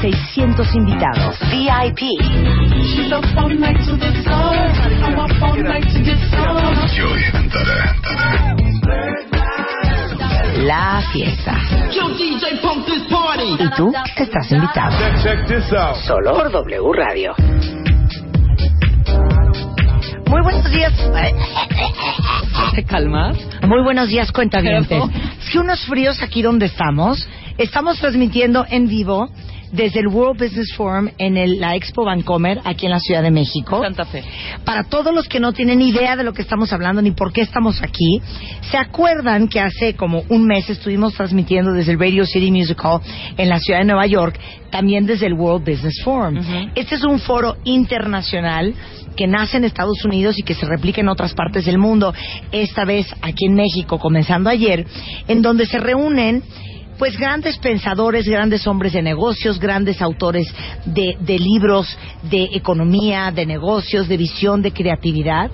600 invitados. VIP. La fiesta. Y tú estás invitado. Solo por W Radio. Muy buenos días. ¿Te calmas? Muy buenos días, cuentavientes. Es que unos fríos aquí donde estamos. Estamos transmitiendo en vivo desde el World Business Forum en el- la Expo Vancomer, aquí en la Ciudad de México. Santa Fe. Para todos los que no tienen idea de lo que estamos hablando ni por qué estamos aquí, ¿se acuerdan que hace como un mes estuvimos transmitiendo desde el Radio City Music Hall en la ciudad de Nueva York, también desde el World Business Forum? Este es un foro internacional que nace en Estados Unidos y que se replica en otras partes del mundo, esta vez aquí en México, comenzando ayer, en donde se reúnen pues grandes pensadores, grandes hombres de negocios, grandes autores de, de libros de economía, de negocios, de visión, de creatividad.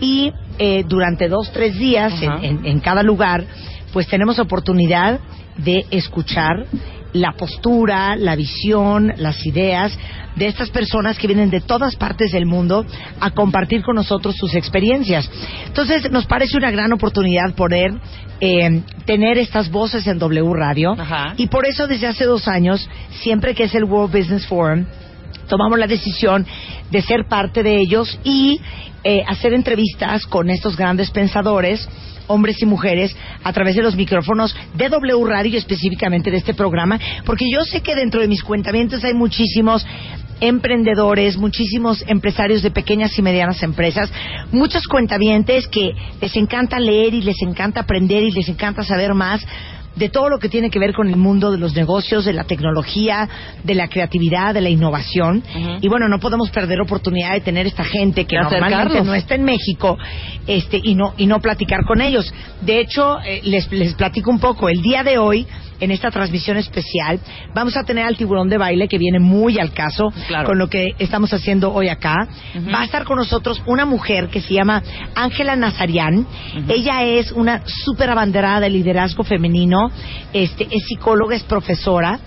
Y eh, durante dos, tres días Ajá. en, en- en cada lugar, pues tenemos oportunidad de escuchar la postura, la visión, las ideas de estas personas que vienen de todas partes del mundo a compartir con nosotros sus experiencias. Entonces, nos parece una gran oportunidad poder eh, tener estas voces en W Radio Ajá. y por eso desde hace dos años, siempre que es el World Business Forum, tomamos la decisión de ser parte de ellos y eh, hacer entrevistas con estos grandes pensadores hombres y mujeres a través de los micrófonos de W Radio específicamente de este programa, porque yo sé que dentro de mis cuentamientos hay muchísimos emprendedores, muchísimos empresarios de pequeñas y medianas empresas, muchos cuentavientes que les encanta leer y les encanta aprender y les encanta saber más de todo lo que tiene que ver con el mundo de los negocios, de la tecnología, de la creatividad, de la innovación. Y bueno, no podemos perder oportunidad de tener esta gente que normalmente acercarlos. no está en México este, y, no, y no platicar con ellos. De hecho, eh, les, les platico un poco. El día de hoy, en esta transmisión especial, vamos a tener al tiburón de baile que viene muy al caso Claro. con lo que estamos haciendo hoy acá. Va a estar con nosotros una mujer que se llama Ángela Nazarian. Ella es una súper abanderada de liderazgo femenino, este, es psicóloga, es profesora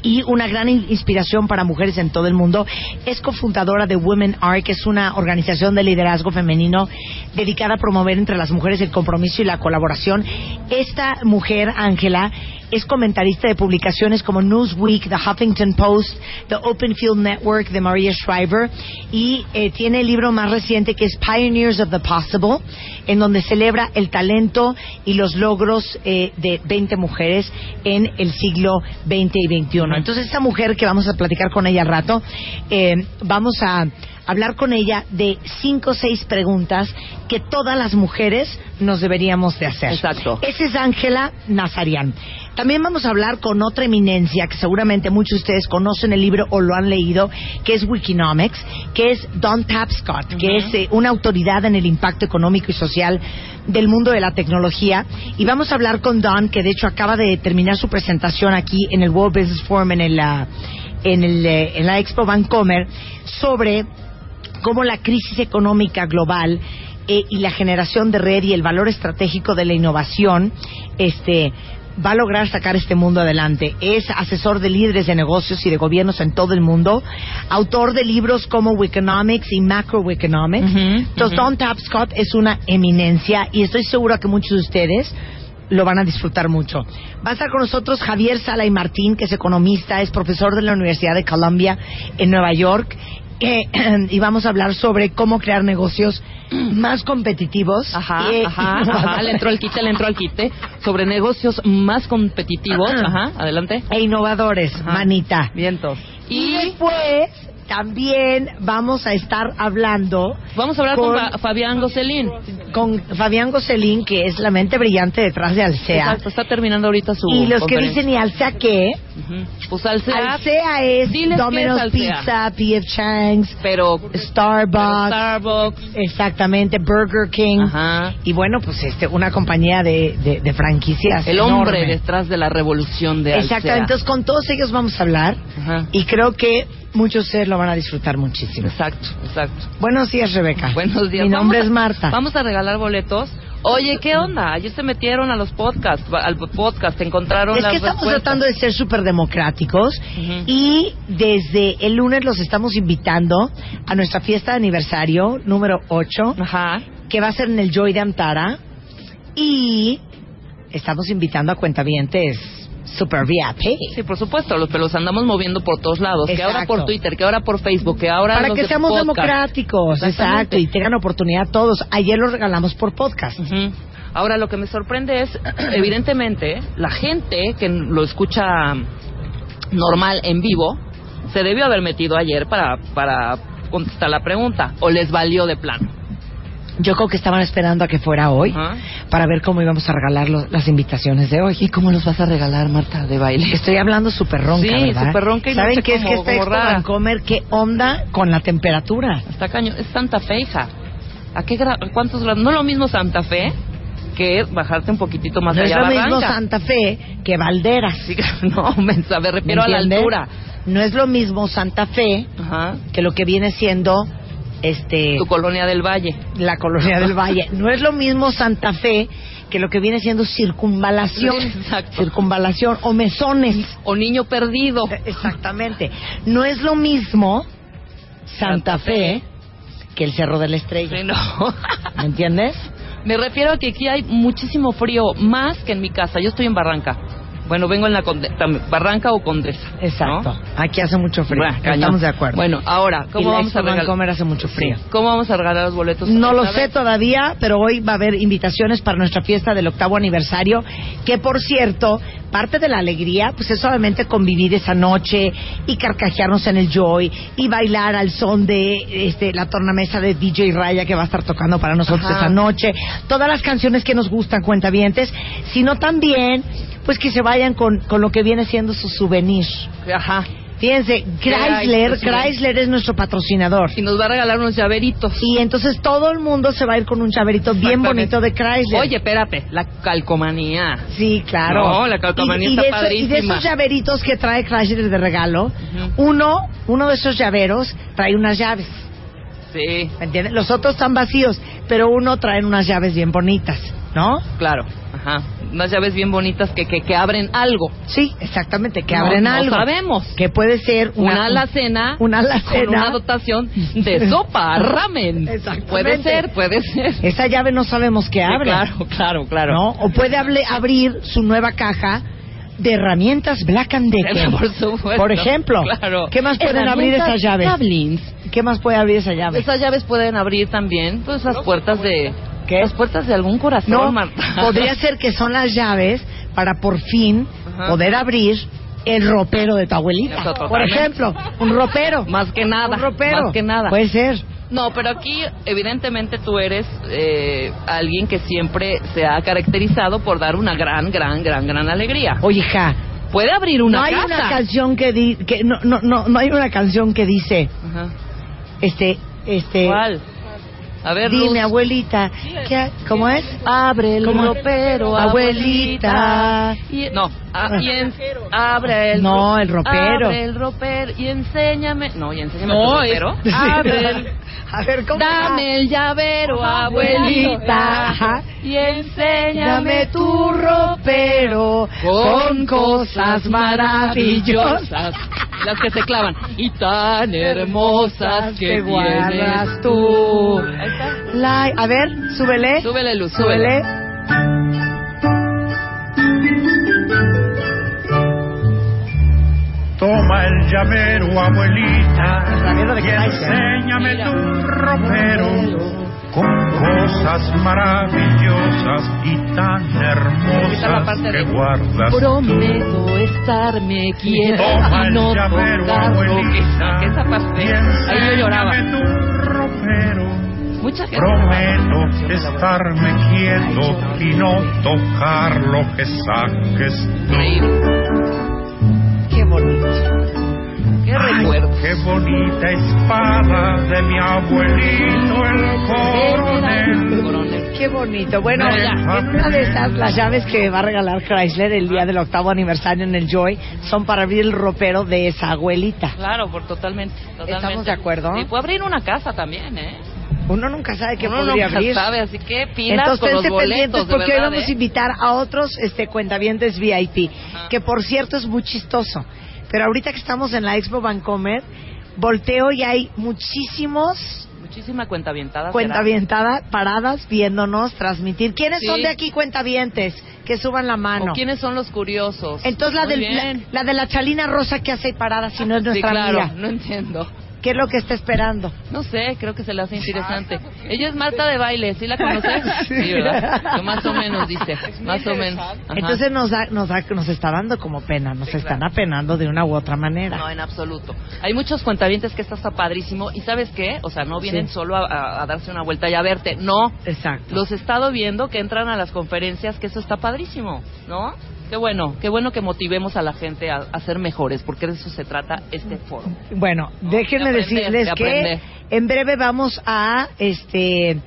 y una gran in- inspiración para mujeres en todo el mundo. Es cofundadora de Women Are, que es una organización de liderazgo femenino dedicada a promover entre las mujeres el compromiso y la colaboración. Esta mujer, Ángela, es comentarista de publicaciones como Newsweek, The Huffington Post, The Open Field Network de Maria Shriver y eh, tiene el libro más reciente que es Pioneers of the Possible, en donde celebra el talento y los logros eh, de 20 mujeres en el siglo XX y XXI. Entonces, esta mujer que vamos a platicar con ella al rato, eh, vamos a hablar con ella de cinco o seis preguntas que todas las mujeres nos deberíamos de hacer. Exacto. Esa es Ángela Nazarian. También vamos a hablar con otra eminencia que seguramente muchos de ustedes conocen el libro o lo han leído, que es Wikinomics, que es Don Tapscott, que es eh, una autoridad en el impacto económico y social del mundo de la tecnología. Y vamos a hablar con Don, que de hecho acaba de terminar su presentación aquí en el World Business Forum en el, ah, en, el, eh, en la Expo Vancomer sobre cómo la crisis económica global eh, y la generación de red y el valor estratégico de la innovación este, va a lograr sacar este mundo adelante. Es asesor de líderes de negocios y de gobiernos en todo el mundo, autor de libros como Wiconomics y Macroeconomics. Ujú, Entonces, ujú. Don Tapscott es una eminencia y estoy segura que muchos de ustedes lo van a disfrutar mucho. Va a estar con nosotros Javier Sala y Martín, que es economista, es profesor de la Universidad de Columbia en Nueva York. Eh, y vamos a hablar sobre cómo crear negocios más competitivos. Ajá, ajá, ajá, le entró al quite, le entró al quite. Sobre negocios más competitivos. Ajá, adelante. e innovadores, Ajá. manita. Vientos. Y después también vamos a estar hablando Vamos a hablar con, Con- Fa- Fabián Gocelín. con Fabián Gocelín, que es la mente brillante detrás de Alsea. Exacto, está terminando ahorita su Y los que dicen, ¿y Alsea qué? Ujú. Pues Alsea, Alsea es Domino's. Pizza, P.F. Chang's, pero, Starbucks, Starbucks. exactamente, Burger King. Ajá. Y bueno, pues este, una compañía de, de, de franquicias. El hombre enorme. detrás de la revolución de Alsea. Exactamente, entonces con todos ellos vamos a hablar Ajá. y creo que muchos de ustedes lo van a disfrutar muchísimo. Exacto, exacto. Buenos días, Rebeca. Buenos días. Mi nombre es Marta. Vamos a regalar boletos. Oye, ¿qué onda? Ayer se metieron a los podcasts, al podcast, encontraron Es las que estamos respuestas. tratando de ser súper democráticos y desde el lunes los estamos invitando a nuestra fiesta de aniversario número 8, Ajá. que va a ser en el Joy de Antara y estamos invitando a cuentavientes super VIP. Sí, por supuesto, los pelos andamos moviendo por todos lados. Que ahora por Twitter, que ahora por Facebook, que ahora Para que de seamos podcast. democráticos, exacto, y tengan oportunidad todos. Ayer los regalamos por podcast. Ahora lo que me sorprende es, evidentemente, la gente que lo escucha normal en vivo se debió haber metido ayer para para contestar la pregunta o les valió de plano. Yo creo que estaban esperando a que fuera hoy Ajá. para ver cómo íbamos a regalar los- las invitaciones de hoy. ¿Y cómo los vas a regalar, Marta, de baile? Estoy hablando súper ronca, Sí, ¿verdad? súper ronca y no ¿Saben sé qué es que Expo rara. Vancomer, qué onda con la temperatura? Está caño, es Santa Fe, hija. ¿A qué gra- cuántos grados? No es lo mismo Santa Fe que bajarte un poquitito más no es allá lo mismo. Santa Fe que Valderas. Sí, no, me ¿me refiero a la altura. No es lo mismo Santa Fe Ajá. que lo que viene siendo este Tu colonia del Valle. la colonia del Valle. No es lo mismo Santa Fe que lo que viene siendo circunvalación. Exacto. Circunvalación o mesones. O niño perdido. Exactamente. No es lo mismo Santa, Santa Fe, Fe. que el Cerro de la Estrella. Sí, no. ¿Me entiendes? Me refiero a que aquí hay muchísimo frío, más que en mi casa. Yo estoy en Barranca. Bueno, vengo en la Conde- Barranca o Condesa. ¿no? Exacto. Aquí hace mucho frío. Bueno. Estamos de acuerdo. Bueno, ahora, ¿cómo vamos a regalar? Vancomer hace mucho frío. ¿Cómo vamos a regalar los boletos? No lo sé todavía, pero hoy va a haber invitaciones para nuestra fiesta del octavo aniversario, que por cierto, parte de la alegría, pues es solamente convivir esa noche y carcajearnos en el Joy y bailar al son de este, la tornamesa de DJ Raya que va a estar tocando para nosotros Ajá. esa noche, todas las canciones que nos gustan, cuentavientes, sino también, pues que se vayan con, con lo que viene siendo su souvenir. Ajá. Fíjense. Chrysler, Pues, souvenir. Chrysler es nuestro patrocinador. Y nos va a regalar unos llaveritos. Y entonces todo el mundo se va a ir con un chaverito bien bonito de Chrysler. Oye, espérate, la calcomanía. Sí, claro. No, la calcomanía y, y está de eso- y de padrísima. esos llaveritos que trae Chrysler de regalo, uno, uno de esos llaveros trae unas llaves. Sí, ¿Me entiendes? Los otros están vacíos, pero uno trae unas llaves bien bonitas, ¿no? claro. Ajá. Unas llaves bien bonitas que, que, que abren algo. Sí, exactamente, que No, abren no algo. sabemos. Que puede ser una, Una, alacena. una alacena. Con una dotación de sopa, ramen. Exactamente. Puede ser, puede ser. Esa llave no sabemos qué Sí, abre. claro, claro, claro. ¿no? O puede hable- abrir su nueva caja de herramientas Black and Decker. Por supuesto. Por ejemplo, Claro. ¿qué más pueden abrir esas llaves? Tablins. ¿Qué más puede abrir esa llave? Esas llaves pueden abrir también, pues las puertas de. ¿Qué? Las puertas de algún corazón, No, Marta. podría ser que son las llaves para por fin Ajá. poder abrir el ropero de tu abuelita. Por ejemplo, un ropero. Más que nada. Un ropero. Más que nada. Puede ser. No, pero aquí evidentemente tú eres eh, alguien que siempre se ha caracterizado por dar una gran, gran, gran, gran alegría. Oye, hija, Puede abrir una no hay casa. una canción que di que no, no no no hay una canción que dice Ajá. este este ¿Cuál? A ver, Dime, Luz. abuelita. ¿qué- ¿Cómo es? Abre el ¿Cómo? ropero, Abuelita. Y- no, a- y en- abre el No, el ropero. Abre el ropero y enséñame. No, y enséñame No, tu es- ropero. Sí. Abre el- A ver, ¿cómo Dame el llavero, abuelita. Y enséñame tu ropero con cosas maravillosas Las que se clavan. Y tan hermosas que, que guardas tú. Ahí está. La- a ver, súbele. Súbele, Luz, súbele. Súbele. Toma el llavero, abuelita, y Chrysler. enséñame tu ropero con cosas maravillosas y tan hermosas que guardas. Prometo estarme quieto Toma y el no llavero, tocarlo. abuelita, esa parte, y ahí yo lloraba. enséñame tu ropero. Mucha gente. Prometo estarme quieto y no tocar lo que saques tú. Qué bonito. Qué Ay, recuerdo. Qué bonita espada de mi abuelito el coronel. Coronel. Qué bonito. Bueno, ya. en una de estas, las llaves que va a regalar Chrysler el día del octavo aniversario en el Joy son para abrir el ropero de esa abuelita. Claro, por totalmente, totalmente. ¿Estamos de acuerdo? Y puede abrir una casa también, ¿eh? Uno nunca sabe qué Uno podría nunca abrir. sabe, así que pilas Entonces con los pendientes boletos, de porque hoy vamos a ¿eh? invitar a otros este cuentavientes VIP, Ajá. que por cierto es muy chistoso. Pero ahorita que estamos en la Expo Vancomer, volteo y hay muchísimos Muchísima cuenta avientada. cuentavientadas paradas viéndonos transmitir. ¿Quiénes Sí. son de aquí cuentavientes? Que suban la mano. ¿O quiénes son los curiosos? Entonces la, del- la, de la chalina rosa que hace parada si no es Sí, nuestra claro, amiga. no entiendo. ¿Qué es lo que está esperando? No sé, creo que se le hace interesante. Ella es Marta de baile, ¿sí la conoces? Sí, ¿verdad? Que más o menos dice, más o menos. Ajá. Entonces nos, da, nos, da- nos está dando como pena, nos están apenando de una u otra manera. No, en absoluto. Hay muchos cuentavientes que esto está padrísimo. ¿Y sabes qué? O sea, no vienen Sí. solo a, a- a darse una vuelta y a verte. No. Exacto. Los he estado viendo que entran a las conferencias, que eso está padrísimo, ¿no? Qué bueno, qué bueno que motivemos a la gente a, a ser mejores, porque de eso se trata este foro. Bueno, déjenme De decirles de que en breve vamos a, este,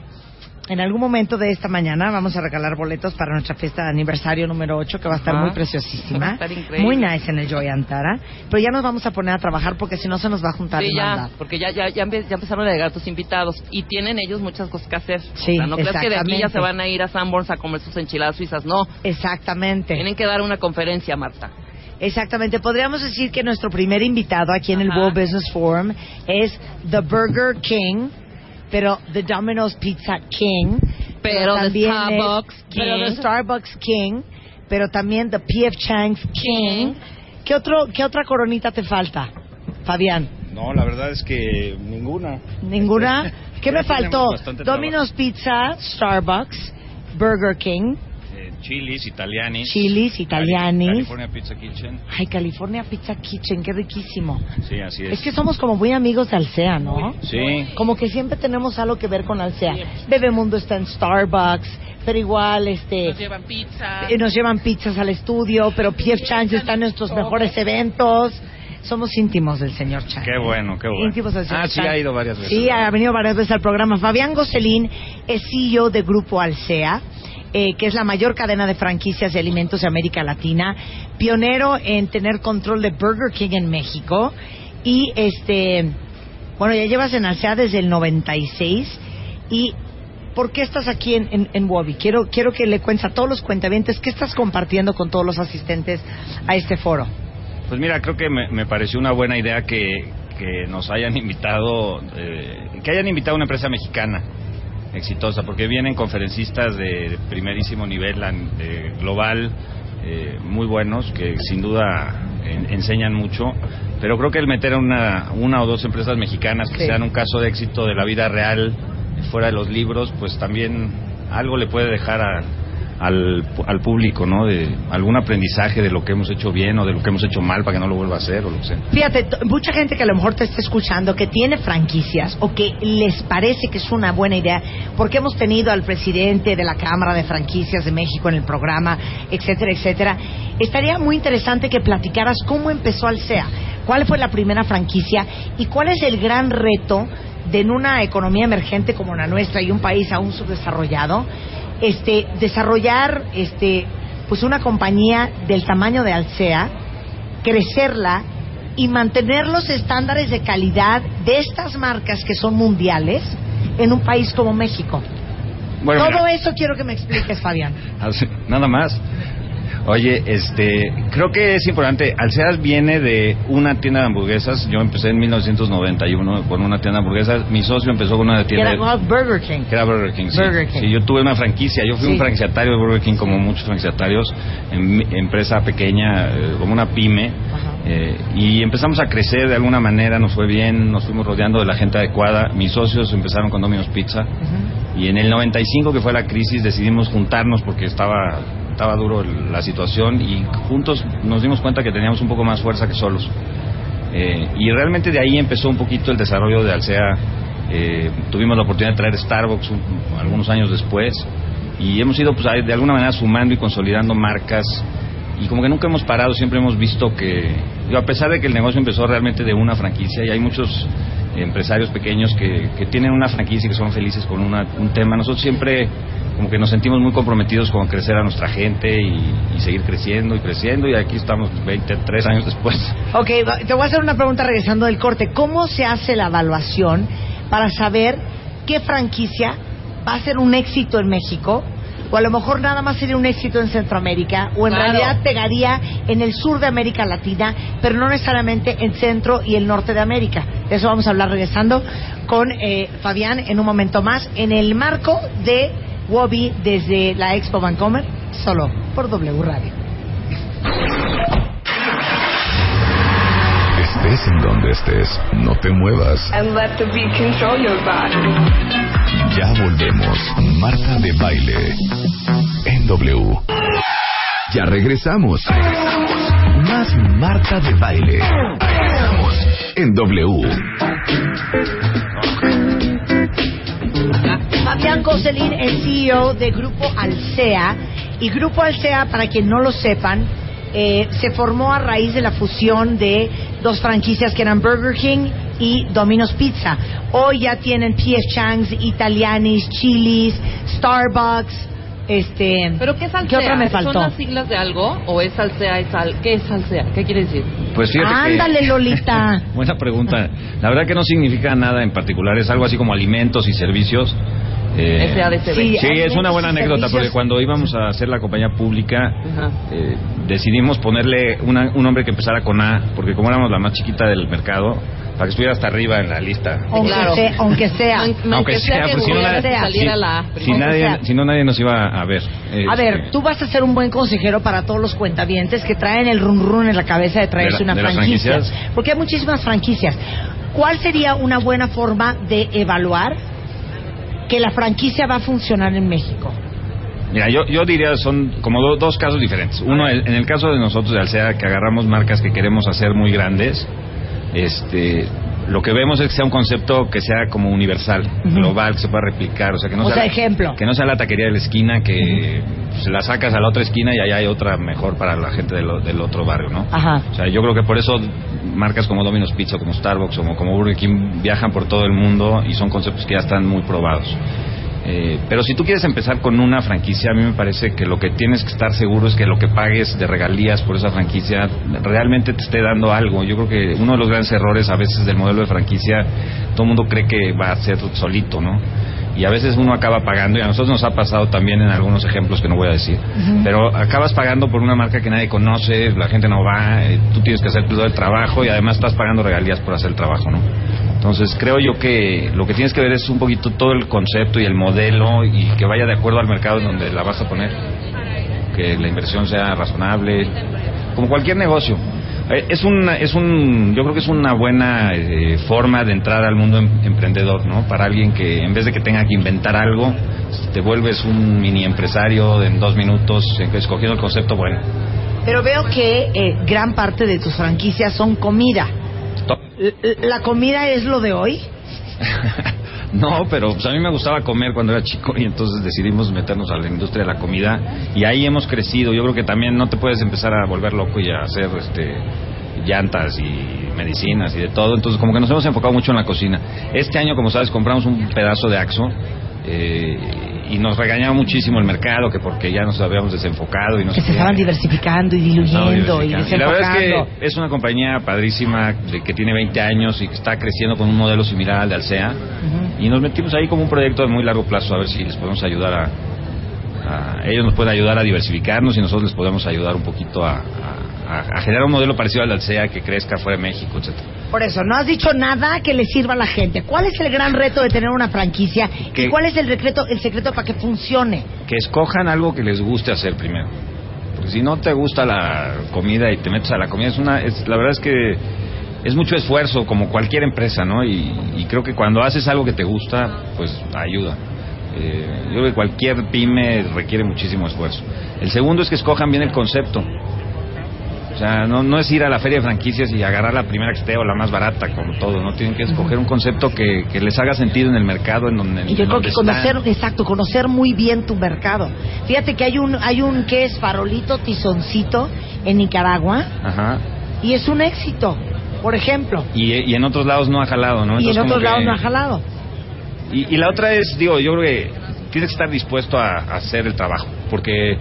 en algún momento de esta mañana vamos a regalar boletos para nuestra fiesta de aniversario número 8, que va a estar Ajá. muy preciosísima. Va a estar increíble. Muy nice en el Joy Antara. Pero ya nos vamos a poner a trabajar porque si no se nos va a juntar Sí, el ya, porque ya, ya, ya, empe- ya empezaron a llegar tus invitados y tienen ellos muchas cosas que hacer. Sí, o sea, no crees que de aquí ya se van a ir a Sanborns a comer sus enchiladas suizas, no. Exactamente. Tienen que dar una conferencia, Marta. Exactamente. Podríamos decir que nuestro primer invitado aquí en el. World Business Forum es The Burger King, pero The Domino's Pizza King. Pero es- Starbucks Pero King. The Starbucks King, pero también The P.F. Chang's King. ¿Qué, otro, ¿Qué otra coronita te falta, Fabián? No, la verdad es que ninguna. ¿Ninguna? ¿Qué me faltó? Domino's Pizza, Starbucks, Burger King, chilis, italianis. Chili's, Italianis. California Pizza Kitchen. Ay, California Pizza Kitchen, qué riquísimo. Sí, así es. Es que somos como muy amigos de Alsea, ¿no? Sí. Como que siempre tenemos algo que ver con Alsea. Bebemundo está en Starbucks, pero igual este llevan pizza. eh, nos llevan pizzas al estudio, pero P.F. Chang's está en nuestros mejores eventos. Somos íntimos del señor Chang. Qué bueno, qué bueno. Íntimos del señor Ah, sí, ha ido varias veces. Sí, ha venido varias veces al programa. Fabián Goselín es CEO de Grupo Alsea. Eh, que es la mayor cadena de franquicias de alimentos de América Latina, pionero en tener control de Burger King en México y este, bueno, ya llevas en Alsea desde el 96 y ¿por qué estás aquí en, en, en? Quiero, quiero que le cuentes a todos los cuentavientes qué estás compartiendo con todos los asistentes a este foro. Pues mira, creo que me, me pareció una buena idea que, que nos hayan invitado, eh, que hayan invitado a una empresa mexicana exitosa, porque vienen conferencistas de primerísimo nivel eh, global, eh, muy buenos, que sin duda en- enseñan mucho, pero creo que el meter a una, una o dos empresas mexicanas que Sí. sean un caso de éxito de la vida real, fuera de los libros, pues también algo le puede dejar a- al, al público, ¿no? De algún aprendizaje de lo que hemos hecho bien o de lo que hemos hecho mal para que no lo vuelva a hacer o lo que sea. Fíjate, mucha gente que a lo mejor te está escuchando, que tiene franquicias o que les parece que es una buena idea, porque hemos tenido al presidente de la Cámara de Franquicias de México en el programa, etcétera, etcétera. Estaría muy interesante que platicaras cómo empezó Alsea, cuál fue la primera franquicia y cuál es el gran reto de en una economía emergente como la nuestra y un país aún subdesarrollado, este, desarrollar este, pues una compañía del tamaño de Alsea, crecerla y mantener los estándares de calidad de estas marcas que son mundiales en un país como México. Bueno, Todo mira, eso quiero que me expliques, Fabián. nada más. Oye, este, creo que es importante. Alceas viene de una tienda de hamburguesas. Yo empecé en 1991 con una tienda de hamburguesas. Mi socio empezó con una Que tienda era de, Burger King. que era Burger King. sí. Burger King. Sí, yo tuve una franquicia. Yo fui Sí. un franquiciatario de Burger King como muchos franquiciatarios en empresa pequeña, eh, como una pyme. Ajá. Eh, y empezamos a crecer de alguna manera, nos fue bien, nos fuimos rodeando de la gente adecuada. Mis socios empezaron con Domino's Pizza. Y en el 95, que fue la crisis, decidimos juntarnos porque estaba, estaba duro la situación y juntos nos dimos cuenta que teníamos un poco más fuerza que solos. Eh, y realmente de ahí empezó un poquito el desarrollo de Alsea. Eh, tuvimos la oportunidad de traer Starbucks un- algunos años después y hemos ido pues, de alguna manera sumando y consolidando marcas y como que nunca hemos parado, siempre hemos visto que, digo, a pesar de que el negocio empezó realmente de una franquicia y hay muchos empresarios pequeños que, que tienen una franquicia y que son felices con una- un tema, nosotros siempre como que nos sentimos muy comprometidos con crecer a nuestra gente y, y seguir creciendo y creciendo y aquí estamos 23 años después. Ok, te voy a hacer una pregunta regresando del corte. ¿Cómo se hace la evaluación para saber qué franquicia va a ser un éxito en México? O a lo mejor nada más sería un éxito en Centroamérica, o en Claro. realidad pegaría en el sur de América Latina, pero no necesariamente en Centro y el norte de América. De eso vamos a hablar regresando con eh, Fabián en un momento más, en el marco de Wobby desde la Expo Vancomer, solo por W Radio. Estés en donde estés, no te muevas. and let the beat control your body. Ya volvemos. Marta de baile. En W. Ya regresamos. Más Marta de baile. Regresamos. En W. Fabián Coselín es CEO de Grupo Alsea. Y Grupo Alsea, para quien no lo sepan, eh, se formó a raíz de la fusión de dos franquicias que eran Burger King y Domino's Pizza. Hoy ya tienen P.F. Chang's, Italianis, Chili's, Starbucks. Este, ¿Pero qué es Alsea? ¿Qué otra me faltó? ¿Son las siglas de algo o es Alsea? Es al... ¿Qué es Alsea? ¿Qué quiere decir? Pues fíjate que- Ándale, Lolita. Buena pregunta. La verdad que no significa nada en particular, es algo así como alimentos y servicios. Eh. Sí, Sí, es una buena anécdota porque cuando íbamos a hacer la compañía pública eh, decidimos ponerle una- un nombre que empezara con A, porque como éramos la más chiquita del mercado, para que estuviera hasta arriba en la lista. Aunque, Claro. sea, aunque sea. Aunque, Aunque sea, que pues si no, nadie- si- la A. si Aunque nadie, sea. si no nadie nos iba a ver. A Este, ver, tú vas a ser un buen consejero para todos los cuentavientes que traen el run run en la cabeza de traerse ¿De la- una de franquicia. Porque hay muchísimas franquicias. ¿Cuál sería una buena forma de evaluar que la franquicia va a funcionar en México? Mira, yo, yo diría son como do- dos casos diferentes. Uno, el- en el caso de nosotros de Alsea, que agarramos marcas que queremos hacer muy grandes, este, lo que vemos es que sea un concepto que sea como universal, global, que se pueda replicar. O sea, que no O sea, sea, ejemplo. Que no sea la taquería de la esquina, que se la sacas a la otra esquina y allá hay otra mejor para la gente del otro barrio, ¿no? Ajá. O sea, yo creo que por eso marcas como Domino's Pizza, como Starbucks, como, como Burger King viajan por todo el mundo y son conceptos que ya están muy probados. Eh, pero si tú quieres empezar con una franquicia, a mí me parece que lo que tienes que estar seguro es que lo que pagues de regalías por esa franquicia realmente te esté dando algo. Yo creo que uno de los grandes errores a veces del modelo de franquicia, todo el mundo cree que va a ser solito, ¿no? Y a veces uno acaba pagando, y a nosotros nos ha pasado también en algunos ejemplos que no voy a decir, pero acabas pagando por una marca que nadie conoce, la gente no va, eh, tú tienes que hacer todo el trabajo y además estás pagando regalías por hacer el trabajo, ¿no? Entonces creo yo que lo que tienes que ver es un poquito todo el concepto y el modelo y que vaya de acuerdo al mercado en donde la vas a poner. Que la inversión sea razonable, como cualquier negocio. Eh, Es un, es un, yo creo que es una buena eh, forma de entrar al mundo em- emprendedor, ¿no? Para alguien que en vez de que tenga que inventar algo, te vuelves un mini empresario en dos minutos, eh, escogiendo el concepto bueno. Pero veo que eh, gran parte de tus franquicias son comida. ¿La comida es lo de hoy? No, pero pues, a mí me gustaba comer cuando era chico y entonces decidimos meternos a la industria de la comida y ahí hemos crecido. Yo creo que también no te puedes empezar a volver loco y a hacer este llantas y medicinas y de todo. Entonces, como que nos hemos enfocado mucho en la cocina. Este año, como sabes, compramos un pedazo de Axo eh, y nos regañaba muchísimo el mercado, que porque ya nos habíamos desenfocado y nos Que se estaban diversificando y diluyendo y la desenfocando. verdad es que es una compañía padrísima de que tiene 20 años y que está creciendo con un modelo similar al de Alsea. Y nos metimos ahí como un proyecto de muy largo plazo a ver si les podemos ayudar a, a- ellos nos pueden ayudar a diversificarnos y nosotros les podemos ayudar un poquito a, a- a- a generar un modelo parecido al de Alsea que crezca fuera de México, etcétera. Por eso, no has dicho nada que le sirva a la gente. ¿Cuál es el gran reto de tener una franquicia? Que- ¿Y cuál es el secreto, el secreto para que funcione? Que escojan algo que les guste hacer primero. Porque si no te gusta la comida y te metes a la comida, es una, es, la verdad es que es mucho esfuerzo, como cualquier empresa, ¿no? Y, y creo que cuando haces algo que te gusta, pues ayuda. Eh, yo creo que cualquier pyme requiere muchísimo esfuerzo. El segundo es que escojan bien el concepto. O sea, no, no es ir a la feria de franquicias y agarrar la primera que esté o la más barata, como todo, ¿no? Tienen que escoger un concepto que, que les haga sentido en el mercado, en donde, Y yo creo que conocer, están. exacto, conocer muy bien tu mercado. Fíjate que hay un, hay un que es farolito tizoncito en Nicaragua Ajá. y es un éxito, por ejemplo. Y, y en otros lados no ha jalado, ¿no? y en otros lados que- no ha jalado. Y, y la otra es, digo, yo creo que tienes que estar dispuesto a, a hacer el trabajo, porque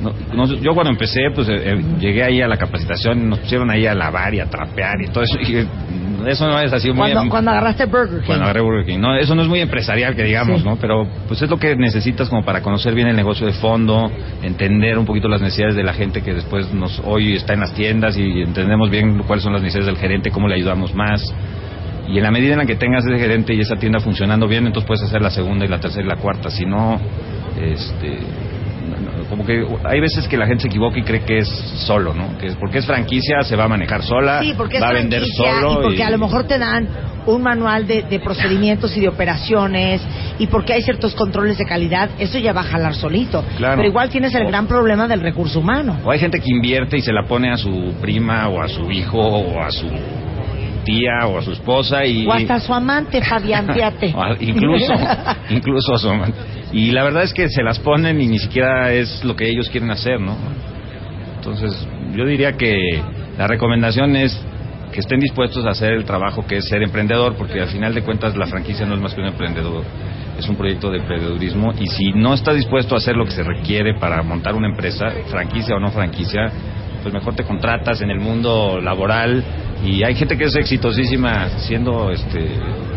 no- no- yo cuando empecé, pues eh, eh, llegué ahí a la capacitación, nos pusieron ahí a lavar y a trapear y todo eso, y eh, eso no es así muy... Cuando, cuando agarraste Burger King. Cuando agarré Burger King. No, eso no es muy empresarial que digamos, Sí. ¿no? Pero pues es lo que necesitas como para conocer bien el negocio de fondo, entender un poquito las necesidades de la gente que después nos hoy está en las tiendas y entendemos bien cuáles son las necesidades del gerente, cómo le ayudamos más. Y en la medida en la que tengas ese gerente y esa tienda funcionando bien, entonces puedes hacer la segunda y la tercera y la cuarta. Si no, este, como que hay veces que la gente se equivoca y cree que es solo, ¿no? Que porque es franquicia, se va a manejar sola, Sí, porque va a vender solo. y porque a lo mejor te dan un manual de, de procedimientos y de operaciones y porque hay ciertos controles de calidad, eso ya va a jalar solito. Claro. Pero igual tienes el O- gran problema del recurso humano. O hay gente que invierte y se la pone a su prima o a su hijo o a su tía o a su esposa y O hasta su amante, Fabián, fíjate. A- incluso incluso a su amante. y la verdad es que se las ponen y ni siquiera es lo que ellos quieren hacer no entonces yo diría que la recomendación es que estén dispuestos a hacer el trabajo que es ser emprendedor porque al final de cuentas la franquicia no es más que un emprendedor es un proyecto de emprendedurismo y si no estás dispuesto a hacer lo que se requiere para montar una empresa franquicia o no franquicia pues mejor te contratas en el mundo laboral y hay gente que es exitosísima siendo este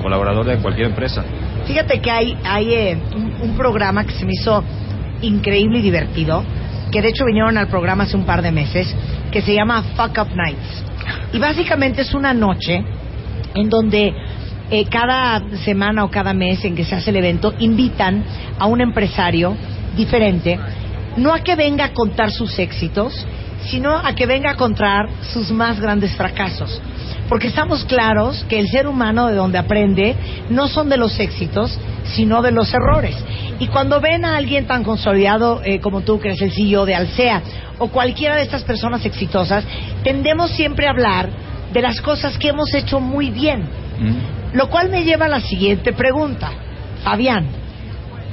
colaborador de cualquier empresa. Fíjate que hay, hay eh, un, programa que se me hizo increíble y divertido, que de hecho vinieron al programa hace un par de meses, que se llama Fuck Up Nights. Y básicamente es una noche en donde eh, cada semana o cada mes en que se hace el evento invitan a un empresario diferente, no a que venga a contar sus éxitos, sino a que venga a contar sus más grandes fracasos. Porque estamos claros que el ser humano de donde aprende no son de los éxitos, sino de los errores. Y cuando ven a alguien tan consolidado eh, como tú, que eres el CEO de Alsea, o cualquiera de estas personas exitosas, tendemos siempre a hablar de las cosas que hemos hecho muy bien. Lo cual me lleva a la siguiente pregunta. Fabián,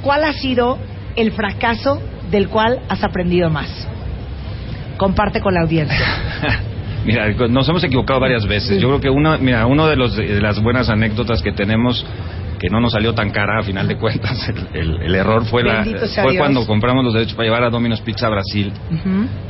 ¿cuál ha sido el fracaso del cual has aprendido más? Comparte con la audiencia. Mira, nos hemos equivocado varias veces. Yo creo que uno, mira, uno de, los, de las buenas anécdotas que tenemos que no nos salió tan cara a final de cuentas, el, el- el error fue, la, fue Dios. cuando compramos los derechos para llevar a Domino's Pizza a Brasil.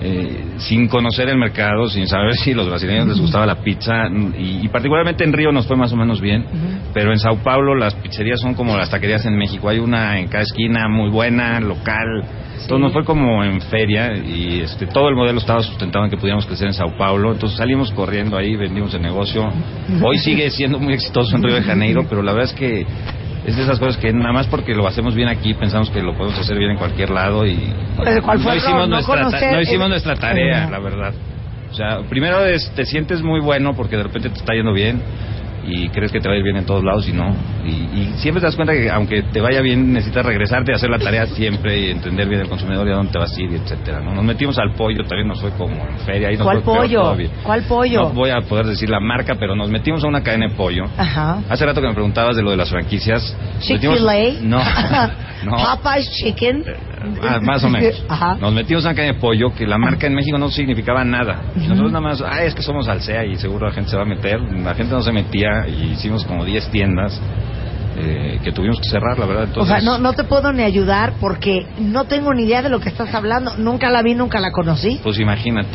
Eh, sin conocer el mercado, sin saber si los brasileños les gustaba la pizza y, y particularmente en Río nos fue más o menos bien, pero en Sao Paulo las pizzerías son como las taquerías en México, hay una en cada esquina muy buena, local, entonces nos fue como en feria y este todo el modelo estaba sustentado en que pudiéramos crecer en Sao Paulo, entonces salimos corriendo ahí, vendimos el negocio, hoy sigue siendo muy exitoso en Río de Janeiro, pero la verdad es que es de esas cosas que nada más porque lo hacemos bien aquí pensamos que lo podemos hacer bien en cualquier lado y Pues, ¿cuál fue no hicimos? No nuestra conocer no hicimos nuestra tarea, la verdad. O sea, primero es, te sientes muy bueno porque de repente te está yendo bien y crees que te va a ir bien en todos lados y no. Y, y siempre te das cuenta que aunque te vaya bien necesitas regresarte a hacer la tarea siempre y entender bien el consumidor y a dónde te vas a ir, y etcétera. ¿no? Nos metimos al pollo, también nos fue como en feria. Ahí nos ¿Cuál pollo? todavía. ¿Cuál pollo? No voy a poder decir la marca, pero nos metimos a una cadena de pollo. Ajá. Hace rato que me preguntabas de lo de las franquicias. Chick-fil-A. No, no. Popeye's Chicken. Ah, más o menos. Ajá. Nos metimos en una caña de pollo que la marca en México no significaba nada. Nosotros nada más, ah, es que somos Alsea y seguro la gente se va a meter. La gente no se metía y hicimos como 10 tiendas eh, que tuvimos que cerrar, la verdad. O Entonces, sea, no, no te puedo ni ayudar porque no tengo ni idea de lo que estás hablando. Nunca la vi, nunca la conocí. Pues imagínate.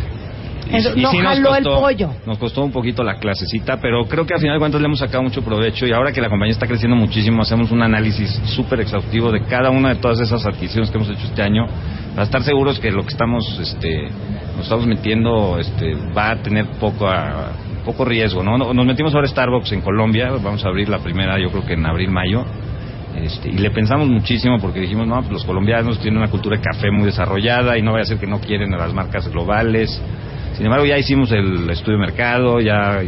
Eso, no sí nos jaló el pollo. Nos costó un poquito la clasecita, pero creo que al final de cuentas le hemos sacado mucho provecho y ahora que la compañía está creciendo muchísimo, hacemos un análisis súper exhaustivo de cada una de todas esas adquisiciones que hemos hecho este año para estar seguros que lo que estamos, este, nos estamos metiendo, este, va a tener poco, a- poco riesgo, ¿no? Nos metimos ahora Starbucks en Colombia, vamos a abrir la primera, yo creo que en abril, mayo. Este, y le pensamos muchísimo porque dijimos, no, pues los colombianos tienen una cultura de café muy desarrollada y no vaya a ser que no quieren a las marcas globales. Sin embargo, ya hicimos el estudio de mercado, ya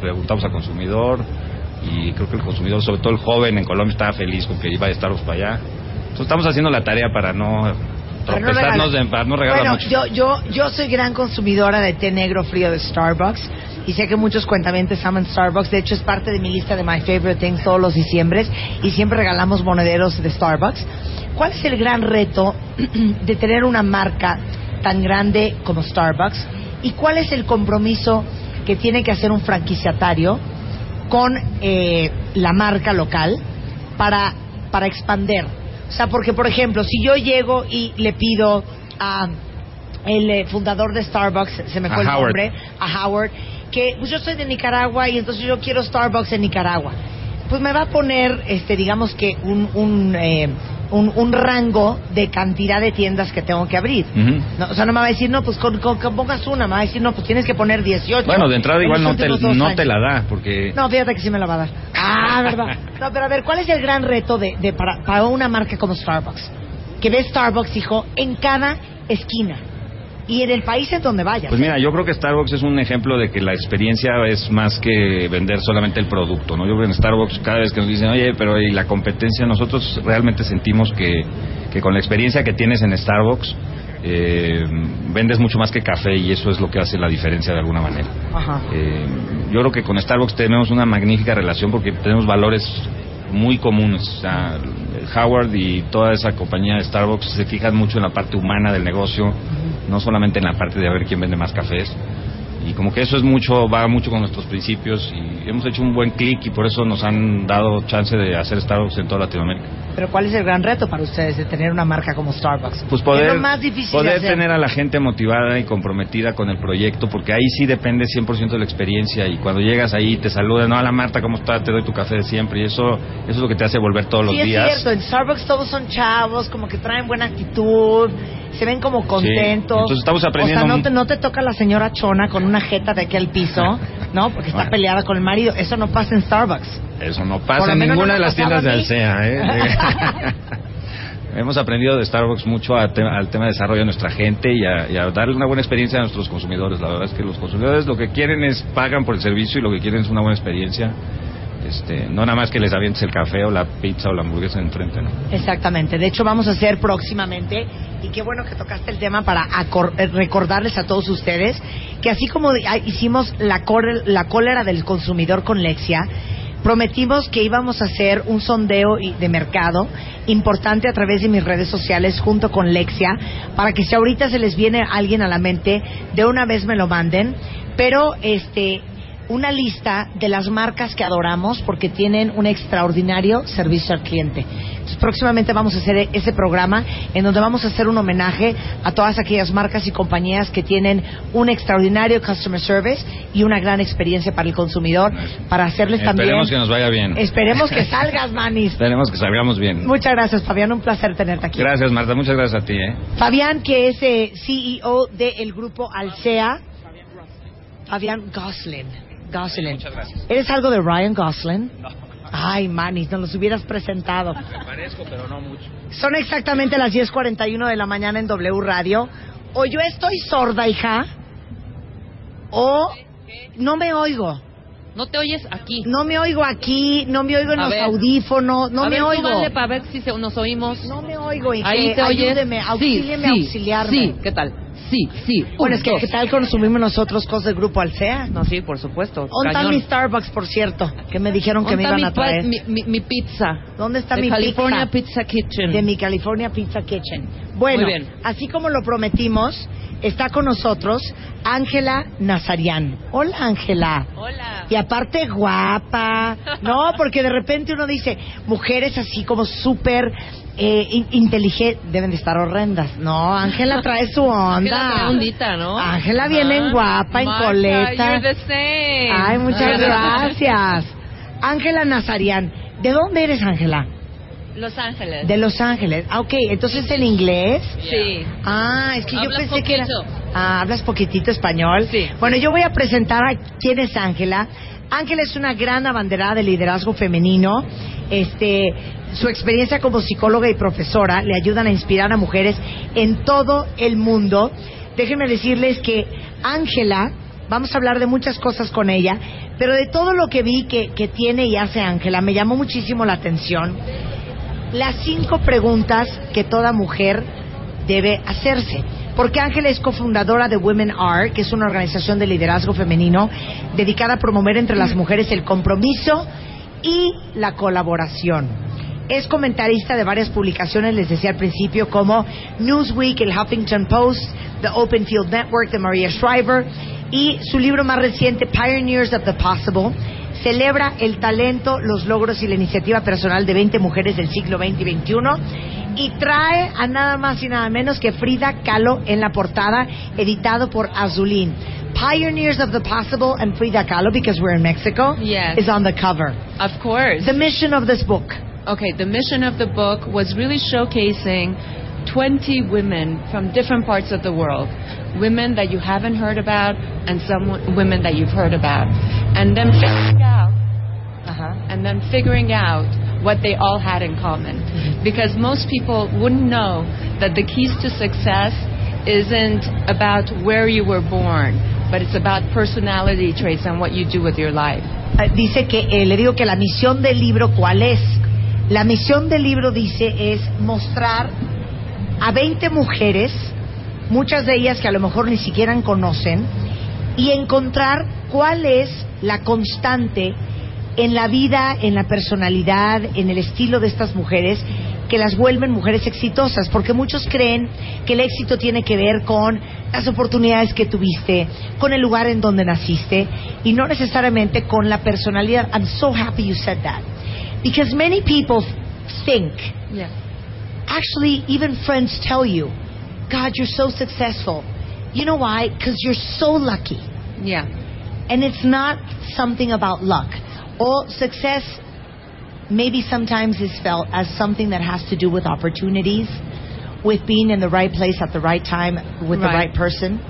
preguntamos al consumidor y creo que el consumidor, sobre todo el joven en Colombia, estaba feliz con que iba a Starbucks para allá. Entonces estamos haciendo la tarea para no Para no regalar. de, para no regalar bueno, mucho. yo, yo, yo soy gran consumidora de té negro frío de Starbucks y sé que muchos cuentamientos aman Starbucks. De hecho, es parte de mi lista de My Favorite Things todos los diciembres y siempre regalamos monederos de Starbucks. ¿Cuál es el gran reto de tener una marca tan grande como Starbucks? ¿Y cuál es el compromiso que tiene que hacer un franquiciatario con eh, la marca local para, para expander. O sea, porque, por ejemplo, si yo llego y le pido a el eh, fundador de Starbucks, se me A fue el Howard. nombre, a Howard, que pues yo soy de Nicaragua y entonces yo quiero Starbucks en Nicaragua. Pues me va a poner, este, digamos que un, un, eh, un, un rango de cantidad de tiendas que tengo que abrir. No, o sea, no me va a decir, no, pues con, con pongas una, me va a decir, no, pues tienes que poner 18. Bueno, de entrada en igual no te, no te la da, porque No, fíjate que sí me la va a dar. Ah, verdad. No, pero a ver, ¿cuál es el gran reto de, de para, para una marca como Starbucks? Que ve Starbucks, hijo, en cada esquina. Y en el país en donde vayas. Pues mira, yo creo que Starbucks es un ejemplo de que la experiencia es más que vender solamente el producto, ¿no? Yo creo que en Starbucks cada vez que nos dicen, oye, pero ¿y la competencia? Nosotros realmente sentimos que, que con la experiencia que tienes en Starbucks eh, vendes mucho más que café y eso es lo que hace la diferencia de alguna manera. Ajá. Eh, yo creo que con Starbucks tenemos una magnífica relación porque tenemos valores muy comunes. O sea, Howard y toda esa compañía de Starbucks se fijan mucho en la parte humana del negocio, no solamente en la parte de a ver quién vende más cafés. Y como que eso es mucho, va mucho con nuestros principios y hemos hecho un buen clic y por eso nos han dado chance de hacer Starbucks en toda Latinoamérica. Pero ¿cuál es el gran reto para ustedes de tener una marca como Starbucks? Pues ¿Qué poder, más difícil de poder hacer? tener a la gente motivada y comprometida con el proyecto, porque ahí sí depende 100% de la experiencia y cuando llegas ahí te saludan, no, la Marta, ¿cómo está? Te doy tu café de siempre y eso, eso es lo que te hace volver todos los sí, días. es cierto. En Starbucks todos son chavos, como que traen buena actitud, se ven como contentos. Entonces estamos aprendiendo O sea, no te, no te toca la señora chona con una jeta de aquí al piso, ¿no? Porque está Bueno. peleada con el marido. Eso no pasa en Starbucks. Eso no pasa en ninguna no de las tiendas de Alsea. ¿eh? Hemos aprendido de Starbucks mucho a te- al tema de desarrollo de nuestra gente y a, y a darle una buena experiencia a nuestros consumidores. La verdad es que los consumidores lo que quieren es pagan por el servicio y lo que quieren es una buena experiencia. Este, no nada más que les avientes el café o la pizza o la hamburguesa enfrente, ¿no? Exactamente. De hecho, vamos a hacer próximamente, y qué bueno que tocaste el tema para eh, recordarles a todos ustedes, que así como ah, hicimos la, la cólera del consumidor con Lexia, prometimos que íbamos a hacer un sondeo de mercado importante a través de mis redes sociales junto con Lexia, para que si ahorita se les viene alguien a la mente, de una vez me lo manden, pero este una lista de las marcas que adoramos porque tienen un extraordinario servicio al cliente. Entonces, próximamente vamos a hacer ese programa en donde vamos a hacer un homenaje a todas aquellas marcas y compañías que tienen un extraordinario customer service y una gran experiencia para el consumidor, para hacerles también... Esperemos que nos vaya bien. Esperemos que salgas, Manis. Esperemos que salgamos bien. Muchas gracias, Fabián. Un placer tenerte aquí. Gracias, Marta. Muchas gracias a ti, ¿eh? Fabián, que es eh, CEO del grupo Alsea. Fabián Goslin. Goslin. Muchas gracias. ¿Eres algo de Ryan Gosling? Ay, Manis, nos los hubieras presentado. Me parezco, pero no mucho. Son exactamente las 10.41 de la mañana en W Radio. O yo estoy sorda, hija, o no me oigo. No te oyes aquí. No me oigo aquí, no me oigo en A los ver. audífonos, no a me ver, oigo. súbanle para ver si se- nos oímos. No me oigo, hija. Ahí te oyes. Ayúdeme, auxílieme, sí, sí, auxiliarme. Sí, ¿qué tal? Sí, sí. Bueno, Un, es que dos. ¿qué tal consumimos nosotros cosas del grupo Alsea? No, sí, por supuesto. ¿Dónde está mi Starbucks, por cierto? Que me dijeron que me ¿Dónde iban a está mi traer. pa- Mi, mi- mi pizza. ¿Dónde está de mi California pizza? Pizza Kitchen. De mi California Pizza Kitchen. Bueno, Muy bien. así como lo prometimos, está con nosotros Ángela Nazarian. Hola, Ángela. Hola. Y aparte guapa, ¿no? Porque de repente uno dice, mujeres así como súper eh, in- inteligentes, deben de estar horrendas. No, Ángela trae su Ángela onda. ondita, ¿no? Ángela viene en Ah, guapa, en Marta, coleta. you're the same. Ay, muchas gracias. Ángela Nazarian. ¿De dónde eres, Ángela? Los Ángeles. De Los Ángeles. Ah, ok. Entonces, ¿en inglés? Sí. Ah, es que yo Hablas pensé que era... Ah, ¿hablas poquitito español? Sí. Bueno, yo voy a presentar a quién es Ángela. Ángela es una gran abanderada de liderazgo femenino. Este, su experiencia como psicóloga y profesora le ayudan a inspirar a mujeres en todo el mundo. Déjenme decirles que Ángela, vamos a hablar de muchas cosas con ella, pero de todo lo que vi que, que tiene y hace Ángela, me llamó muchísimo la atención las cinco preguntas que toda mujer debe hacerse. Porque Ángela es cofundadora de Women Are, que es una organización de liderazgo femenino dedicada a promover entre las mujeres el compromiso y la colaboración. Es comentarista de varias publicaciones, les decía al principio, como Newsweek, el Huffington Post, The Open Field Network de Maria Shriver y su libro más reciente, Pioneers of the Possible, celebra el talento, los logros y la iniciativa personal de 20 mujeres del siglo XX y XXI y trae a nada más y nada menos que Frida Kahlo en la portada, editado por Azulín. Pioneers of the Possible and Frida Kahlo, because we're in Mexico, Yes. is on the cover. Of course. The mission of this book. Okay, the mission of the book was really showcasing 20 women from different parts of the world. Women that you haven't heard about and some w- women that you've heard about. And then figuring out and then figuring out what they all had in common. Because most people wouldn't know that the keys to success isn't about where you were born, but it's about personality traits and what you do with your life. Eh, Dice que, eh, le digo que la misión del libro, ¿cuál es? La misión del libro, dice, es mostrar a 20 mujeres, muchas de ellas que a lo mejor ni siquiera conocen, y encontrar cuál es la constante en la vida, en la personalidad, en el estilo de estas mujeres que las vuelven mujeres exitosas, porque muchos creen que el éxito tiene que ver con las oportunidades que tuviste, con el lugar en donde naciste y no necesariamente con la personalidad. I'm so happy you said that. Because many people think. Actually even friends tell you, God, you're so successful. You know why? Because you're so lucky. Yeah. And it's not something about luck. Or success maybe sometimes is felt as something that has to do with opportunities, with being in the right place at the right time with the Right. right person.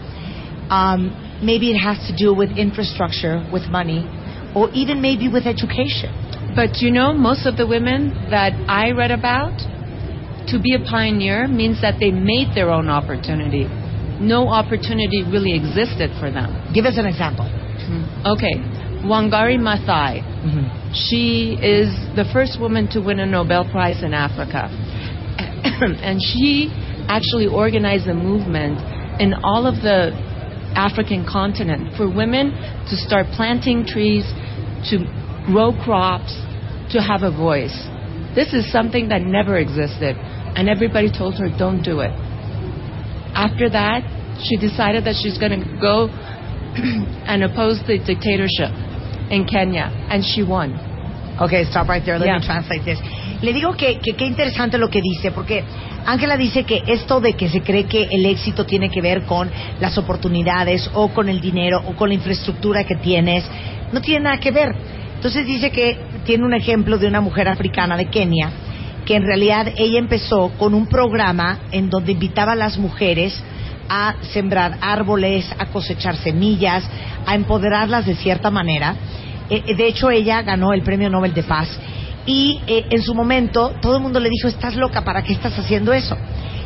Um, maybe it has to do with infrastructure, with money, or even maybe with education. But you know, most of the women that I read about, to be a pioneer means that they made their own opportunity. No opportunity really existed for them. Give us an example. Hmm. Okay, Wangari Maathai. Mm-hmm. She is the first woman to win a Nobel Prize in Africa. and she actually organized a movement in all of the African continent for women to start planting trees, to grow crops, to have a voice. This is something that never existed, and everybody told her, don't do it. After that, she decided that she's going to go and oppose the dictatorship in Kenya, and she won. Okay, stop right there. Let Yeah. me translate this. Le digo que que qué interesante lo que dice, porque Ángela dice que esto de que se cree que el éxito tiene que ver con las oportunidades o con el dinero o con la infraestructura que tienes, no tiene nada que ver. Entonces dice que tiene un ejemplo de una mujer africana de Kenia, que en realidad ella empezó con un programa en donde invitaba a las mujeres a sembrar árboles, a cosechar semillas, a empoderarlas de cierta manera. Eh, eh, de hecho, ella ganó el Premio Nobel de Paz. Y eh, en su momento, todo el mundo le dijo, estás loca, ¿para qué estás haciendo eso?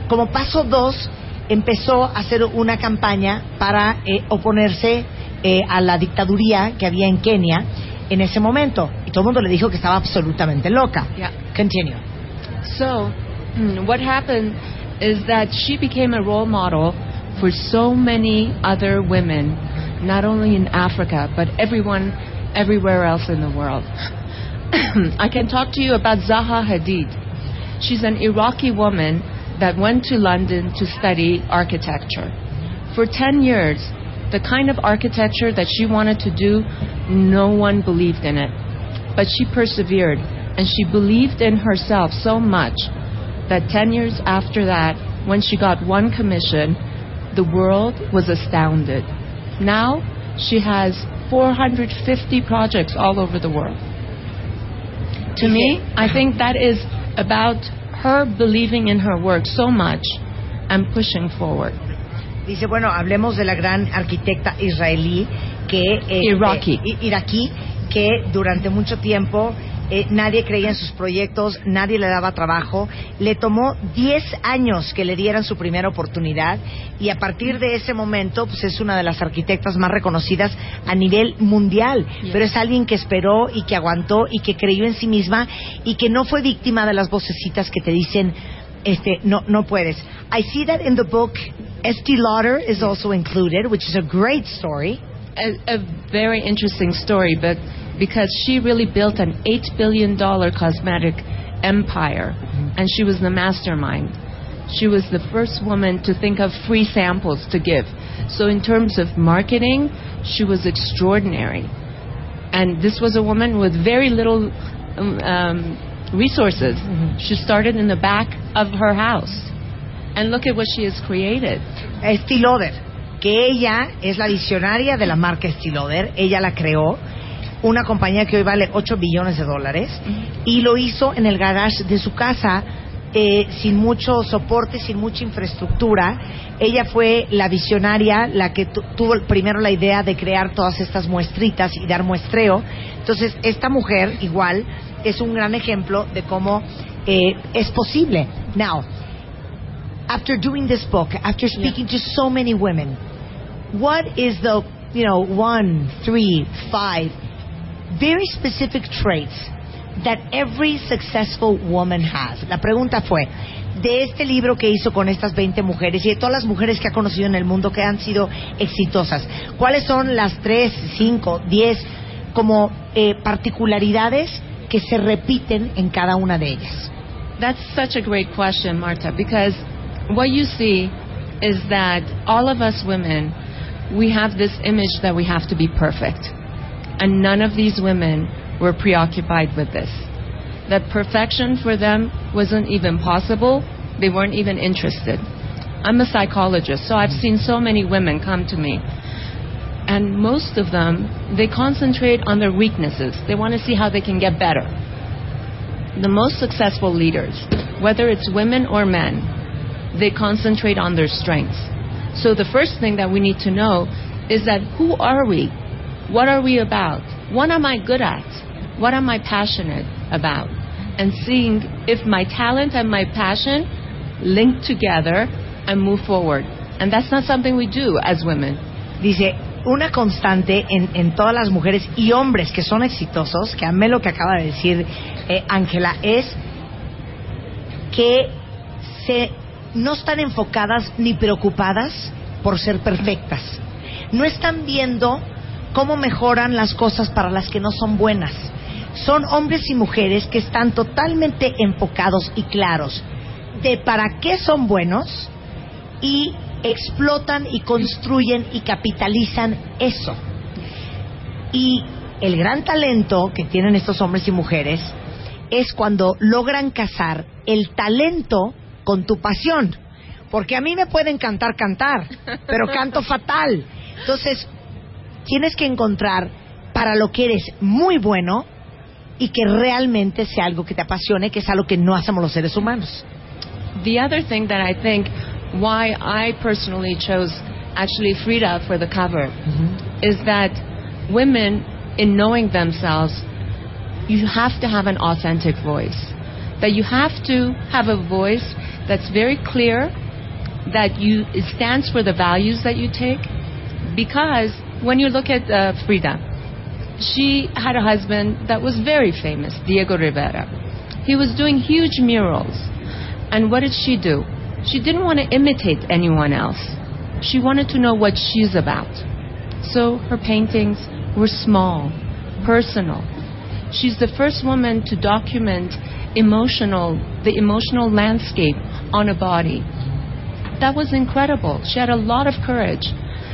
Como paso dos, empezó a hacer una campaña para eh, oponerse eh, a la dictaduría que había en Kenia en ese momento. Y todo el mundo le dijo que estaba absolutamente loca. Yeah. Continue. So, mm, what happened is that she became a role model for so many other women, not only in Africa, but everyone, everywhere else in the world. I can talk to you about Zaha Hadid. She's an Iraqi woman that went to London to study architecture. For 10 years, the kind of architecture that she wanted to do, no one believed in it. But she persevered and she believed in herself so much that 10 years after that, when she got one commission, the world was astounded. Now she has 450 projects all over the world. To me, I think that is about her believing in her work so much and pushing forward. Dice, bueno, hablemos de la gran arquitecta israelí que... eh, Iraqi. eh, iraquí, que durante mucho tiempo eh, nadie creía en sus proyectos, nadie le daba trabajo. Le tomó 10 años que le dieran su primera oportunidad y a partir de ese momento pues es una de las arquitectas más reconocidas a nivel mundial. Pero es alguien que esperó y que aguantó y que creyó en sí misma y que no fue víctima de las vocecitas que te dicen este, no, no puedes. I see that in the book, Estee Lauder is also included, which is a great story. a, a very interesting story, but because she really built an eight billion dollar cosmetic empire, and she was the mastermind. She was the first woman to think of free samples to give. So in terms of marketing, she was extraordinary. And this was a woman with very little um, um, resources. She started in the back of her house. And look at what she has created. Estee Lauder, que ella es la visionaria de la marca Estee Lauder, ella la creó, una compañía que hoy vale 8 billones de dólares, y lo hizo en el garage de su casa, eh, sin mucho soporte, sin mucha infraestructura. Ella fue la visionaria, la que tu- tuvo primero la idea de crear todas estas muestritas y dar muestreo. Entonces, esta mujer, igual, es un gran ejemplo de cómo eh, es posible. Now, after doing this book, after speaking to so many women, what is the, you know, one, three, five very specific traits that every successful woman has? La pregunta fue, de este libro que hizo con estas 20 mujeres y de todas las mujeres que ha conocido en el mundo que han sido exitosas, ¿cuáles son las tres, cinco, diez como eh, particularidades que se repiten en cada una de ellas? That's such a great question, Marta, because what you see is that all of us women, we have this image that we have to be perfect. And none of these women were preoccupied with this. That perfection for them wasn't even possible, they weren't even interested. I'm a psychologist, so I've seen so many women come to me. And most of them, they concentrate on their weaknesses. They want to see how they can get better the most successful leaders, whether it's women or men, they concentrate on their strengths. So the first thing that we need to know is that who are we? What are we about? What am I good at? What am I passionate about? And seeing if my talent and my passion link together and move forward. And that's not something we do as women. Dice, una constante en, en todas las mujeres y hombres que son exitosos, que amé lo que acaba de decir eh, Ángela, es que se, no están enfocadas ni preocupadas por ser perfectas. No están viendo cómo mejoran las cosas para las que no son buenas. Son hombres y mujeres que están totalmente enfocados y claros de para qué son buenos y explotan y construyen y capitalizan eso. Y el gran talento que tienen estos hombres y mujeres es cuando logran casar el talento con tu pasión. Porque a mí me puede encantar cantar, pero canto fatal. Entonces, tienes que encontrar para lo que eres muy bueno y que realmente sea algo que te apasione, que es algo que no hacemos los seres humanos. The other thing that I think why I personally chose actually Frida for the cover is that women, in knowing themselves, you have to have an authentic voice. That you have to have a voice that's very clear, that you it stands for the values that you take. Because when you look at uh, Frida, she had a husband that was very famous, Diego Rivera. He was doing huge murals. And what did she do? She didn't want to imitate anyone else. She wanted to know what she's about. So her paintings were small, personal. She's the first woman to document emotional, the emotional landscape on a body. That was incredible. She had a lot of courage.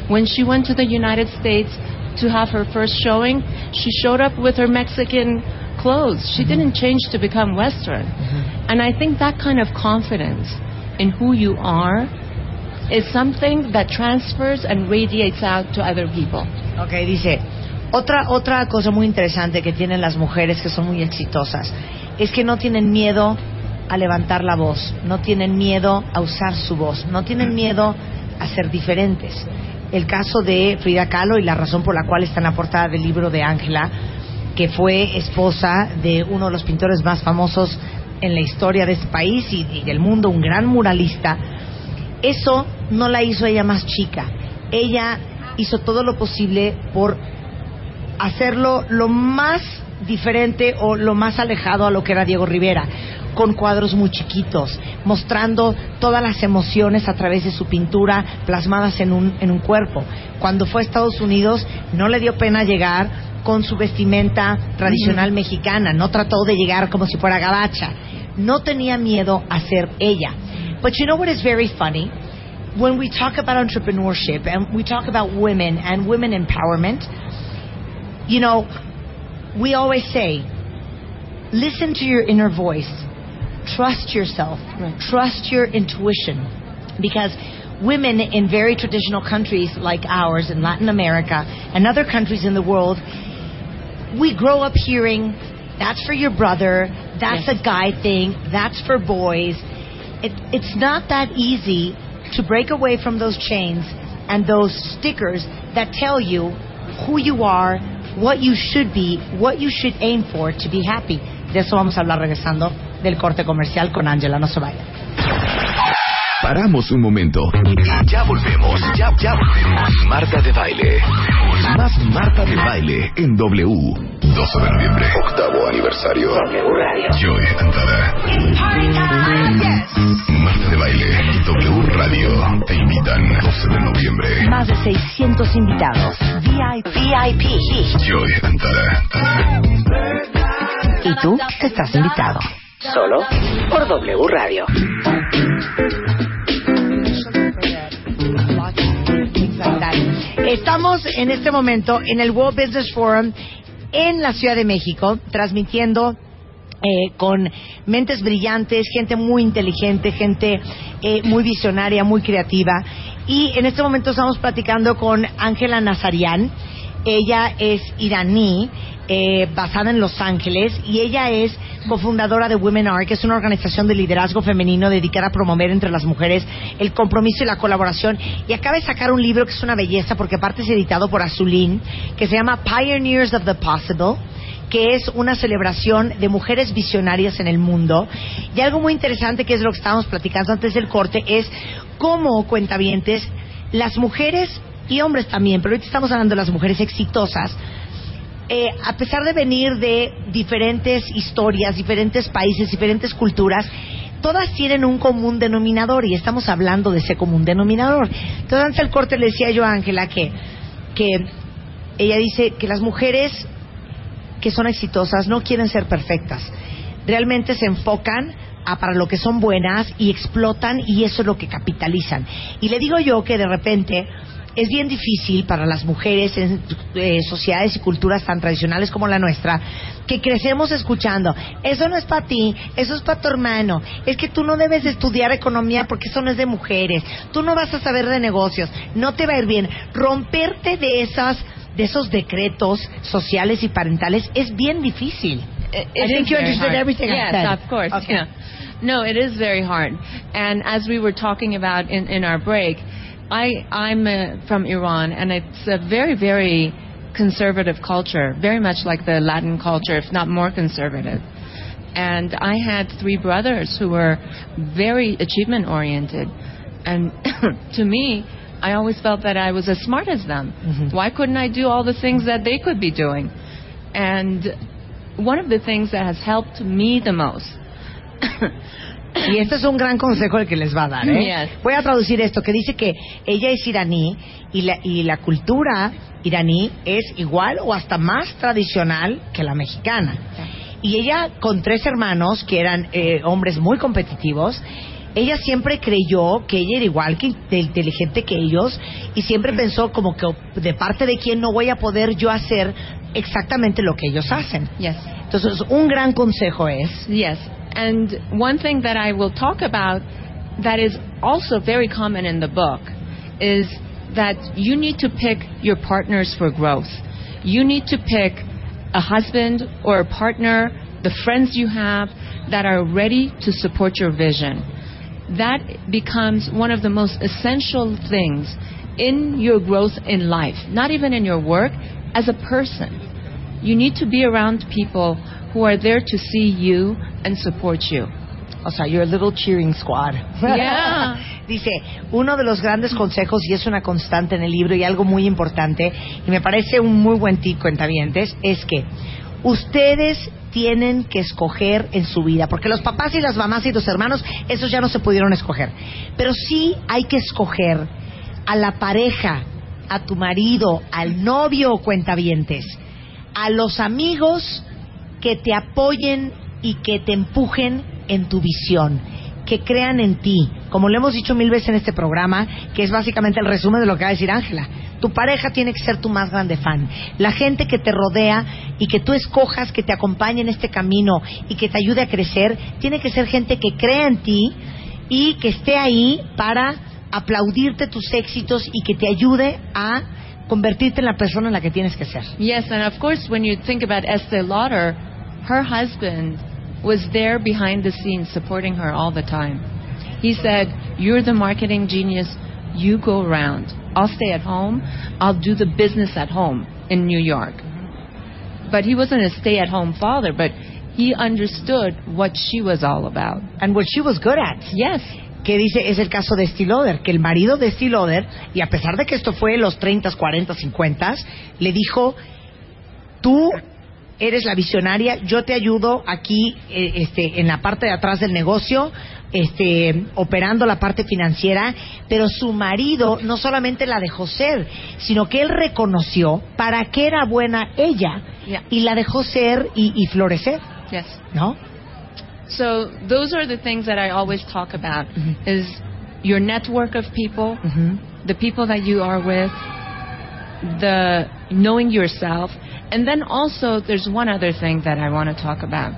When she went to the United States to have her first showing, she showed up with her Mexican clothes. She didn't change to become Western. And I think that kind of confidence in who you are is something that transfers and radiates out to other people. Ok, dice, otra, otra cosa muy interesante que tienen las mujeres que son muy exitosas es que no tienen miedo a levantar la voz, no tienen miedo a usar su voz, no tienen miedo a ser diferentes. El caso de Frida Kahlo y la razón por la cual está en la portada del libro de Ángela, que fue esposa de uno de los pintores más famosos en la historia de este país y, y del mundo, un gran muralista, eso no la hizo ella más chica. Ella hizo todo lo posible por hacerlo lo más diferente o lo más alejado a lo que era Diego Rivera, con cuadros muy chiquitos, mostrando todas las emociones a través de su pintura plasmadas en un, en un cuerpo. Cuando fue a Estados Unidos no le dio pena llegar con su vestimenta tradicional mexicana, no trató de llegar como si fuera gabacha, no tenía miedo a ser ella. But you know what is very funny? When we talk about entrepreneurship and we talk about women and women empowerment, you know, we always say, listen to your inner voice, trust yourself, trust your intuition, because women in very traditional countries like ours in Latin America and other countries in the world, we grow up hearing, that's for your brother, that's a guy thing, that's for boys. It, it's not that easy to break away from those chains and those stickers that tell you who you are, what you should be, what you should aim for to be happy. De eso vamos a hablar regresando del corte comercial con Angela. No se vaya. Paramos un momento. Y ya volvemos. Ya, ya volvemos. Marta de baile. Más Marta de baile en W. 12 de noviembre. Octavo aniversario. W Radio. Joy Antara. Marta de baile y W Radio te invitan 12 de noviembre. Más de 600 invitados. VIP. VIP. Joy Antara. Y tú estás invitado. Solo por W Radio. Estamos en este momento en el World Business Forum en la Ciudad de México, transmitiendo eh, con mentes brillantes, gente muy inteligente, gente eh, muy visionaria, muy creativa. Y en este momento estamos platicando con Ángela Nazarian. Ella es iraní, eh, basada en Los Ángeles, y ella es cofundadora de Women Are, que es una organización de liderazgo femenino dedicada a promover entre las mujeres el compromiso y la colaboración. Y acaba de sacar un libro que es una belleza, porque aparte es editado por Azulín, que se llama Pioneers of the Possible que es una celebración de mujeres visionarias en el mundo. Y algo muy interesante, que es lo que estábamos platicando antes del corte, es cómo, cuentavientes, las mujeres y hombres también, pero ahorita estamos hablando de las mujeres exitosas, eh, a pesar de venir de diferentes historias, diferentes países, diferentes culturas, todas tienen un común denominador y estamos hablando de ese común denominador. Entonces, antes del corte le decía yo a Ángela que, que ella dice que las mujeres que son exitosas no quieren ser perfectas. Realmente se enfocan a para lo que son buenas y explotan y eso es lo que capitalizan. Y le digo yo que de repente es bien difícil para las mujeres en eh, sociedades y culturas tan tradicionales como la nuestra que crecemos escuchando, eso no es para ti, eso es para tu hermano, es que tú no debes de estudiar economía porque eso no es de mujeres, tú no vas a saber de negocios, no te va a ir bien. Romperte de esas de esos decretos sociales y parentales es bien difícil. It- I it think is you very understood hard. everything I yes, said. of course. Okay. Yeah. No, it is very hard. And as we were talking about in, in our break, I, I'm uh, from Iran, and it's a very, very conservative culture, very much like the Latin culture, if not more conservative. And I had three brothers who were very achievement oriented. And to me, I always felt that I was as smart as them. Why couldn't I do all the things that they could be doing? And one of the things that has helped me the most Y este es un gran consejo el que les va a dar. ¿eh? Yes. Voy a traducir esto, que dice que ella es iraní y la, y la cultura iraní es igual o hasta más tradicional que la mexicana. Y ella con tres hermanos que eran eh, hombres muy competitivos, ella siempre creyó que ella era igual que inteligente que ellos y siempre pensó como que de parte de quién no voy a poder yo hacer exactamente lo que ellos hacen. Yes. Entonces, un gran consejo es Yes. And one thing that I will talk about that is also very common in the book is that you need to pick your partners for growth. You need to pick a husband or a partner, the friends you have that are ready to support your vision. That becomes one of the most essential things in your growth in life, not even in your work, as a person. You need to be around people who are there to see you and support you. O sea, your little cheering squad. Yeah. Dice, uno de los grandes consejos, y es una constante en el libro y algo muy importante, y me parece un muy buen tip, cuentavientes, es que ustedes tienen que escoger en su vida, porque los papás y las mamás y los hermanos, esos ya no se pudieron escoger. Pero sí hay que escoger a la pareja, a tu marido, al novio o cuentavientes, a los amigos que te apoyen y que te empujen en tu visión, que crean en ti, como lo hemos dicho mil veces en este programa, que es básicamente el resumen de lo que va a decir Ángela. Tu pareja tiene que ser tu más grande fan. La gente que te rodea y que tú escojas que te acompañe en este camino y que te ayude a crecer, tiene que ser gente que crea en ti y que esté ahí para aplaudirte tus éxitos y que te ayude a convertirte en la persona en la que tienes que ser. Yes, and of course, when you think about Estee Lauder, her husband was there behind the scenes supporting her all the time. He said, You're the marketing genius, you go around. I'll stay at home, I'll do the business at home in New York. But he wasn't a stay at home father, but he understood what she was all about. And what she was good at. Yes. que dice es el caso de Steve Lauder, que el marido de Steve Lauder, y a pesar de que esto fue en los 30, 40, 50, le dijo, tú eres la visionaria, yo te ayudo aquí eh, este, en la parte de atrás del negocio, este, operando la parte financiera, pero su marido no solamente la dejó ser, sino que él reconoció para qué era buena ella Yeah. y la dejó ser y, y florecer, Yes. ¿no? So those are the things that I always talk about is your network of people, the people that you are with, the knowing yourself, and then also there's one other thing that I want to talk about,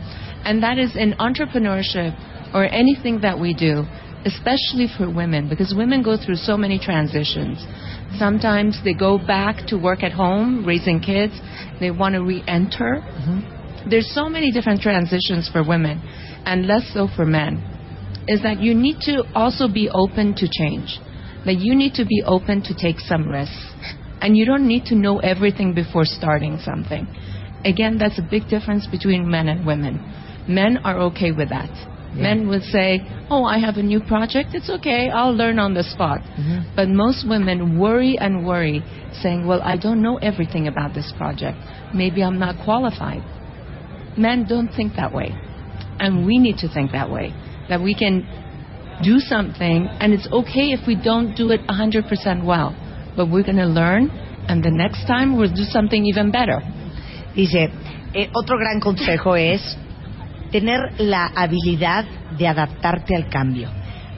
and that is in entrepreneurship or anything that we do, especially for women, because women go through so many transitions. Sometimes they go back to work at home, raising kids. They want to re-enter. Mm-hmm. There's so many different transitions for women, and less so for men. Is that you need to also be open to change. That you need to be open to take some risks. And you don't need to know everything before starting something. Again, that's a big difference between men and women. Men are okay with that. Men would say, Oh, I have a new project. It's okay. I'll learn on the spot. Mm-hmm. But most women worry and worry, saying, Well, I don't know everything about this project. Maybe I'm not qualified. Men don't think that way. And we need to think that way. That we can do something, and it's okay if we don't do it 100% well. But we're going to learn, and the next time we'll do something even better. Dice, eh, otro gran consejo es tener la habilidad de adaptarte al cambio.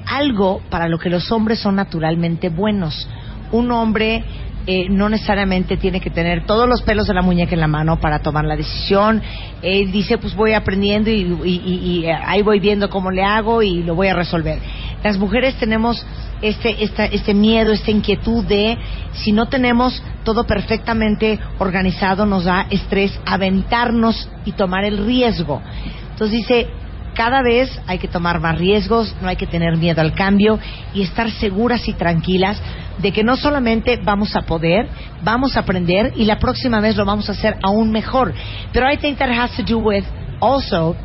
Algo para lo que los hombres son naturalmente buenos. Un hombre eh, no necesariamente tiene que tener todos los pelos de la muñeca en la mano para tomar la decisión. Él dice, pues voy aprendiendo y, y- eh, ahí voy viendo cómo le hago y lo voy a resolver. Las mujeres tenemos este, esta- este miedo, esta inquietud de si no tenemos todo perfectamente organizado, nos da estrés aventarnos y tomar el riesgo. Entonces dice, cada vez hay que tomar más riesgos, no hay que tener miedo al cambio y estar seguras y tranquilas de que no solamente vamos a poder, vamos a aprender y la próxima vez lo vamos a hacer aún mejor. Pero I think that has to do with also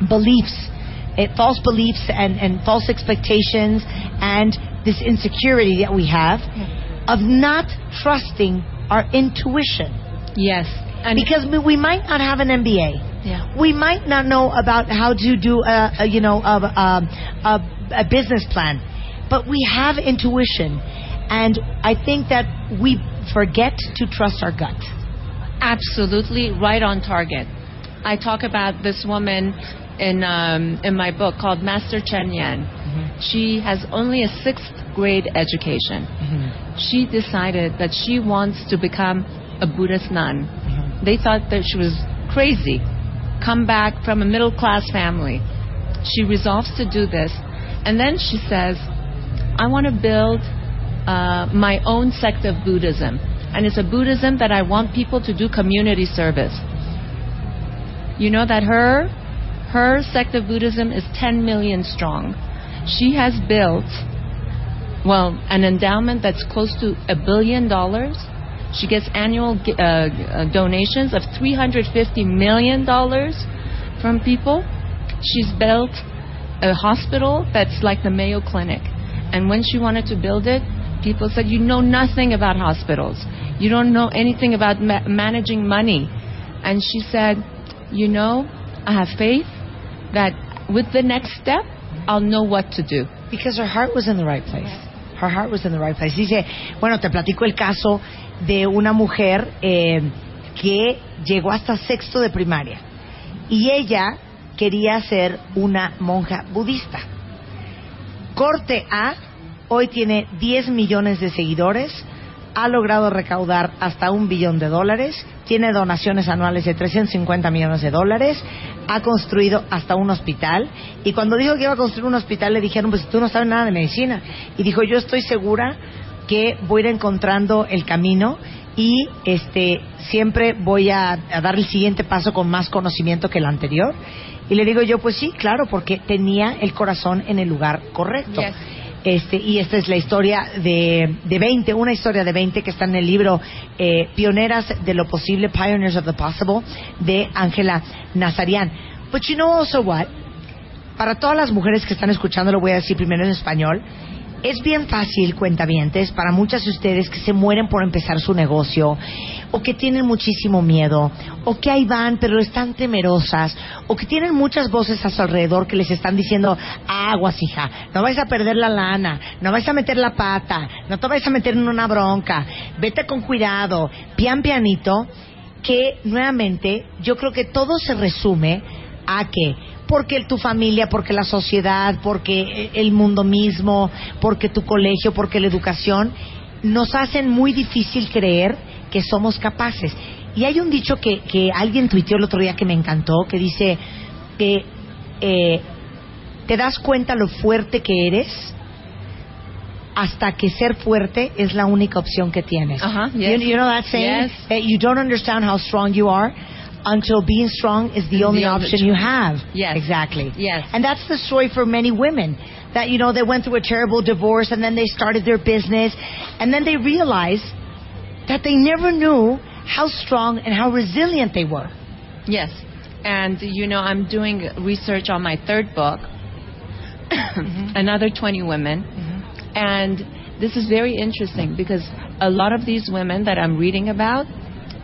beliefs, eh, false beliefs and, and false expectations and this insecurity that we have of not trusting our intuition. Yes. And Because we, we might not have an MBA. Yeah. We might not know about how to do a, a you know a, a, a, a business plan, but we have intuition, and I think that we forget to trust our gut. absolutely right on target. I talk about this woman in um, in my book called Master Chen Yan. She has only a sixth grade education. She decided that she wants to become a Buddhist nun. They thought that she was crazy. Come back from a middle class family. She resolves to do this. And then she says, I want to build uh, my own sect of Buddhism. And it's a Buddhism that I want people to do community service. You know that her her sect of Buddhism is 10 million strong. She has built well an endowment that's close to a billion dollars. She gets annual uh, donations of 350 million dollars from people. She's built a hospital that's like the Mayo Clinic. And when she wanted to build it, people said, You know nothing about hospitals. You don't know anything about ma- managing money. And she said, You know, I have faith that with the next step, I'll know what to do. Because her heart was in the right place. Her heart was in the right place. Dice, bueno, te platico el caso de una mujer eh, que llegó hasta sexto de primaria y ella quería ser una monja budista. Corte A, hoy tiene 10 millones de seguidores, ha logrado recaudar hasta un billón de dólares, tiene donaciones anuales de 350 millones de dólares, ha construido hasta un hospital y cuando dijo que iba a construir un hospital le dijeron, pues tú no sabes nada de medicina. Y dijo, yo estoy segura que voy a ir encontrando el camino y este siempre voy a, dar el siguiente paso con más conocimiento que el anterior. Y le digo yo, pues sí, claro, porque tenía el corazón en el lugar correcto. Este, y esta es la historia de, de 20, una historia de 20 que está en el libro eh, Pioneras de lo Posible, Pioneers of the Possible, de Ángela Nazarian. But you know also what? Para todas las mujeres que están escuchando, lo voy a decir primero en español. Es bien fácil, cuentavientes, para muchas de ustedes que se mueren por empezar su negocio, o que tienen muchísimo miedo, o que ahí van pero están temerosas, o que tienen muchas voces a su alrededor que les están diciendo, aguas hija, no vais a perder la lana, no vais a meter la pata, no te vais a meter en una bronca, vete con cuidado, pian pianito, que nuevamente yo creo que todo se resume a que porque tu familia, porque la sociedad, porque el mundo mismo, porque tu colegio, porque la educación nos hacen muy difícil creer que somos capaces. Y hay un dicho que, que alguien tuiteó el otro día que me encantó, que dice que eh, te das cuenta lo fuerte que eres hasta que ser fuerte es la única opción que tienes. Uh-huh, You- yes. you, know that saying? Yes. That you don't understand how strong you are until being strong is the only the option you have. Yes. Exactly. Yes. And that's the story for many women. That, you know, they went through a terrible divorce and then they started their business and then they realized that they never knew how strong and how resilient they were. Yes. And, you know, I'm doing research on my third book, mm-hmm. Another 20 Women. Mm-hmm. And this is very interesting because a lot of these women that I'm reading about,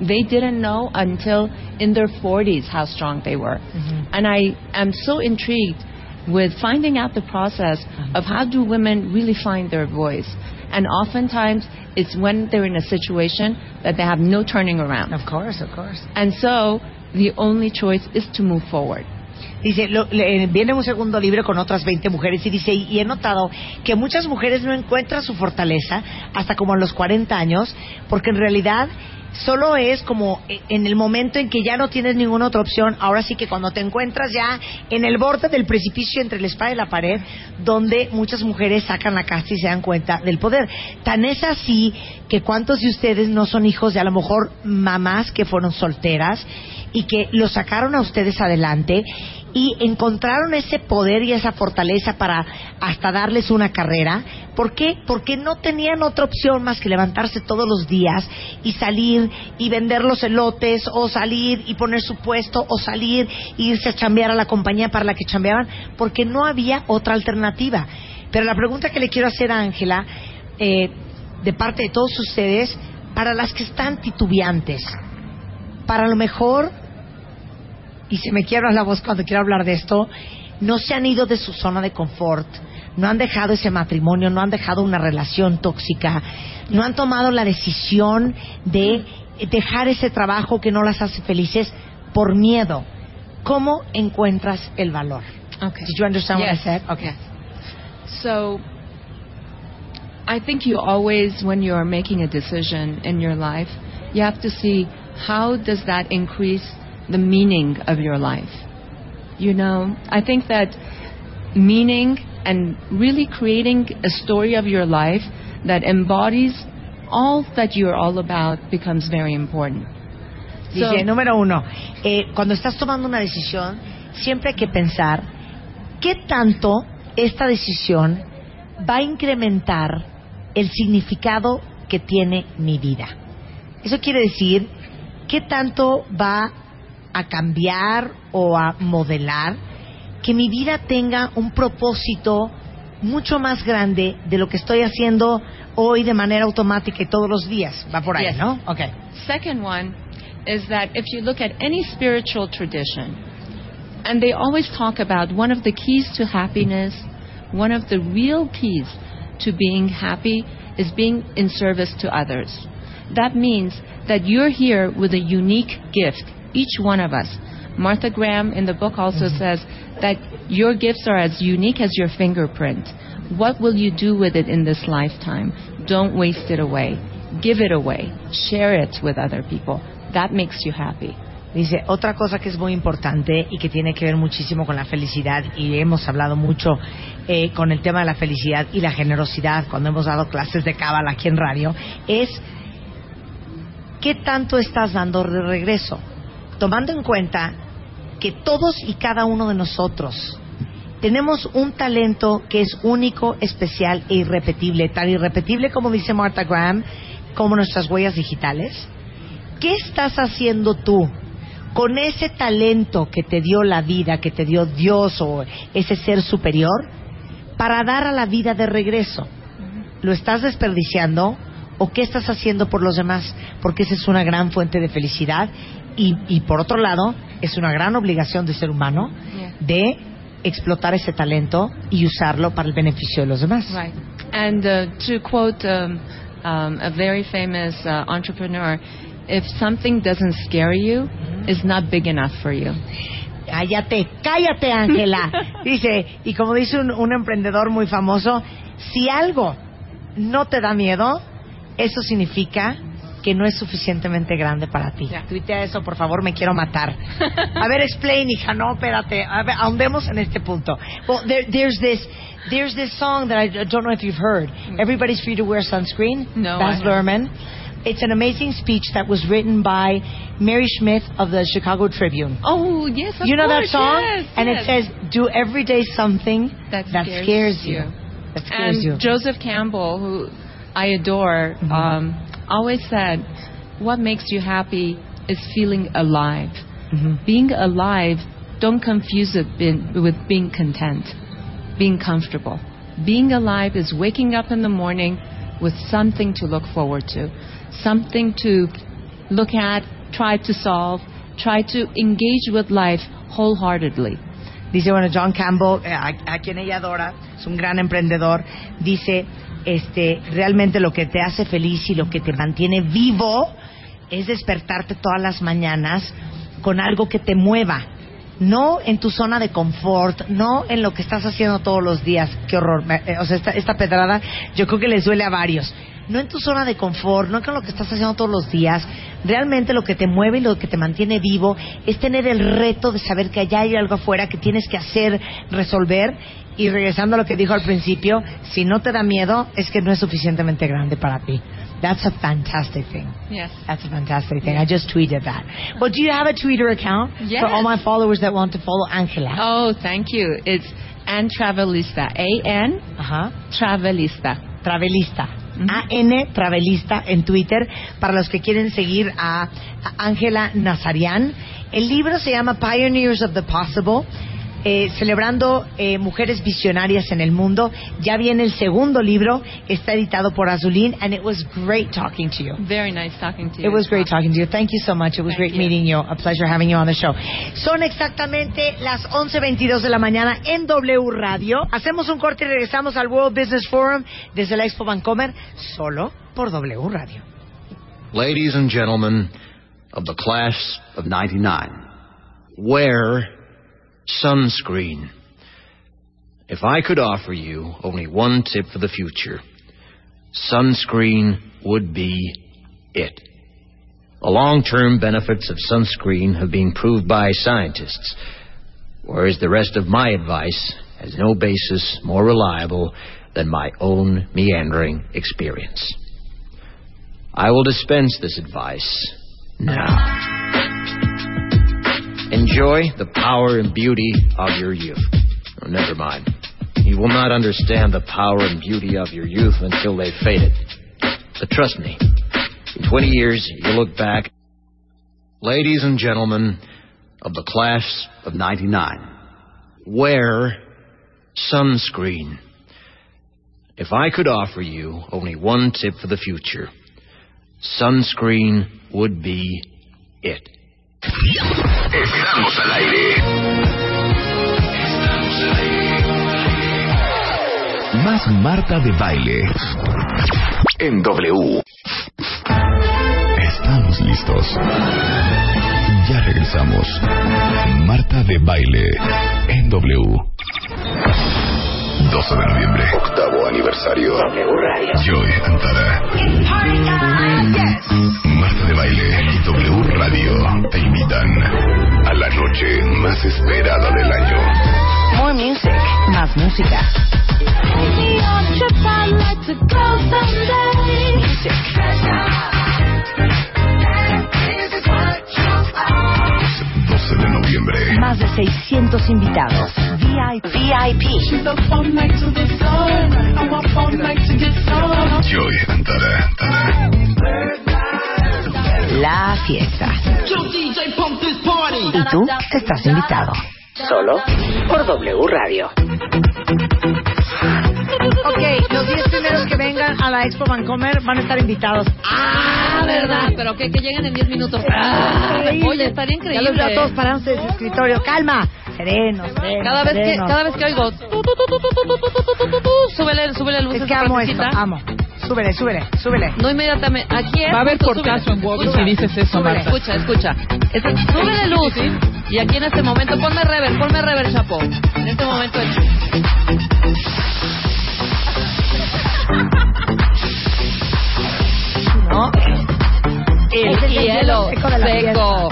they didn't know until in their 40s how strong they were. Mm-hmm. And I am so intrigued with finding out the process mm-hmm. of how do women really find their voice. And oftentimes it's when they're in a situation that they have no turning around. Of course, of course. And so the only choice is to move forward. Dice, lo- le- viene un segundo libro con otras 20 mujeres y dice, y he notado que muchas mujeres no encuentran su fortaleza hasta como a los 40 años, porque en realidad solo es como eh, en el momento en que ya no tienes ninguna otra opción, ahora sí que cuando te encuentras ya en el borde del precipicio entre la espada y la pared, donde muchas mujeres sacan la casta y se dan cuenta del poder. Tan es así que cuántos de ustedes no son hijos de a lo mejor mamás que fueron solteras y que lo sacaron a ustedes adelante y encontraron ese poder y esa fortaleza para hasta darles una carrera. ¿Por qué? Porque no tenían otra opción más que levantarse todos los días y salir y vender los elotes o salir y poner su puesto o salir e irse a chambear a la compañía para la que chambeaban porque no había otra alternativa. Pero la pregunta que le quiero hacer a Ángela, eh, de parte de todos ustedes, para las que están titubeantes, para lo mejor y se me quiebra la voz cuando quiero hablar de esto, no se han ido de su zona de confort, no han dejado ese matrimonio, no han dejado una relación tóxica, no han tomado la decisión de dejar ese trabajo que no las hace felices por miedo. ¿Cómo encuentras el valor? Okay. Did you understand what I said? Okay. Yes. So I think you always, when you're making a decision in your life, you have to see how does that increase the meaning of your life. You know, I think that meaning and really creating a story of your life that embodies all that you're all about becomes very important. Dice, So- número uno, eh, cuando estás tomando una decisión, siempre hay que pensar qué tanto esta decisión va a incrementar el significado que tiene mi vida. Eso quiere decir qué tanto va a cambiar o a modelar que mi vida tenga un propósito mucho más grande de lo que estoy haciendo hoy de manera automática y todos los días. Va por ahí, Yes. ¿no? Okay. Second one is that if you look at any spiritual tradition, and they always talk about one of the keys to happiness, one of the real keys to being happy is being in service to others. That means that you're here with a unique gift, each one of us. Martha Graham in the book also says that your gifts are as unique as your fingerprint. What will you do with it in this lifetime? Don't waste it away. Give it away. Share it with other people. That makes you happy. Dice, otra cosa que es muy importante y que tiene que ver muchísimo con la felicidad, y hemos hablado mucho eh, con el tema de la felicidad y la generosidad cuando hemos dado clases de cábala aquí en radio, es qué tanto estás dando de regreso, tomando en cuenta que todos y cada uno de nosotros tenemos un talento que es único, especial e irrepetible, tan irrepetible como dice Martha Graham, como nuestras huellas digitales. ¿Qué estás haciendo tú con ese talento que te dio la vida, que te dio Dios o ese ser superior, para dar a la vida de regreso? ¿Lo estás desperdiciando o qué estás haciendo por los demás? Porque esa es una gran fuente de felicidad y, y por otro lado, es una gran obligación de ser humano de explotar ese talento y usarlo para el beneficio de los demás. Right. And uh, to quote um, um, a very famous uh, entrepreneur, if something doesn't scare you, it's not big enough for you. Cállate, cállate, Ángela. Dice, y como dice un, un emprendedor muy famoso, si algo no te da miedo, eso significa que no es suficientemente grande para ti. Tuitea eso, por favor, me quiero matar. A ver, explain, hija, no, espérate. A ver, ahondemos en este punto. Well, there, there's this... There's this song that I don't know if you've heard. Everybody's free to wear sunscreen. Mm. No, Baz. Luhrmann. It's an amazing speech that was written by Mary Schmidt of the Chicago Tribune. Oh, yes, of you know course, that song? yes, and yes. it says, "Do every day something That that scares scares you." you. That scares and you. Joseph Campbell, who I adore, Mm-hmm. um, always said, "What makes you happy is feeling alive. Mm-hmm. Being alive, don't confuse it with being content, being comfortable. Being alive is waking up in the morning with something to look forward to, something to look at, try to solve, try to engage with life wholeheartedly." Dice, bueno, John Campbell, eh, a, quien ella adora, es un gran emprendedor, dice, este, realmente lo que te hace feliz y lo que te mantiene vivo es despertarte todas las mañanas con algo que te mueva. No en tu zona de confort, no en lo que estás haciendo todos los días. Qué horror. Eh, O sea, esta, esta pedrada yo creo que les duele a varios. No en tu zona de confort, no con lo que estás haciendo todos los días. Realmente lo que te mueve y lo que te mantiene vivo es tener el reto de saber que allá hay algo afuera que tienes que hacer, resolver. Y regresando a lo que dijo al principio, si no te da miedo, es que no es suficientemente grande para ti. That's a fantastic thing. Yes. That's a fantastic thing. I just tweeted that. Well, do you have a Twitter account Yes. for all my followers that want to follow Angela? Oh, thank you. It's Ann Travelista. A N Ajá. Travelista. Travelista. A-N Travelista en Twitter para los que quieren seguir a Ángela Nazarian. El libro se llama Pioneers of the Possible. Eh, celebrando eh, mujeres visionarias en el mundo. Ya viene el segundo libro, está editado por Azulín, and it was great talking to you. Very nice talking to you. It was great talking to you. Thank you so much. It was Thank great you. meeting you. A pleasure having you on the show. Son exactamente las 11.22 de la mañana en W Radio. Hacemos un corte y regresamos al World Business Forum desde la Expo Vancomer, solo por W Radio. Ladies and gentlemen of the class of 99, wear sunscreen. If I could offer you only one tip for the future, sunscreen would be it. The long term benefits of sunscreen have been proved by scientists, whereas the rest of my advice has no basis more reliable than my own meandering experience. I will dispense this advice now. Enjoy the power and beauty of your youth. Oh, never mind. You will not understand the power and beauty of your youth until they've faded. But trust me, in 20 years, you'll look back. Ladies and gentlemen of the class of 99, wear sunscreen. If I could offer you only one tip for the future, sunscreen would be it. Estamos al aire. Más Marta de Baile. En W. Estamos listos. Ya regresamos. Marta de Baile. En W. 12 de noviembre. Octavo aniversario. Joy Antara. Marta de Baile y W Radio te invitan a la noche más esperada del año. More music, más música. Music. 12 de noviembre. Más de 600 invitados. VIP. VIP. Joy Antara. La fiesta. Y tú estás invitado. Solo por W Radio. Ok, los 10 primeros que vengan a la Expo Vancomer van a estar invitados. Ah, verdad, pero que, que lleguen en 10 minutos. Ah, oye, estaría increíble. Ya los veo todos parados en su escritorio. Calma, serenos, serenos cada vez serenos. que Cada vez que oigo, súbele, súbele el Es que amo esto, amo. Súbele, súbele, súbele. No inmediatamente. Aquí es. Va a haber portazo en Walker si dices eso, súbele. Marta. Escucha, escucha. Es, súbele luz. Y aquí en este momento, ponme rever, ponme rever, chapo. En este momento, el... ¿No? El es hielo seco de la seco.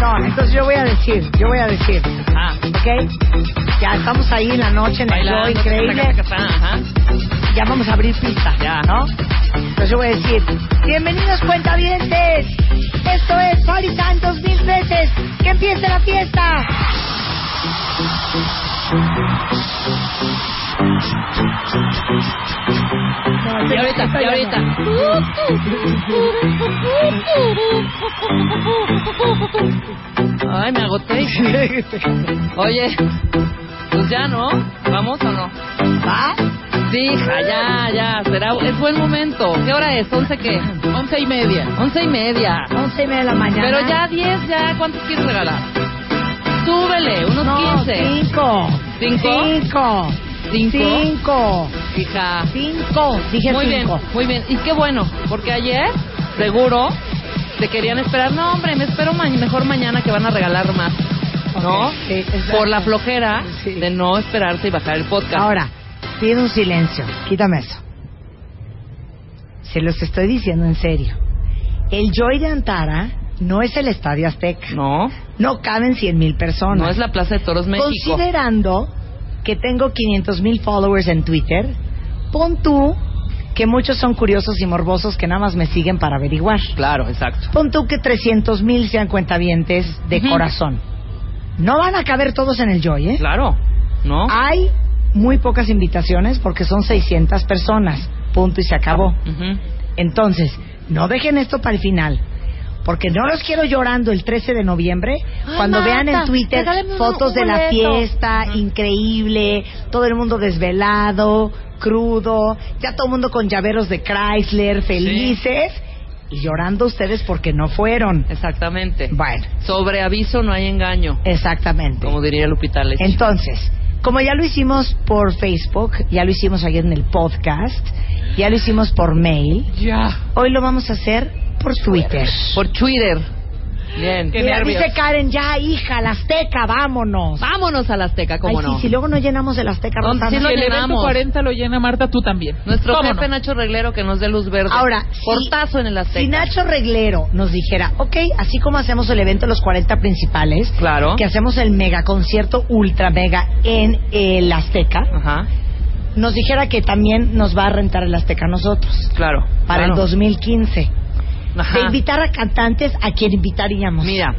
No, entonces yo voy a decir, yo voy a decir. Ah. ¿Ok? Ya estamos ahí en la noche en el show, increíble. taca, taca, taca, ajá. Ya vamos a abrir pista, Ya. ¿no? Entonces yo voy a decir, bienvenidos cuentavientes. Esto es Party Time 2013. Que empiece la fiesta. Y ahorita, y ahorita. Ay, me agoté. Oye, pues ya, ¿no? ¿Vamos o no? ¿Va? Sí, ya, ya. Será, es buen momento. ¿Qué hora es? ¿Once qué? Once y media. Once y media. Once y media de la mañana. Pero ya diez, ya. ¿Cuántos quieres regalar? Súbele, unos No, quince. cinco. ¿Cinco? Cinco. ¿Cinco? Cinco. Hija. Cinco. Dije Muy cinco. bien, muy bien. Y qué bueno, porque ayer, seguro, te querían esperar. No, hombre, me espero ma- mejor mañana que van a regalar más. ¿No? Sí, exacto. Por la flojera Sí. de no esperarse y bajar el podcast. Ahora, pido un silencio. Quítame eso. Se los estoy diciendo en serio. El Joy de Antara no es el Estadio Azteca. No, No caben 100 mil personas. no es la Plaza de Toros México. Considerando que tengo 500 mil followers en Twitter, pon tú que muchos son curiosos y morbosos que nada más me siguen para averiguar. Claro, exacto. Pon tú que 300 mil sean cuentavientes de corazón. No van a caber todos en el Joy, ¿eh? Claro, ¿no? Hay muy pocas invitaciones porque son 600 personas. Punto y se acabó. Entonces, no dejen esto para el final. Porque no los quiero llorando el 13 de noviembre Ay, cuando Marta, vean en Twitter regálame un- fotos de la fiesta, increíble, todo el mundo desvelado, crudo, ya todo el mundo con llaveros de Chrysler, felices, y llorando ustedes porque no fueron. Exactamente. Bueno, Sobre aviso no hay engaño, exactamente. como diría Lupita Leche. Entonces, como ya lo hicimos por Facebook, ya lo hicimos ayer en el podcast, ya lo hicimos por mail, Ya. hoy lo vamos a hacer por Twitter. Por Twitter. Bien. Mira, dice Karen, ya, hija, la Azteca, vámonos. Vámonos a la Azteca, ¿cómo Ay, no? sí, si luego no llenamos el Azteca, No, Rosana. sí lo Si el evento llenamos. 40 lo llena Marta, tú también. Nuestro ¿Cómo jefe no? Nacho Reglero que nos dé luz verde. Ahora, portazo en el Azteca. Si Nacho Reglero nos dijera, ok, así como hacemos el evento de los 40 principales, Claro. que hacemos el mega concierto ultra mega en el Azteca, Ajá, nos dijera que también nos va a rentar el Azteca a nosotros claro. para claro. el 2015. Ajá. De invitar a cantantes, ¿a quién invitaríamos? Mira,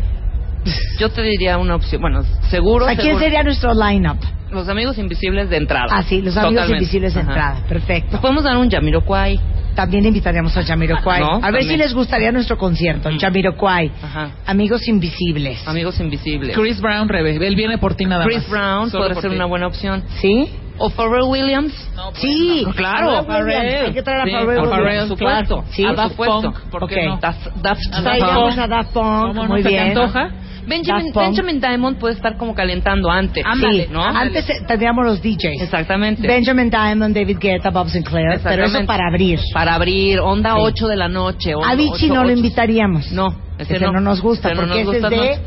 yo te diría una opción. Bueno, seguro. ¿A quién seguro. sería nuestro line-up? Los amigos invisibles de entrada. Ah, sí, los amigos Totalmente. invisibles de Ajá. entrada. Perfecto. Nos podemos dar un Jamiroquai. También invitaríamos a Jamiroquai. No, a ver también. si les gustaría nuestro concierto, Jamiroquai. Ajá. Amigos invisibles. Amigos invisibles. Chris Brown, Rebe, él viene por ti nada Chris más. Brown Solo podría ser ti. una buena opción. ¿Sí? ¿O Pharrell Williams? Sí, Claro. Pharrell Williams. Hay que traer a Pharrell a Williams. Pharrell, por supuesto. Sí, A Daft. Punk, ¿por qué Ok. no? Daft, Daft, Daft a Daft Punk, ¿Cómo no muy se te bien. antoja? Benjamin, Daft Punk. Benjamin Diamond puede estar como calentando antes. Sí, ¿no? antes eh, tendríamos los DJs. Exactamente. Benjamin Diamond, David Guetta, Bob Sinclair, pero eso para abrir. Para abrir, onda Sí. 8 de la noche. onda A Vichy no lo ocho. invitaríamos. No, ese, no. nos gusta, Ese no porque nos ese gusta, es de...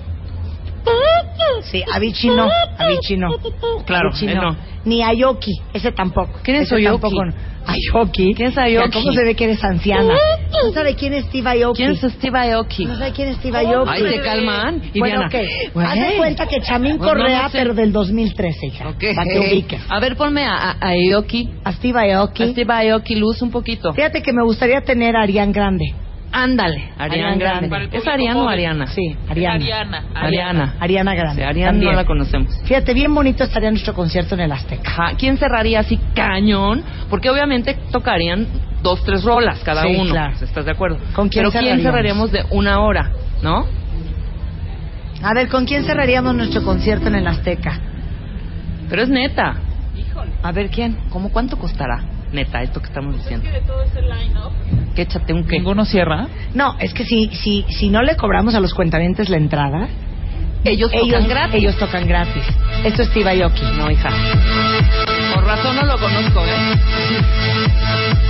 Sí, Avicii no, Avicii no. Claro, Avicii él no. no. Ni Ayoki, ese tampoco. ¿Quién es Ese Aoki? tampoco no. Ayoki. ¿Quién es Mira, Aoki? ¿Cómo se ve que eres anciana? ¿No sabe quién es Steve Aoki? ¿Quién es Steve Aoki? ¿No sabe quién es Steve Aoki? Ay, se calman. Y Bueno, Diana. ok. Güey. Haz de cuenta que Chamín No, no, Correa, no sé. pero del 2013, hija. Ok. Para que ubiques. A ver, ponme a, a, a Aoki. A Steve Aoki. A Steve Aoki, luz un poquito. Fíjate que me gustaría tener a Arián Grande. Ándale, Ariana Grande. Grande. ¿Es Ariana o Ariana? Sí, Ariana. Ariana. Ariana. Ariana Grande. Sí, Ariana también. no la conocemos. Fíjate, bien bonito estaría nuestro concierto en el Azteca. Ajá. ¿Quién cerraría así cañón? Porque obviamente tocarían dos, tres rolas cada Sí, uno. claro. ¿Estás de acuerdo? ¿Con quién Pero ¿quién cerraríamos? de una hora? ¿No? A ver, ¿con quién cerraríamos nuestro concierto en el Azteca? Pero es neta. A ver, ¿quién? ¿Cómo cuánto costará? Neta, esto que estamos diciendo. ¿Qué échate un qué? ¿Ninguno cierra? No, es que si, si, si no le cobramos a los cuentavientes la entrada, Ellos tocan ellos, gratis. ellos tocan gratis. Esto es Aoki. No, hija. Por razón no lo conozco, ¿eh?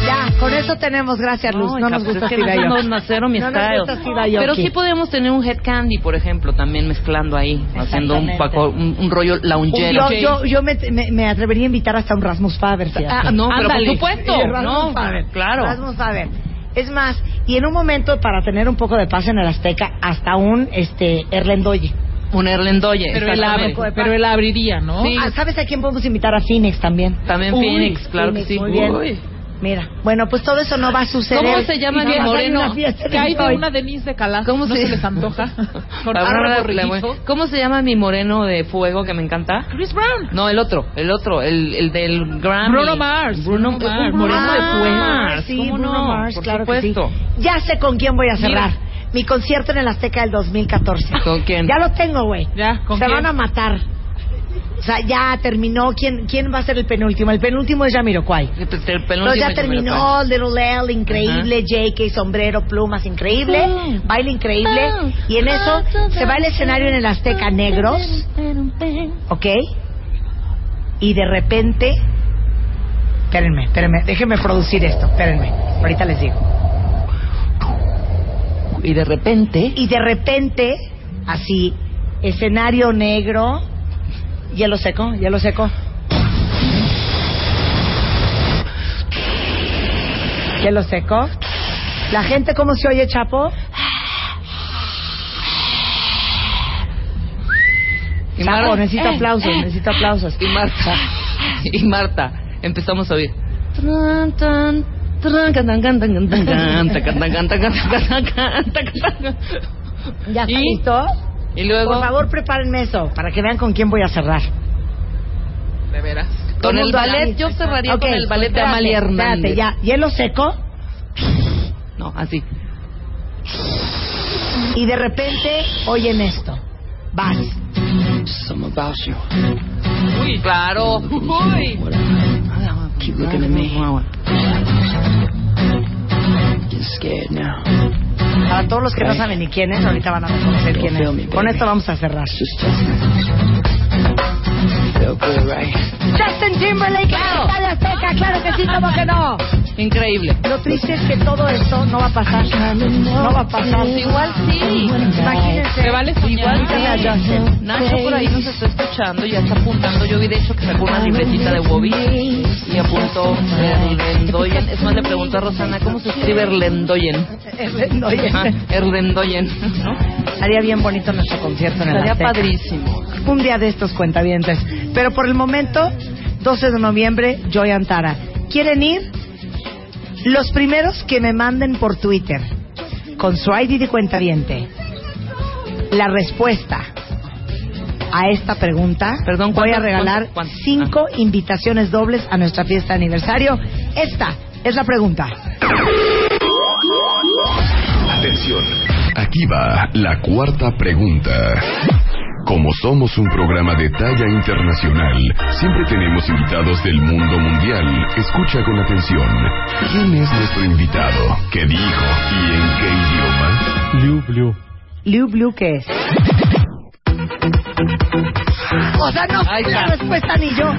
Ya, con eso tenemos, gracias Luz. No, nos pues gusta es que no, Aoki. no, no, cero mi No nos gusta. Pero sí podemos tener un head candy, por ejemplo, también mezclando ahí, haciendo un, paco, un, un rollo loungero. Yo, yo, yo me, me, me atrevería a invitar hasta un Rasmus Faber. fíjate. Ah, no, pero por supuesto, Sí, Rasmus no, Faber. claro. Rasmus Faber. Es más, y en un momento para tener un poco de paz en el Azteca, hasta un este Erlendoye. Un Erlendoye. Pero él, abre, pero él abriría, ¿no? Sí. Ah, ¿Sabes a quién podemos invitar? A Phoenix también. También Uy, Phoenix, claro Phoenix, que sí. Muy bien. Uy. Mira, bueno, pues todo eso no va a suceder. ¿Cómo se llama a moreno? Que hay de una Denise de Calas. ¿Cómo ¿No se- se les antoja? ¿Cómo se llama mi moreno de fuego que me encanta? Chris Brown. No, el otro, el otro, el, el del Grammy. Bruno Mars. Bruno, Bruno Mars, moreno de fuego. Mars, Sí, ¿cómo Bruno no? Mars, Por claro supuesto. que sí. Ya sé con quién voy a cerrar. Mi concierto en el Azteca del 2014. ¿Con quién? Ya lo tengo, güey. Ya, ¿con Se quién? van a matar. O sea, ya terminó. ¿Quién, ¿Quién va a ser el penúltimo? El penúltimo es Jamiroquai. El penúltimo Pero ya terminó. Little L, increíble, JK, sombrero, plumas, increíble, Ah. baile increíble, y en eso se va el escenario en el Azteca Negros, ¿ok? Y de repente, espérenme, espérenme, déjenme producir esto, espérenme, ahorita les digo. Y de repente, Y de repente, así, escenario negro, Hielo seco, hielo seco, hielo seco. La gente, ¿cómo se oye, Chapo? Y Chapo, Mar... necesita eh, aplausos, eh. necesita aplausos. Y Marta, y Marta, empezamos a oír. ¿Ya está listo? Y luego, Por favor, prepárenme eso, para que vean con quién voy a cerrar. De veras. Con el ballet, yo cerraría Ok, con el ballet de espérate, Amalia espérate, ya, hielo seco, No, así. y de repente, oyen esto. Vas. Something about you. Uy, claro. Uy. Keep looking at me. Get scared now. Para todos los que no saben ni quién es, ahorita van a reconocer quién es. Con esto vamos a cerrar. Good, right? Justin Timberlake, está de Azteca. Claro que sí, ¿cómo que no? Increíble. Lo triste es que todo esto no va a pasar. No va a pasar. Igual sí. Imagínense. Me vale. Igual que la Justin. Nacho por ahí nos está escuchando y ya está apuntando. Yo vi de hecho que sacó una libretita de Bobby y apuntó Erlendoyen. Es más, le pregunto a Rosana, ¿cómo se escribe Erlendoyen? Erlendoyen. Erlendoyen. ¿no? Haría bien bonito nuestro concierto en el Estaría padrísimo. Un día de estos cuentavientes. Pero por el momento, 12 de noviembre, Joy Antara. ¿Quieren ir? Los primeros que me manden por Twitter con su ID de cuentaviente la respuesta a esta pregunta, Perdón, voy a ¿cuántas- regalar cinco invitaciones dobles a nuestra fiesta de aniversario. Esta es la pregunta. Atención. Aquí va la cuarta pregunta. Como somos un programa de talla internacional, siempre tenemos invitados del mundo mundial. Escucha con atención. ¿Quién es nuestro invitado? ¿Qué dijo? ¿Y en qué idioma? Liu Blue. Liu Blue, ¿qué es? O sea, no sé la respuesta ni yo.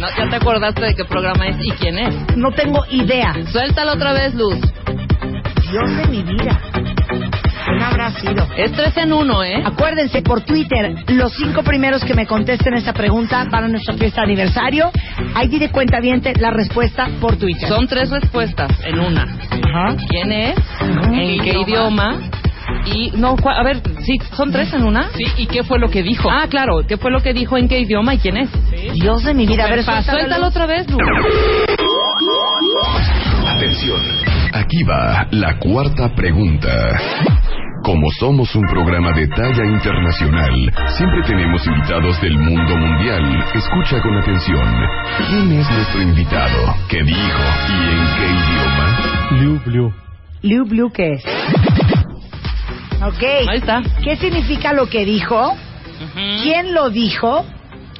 No, ¿Ya te acordaste de qué programa es y quién es? No tengo idea. Suéltalo otra vez, Luz. Dios de mi vida. ¿Quién habrá sido? Es tres en uno, ¿eh? Acuérdense por Twitter, los cinco primeros que me contesten esa pregunta van a nuestra fiesta de aniversario. Ahí de cuenta la respuesta por Twitter. Son tres respuestas en una. Ajá. ¿Quién es? ¿En qué idioma? Y no, a ver, sí, son tres en una. Sí, ¿y qué fue lo que dijo? Ah, claro, ¿qué fue lo que dijo? ¿En qué idioma y quién es? Dios de mi vida. A ver, Suéltalo, suéltalo. otra vez, Luz. Atención. Aquí va la cuarta pregunta. Como somos un programa de talla internacional, siempre tenemos invitados del mundo mundial. Escucha con atención. ¿Quién es nuestro invitado? ¿Qué dijo? ¿Y en qué idioma? Liu Blue. Liu Blue, ¿qué es? Ok. Ahí está. ¿Qué significa lo que dijo? ¿Quién lo dijo?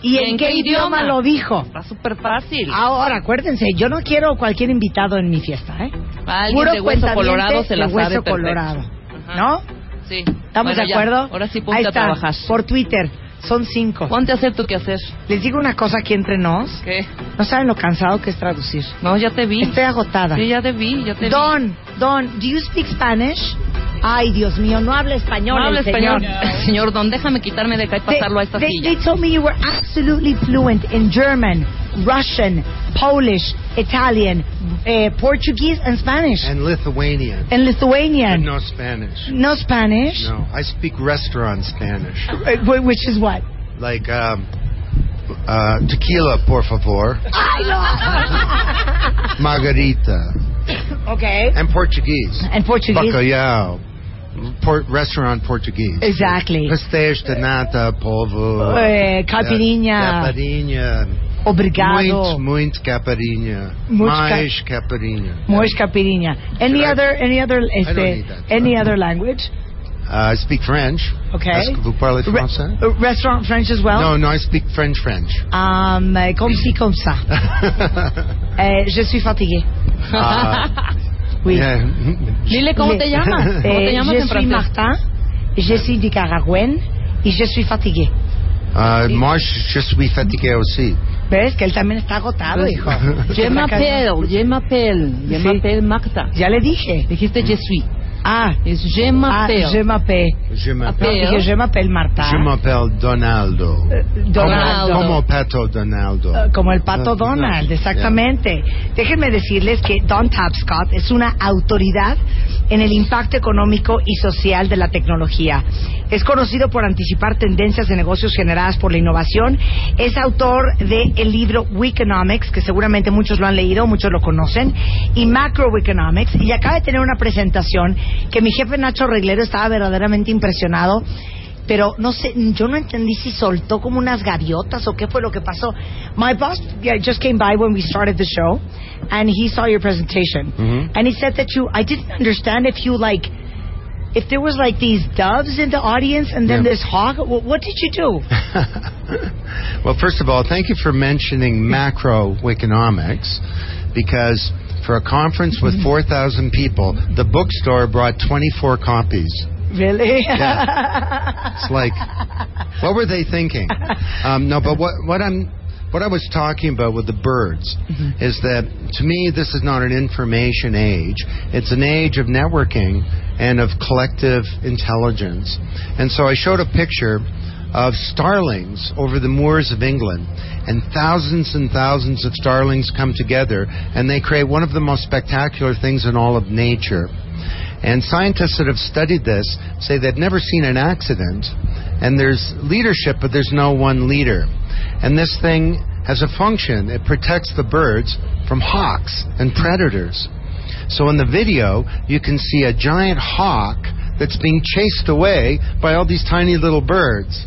¿Y en, qué, idioma? lo dijo? Está súper fácil. Ahora, acuérdense, yo no quiero cualquier invitado en mi fiesta, ¿eh? Alguien Puro de hueso colorado se la de sabe hueso perfecto. colorado. Ajá. ¿No? Sí. ¿Estamos Bueno, de ya. acuerdo? Ahora sí ponte Ahí a está, trabajar. Por Twitter, son cinco. Ponte a hacer tu quehacer. Les digo una cosa aquí entre nos. ¿Qué? No saben lo cansado que es traducir. No, ya te vi. Estoy agotada. Sí, ya te vi, ya te vi. Don, Don, do you speak Spanish? Ay, Dios mío, no habla español No habla español. señor. Señor Don, déjame quitarme de acá y pasarlo a esta they, silla. they told me you were absolutely fluent in German, Russian, Polish, Italian, eh, Portuguese, and Spanish. And Lithuanian. and Lithuanian. But no Spanish. No Spanish? No, I speak restaurant Spanish. Uh, wh- Which is what? Like, um, uh, tequila, por favor. Margarita. okay. And Portuguese. And Portuguese. Bacalhau. Port, restaurant Portuguese. Exactly. Pastéis de nata, polvo. Eh, caipirinha. Caipirinha. Obrigado. Muito, muito caipirinha. Muito Mais caipirinha. Moish caipirinha. Any Should I- other, any other, este, any other language? Uh, I speak French. Okay. Est-ce que vous parlez français? uh, restaurant French as well? No, no, I speak French French. Um, comme ci, comme ça. Euh, je suis fatiguée. Ah, oui. yeah. Dile cómo te llamas. ¿Cómo te Eh, llamas je en suis francés? Martin, je suis du Caragüen y je suis fatiguée. Uh, moi, je suis fatigué aussi. ¿Ves? Que él también está agotado, Pues, hijo. Je m'appelle, je m'appelle, je Sí. m'appelle Magda. Ya le dije. Dijiste je suis. Ah, Es je ah m'appelle. je m'appelle. Je m'appelle. je m'appelle Marta. Je m'appelle Donaldo. Eh, Donaldo. Como, como Pato Donaldo. Eh, Como el pato Uh, Donald, yeah. exactamente. Déjenme decirles que Don Tapscott es una autoridad en el impacto económico y social de la tecnología. Es conocido por anticipar tendencias de negocios generadas por la innovación. Es autor del el libro Weeconomics, que seguramente muchos lo han leído, muchos lo conocen, y Macroeconomics. Y acaba de tener una presentación que mi jefe Nacho Reglero estaba verdaderamente impresionado pero no sé, yo no entendí si soltó como unas gaviotas o qué fue lo que pasó. My boss yeah, just came by when we started the show, and he saw your presentation, Mhm. and he said that you, I didn't understand if you like, if there was like these doves in the audience and then Yeah. this hawk. What, what did you do? well, first of all, thank you for mentioning macroeconomics because for a conference with 4,000 people, the bookstore brought 24 copies. Really? Yeah. It's like, what were they thinking? Um, no, but what, what I'm what I was talking about with the birds is that to me this is not an information age. It's an age of networking and of collective intelligence. And so I showed a picture of starlings over the moors of England, and thousands and thousands of starlings come together, and they create one of the most spectacular things in all of nature. And scientists that have studied this say they've never seen an accident, and there's leadership, but there's no one leader. And this thing has a function. It protects the birds from hawks and predators. So in the video, you can see a giant hawk that's being chased away by all these tiny little birds.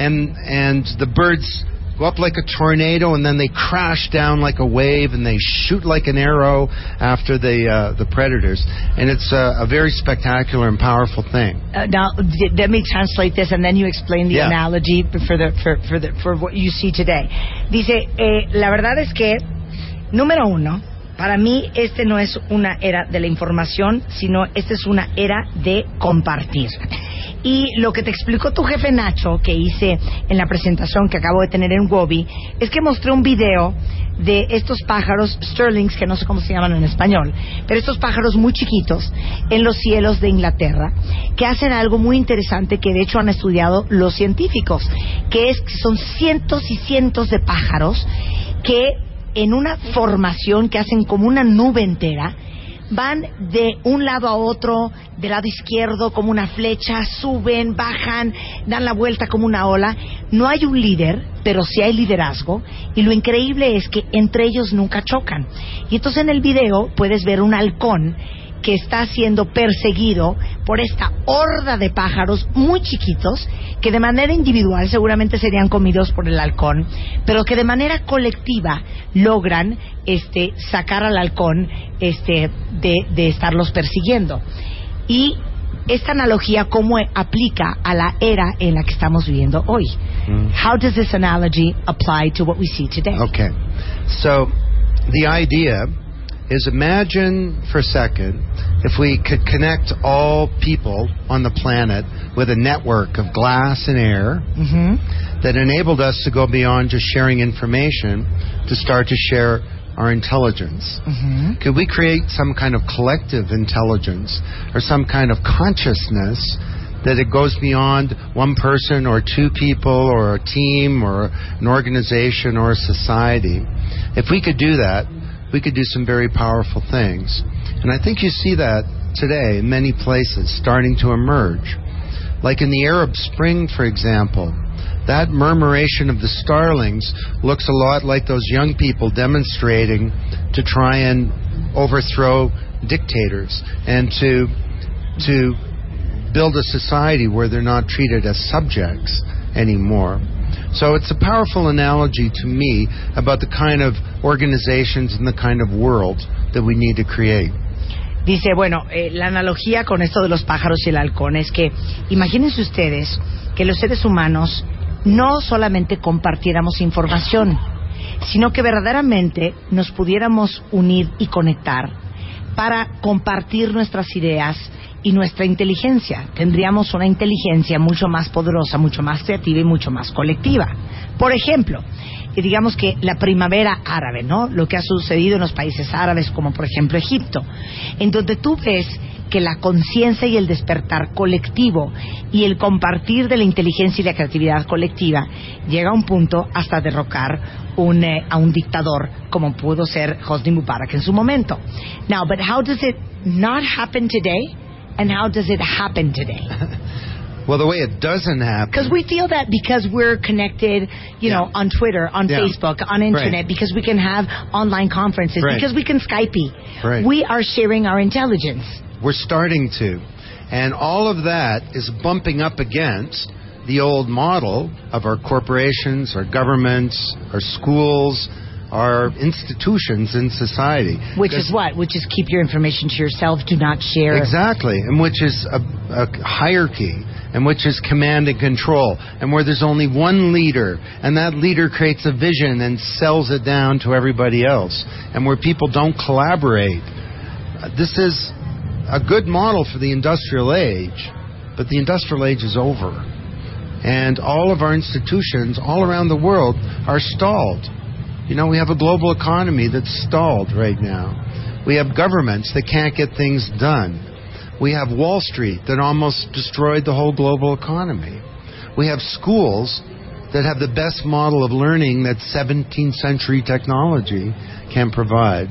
And and the birds go up like a tornado and then they crash down like a wave and they shoot like an arrow after the uh, the predators. And it's a, a very spectacular and powerful thing. Uh, now, d- let me translate this, and then you explain the Yeah. analogy for the for for the for what you see today. Dice, eh, la verdad es que número uno, para mí este no es una era de la información, sino esta es una era de compartir. Y lo que te explicó tu jefe Nacho, que hice en la presentación que acabo de tener en Wobby, es que mostré un video de estos pájaros Sterlings, que no sé cómo se llaman en español, pero estos pájaros muy chiquitos en los cielos de Inglaterra, que hacen algo muy interesante que de hecho han estudiado los científicos, que es que son cientos y cientos de pájaros que en una formación que hacen como una nube entera, van de un lado a otro, del lado izquierdo como una flecha, suben, bajan, dan la vuelta como una ola. No hay un líder, pero sí hay liderazgo. Y lo increíble es que entre ellos nunca chocan. Y entonces en el video puedes ver un halcón que está siendo perseguido por esta horda de pájaros muy chiquitos que de manera individual seguramente serían comidos por el halcón, pero que de manera colectiva logran este sacar al halcón este de, de estarlos persiguiendo. Y esta analogía cómo aplica a la era en la que estamos viviendo hoy. How does this analogy apply to what we see today? Okay. So the idea is imagine for a second if we could connect all people on the planet with a network of glass and air mm-hmm. that enabled us to go beyond just sharing information to start to share our intelligence. Mm-hmm. Could we create some kind of collective intelligence or some kind of consciousness that it goes beyond one person or two people or a team or an organization or a society? If we could do that, we could do some very powerful things. And I think you see that today in many places starting to emerge. Like in the Arab Spring, for example, that murmuration of the starlings looks a lot like those young people demonstrating to try and overthrow dictators and to to build a society where they're not treated as subjects anymore. So it's a powerful analogy to me about the kind of organizations and the kind of world that we need to create. Dice, bueno, eh, la analogía con esto de los pájaros y el halcón es que imagínense ustedes que los seres humanos no solamente compartiéramos información, sino que verdaderamente nos pudiéramos unir y conectar para compartir nuestras ideas y nuestra inteligencia. Tendríamos una inteligencia mucho más poderosa, mucho más creativa y mucho más colectiva. Por ejemplo, digamos que la primavera árabe, ¿no? Lo que ha sucedido en los países árabes, como por ejemplo Egipto, en donde tú ves que la conciencia y el despertar colectivo y el compartir de la inteligencia y la creatividad colectiva llega a un punto hasta derrocar un, eh, a un dictador como pudo ser Hosni Mubarak en su momento. Now, but how does it not happen today? And how does it happen today? Well, the way it doesn't happen. Because we feel that because we're connected, you know, on Twitter, on Yeah. Facebook, on internet, Right. because we can have online conferences, Right. because we can Skype. Right. We are sharing our intelligence. We're starting to. And all of that is bumping up against the old model of our corporations, our governments, our schools, our institutions in society. Which is what? Which is keep your information to yourself. Do not share. Exactly, and which is a, a hierarchy, and which is command and control, and where there's only one leader, and that leader creates a vision and sells it down to everybody else, and where people don't collaborate. This is a good model for the industrial age, but the industrial age is over. And all of our institutions all around the world are stalled. You know, we have a global economy that's stalled right now. We have governments that can't get things done. We have Wall Street that almost destroyed the whole global economy. We have schools that have the best model of learning that 17th century technology can provide.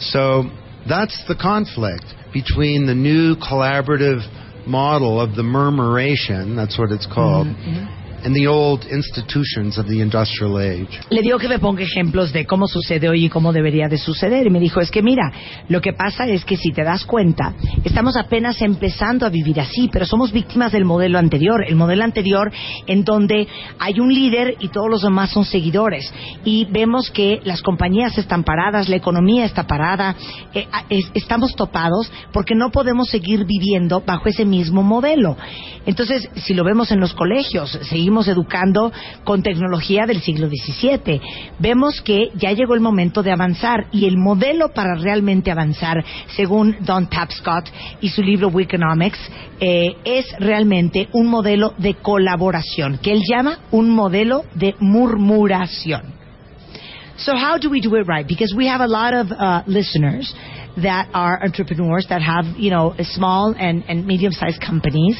So that's the conflict between the new collaborative model of the murmuration, that's what it's called, mm-hmm. And the old institutions of the industrial age. Le digo que me ponga ejemplos de cómo sucede hoy y cómo debería de suceder. Y me dijo, es que mira, lo que pasa es que si te das cuenta, estamos apenas empezando a vivir así, pero somos víctimas del modelo anterior. El modelo anterior en donde hay un líder y todos los demás son seguidores. Y vemos que las compañías están paradas, la economía está parada, eh, es- estamos topados porque no podemos seguir viviendo bajo ese mismo modelo. Entonces, si lo vemos en los colegios, seguimos educando con tecnología del siglo XVII. Vemos que ya llegó el momento de avanzar y el modelo para realmente avanzar, según Don Tapscott y su libro Wiconomics, eh, es realmente un modelo de colaboración, que él llama un modelo de murmuración. So how do we do it right? Because we have a lot of uh, listeners that are entrepreneurs that have, you know, small and, and medium-sized companies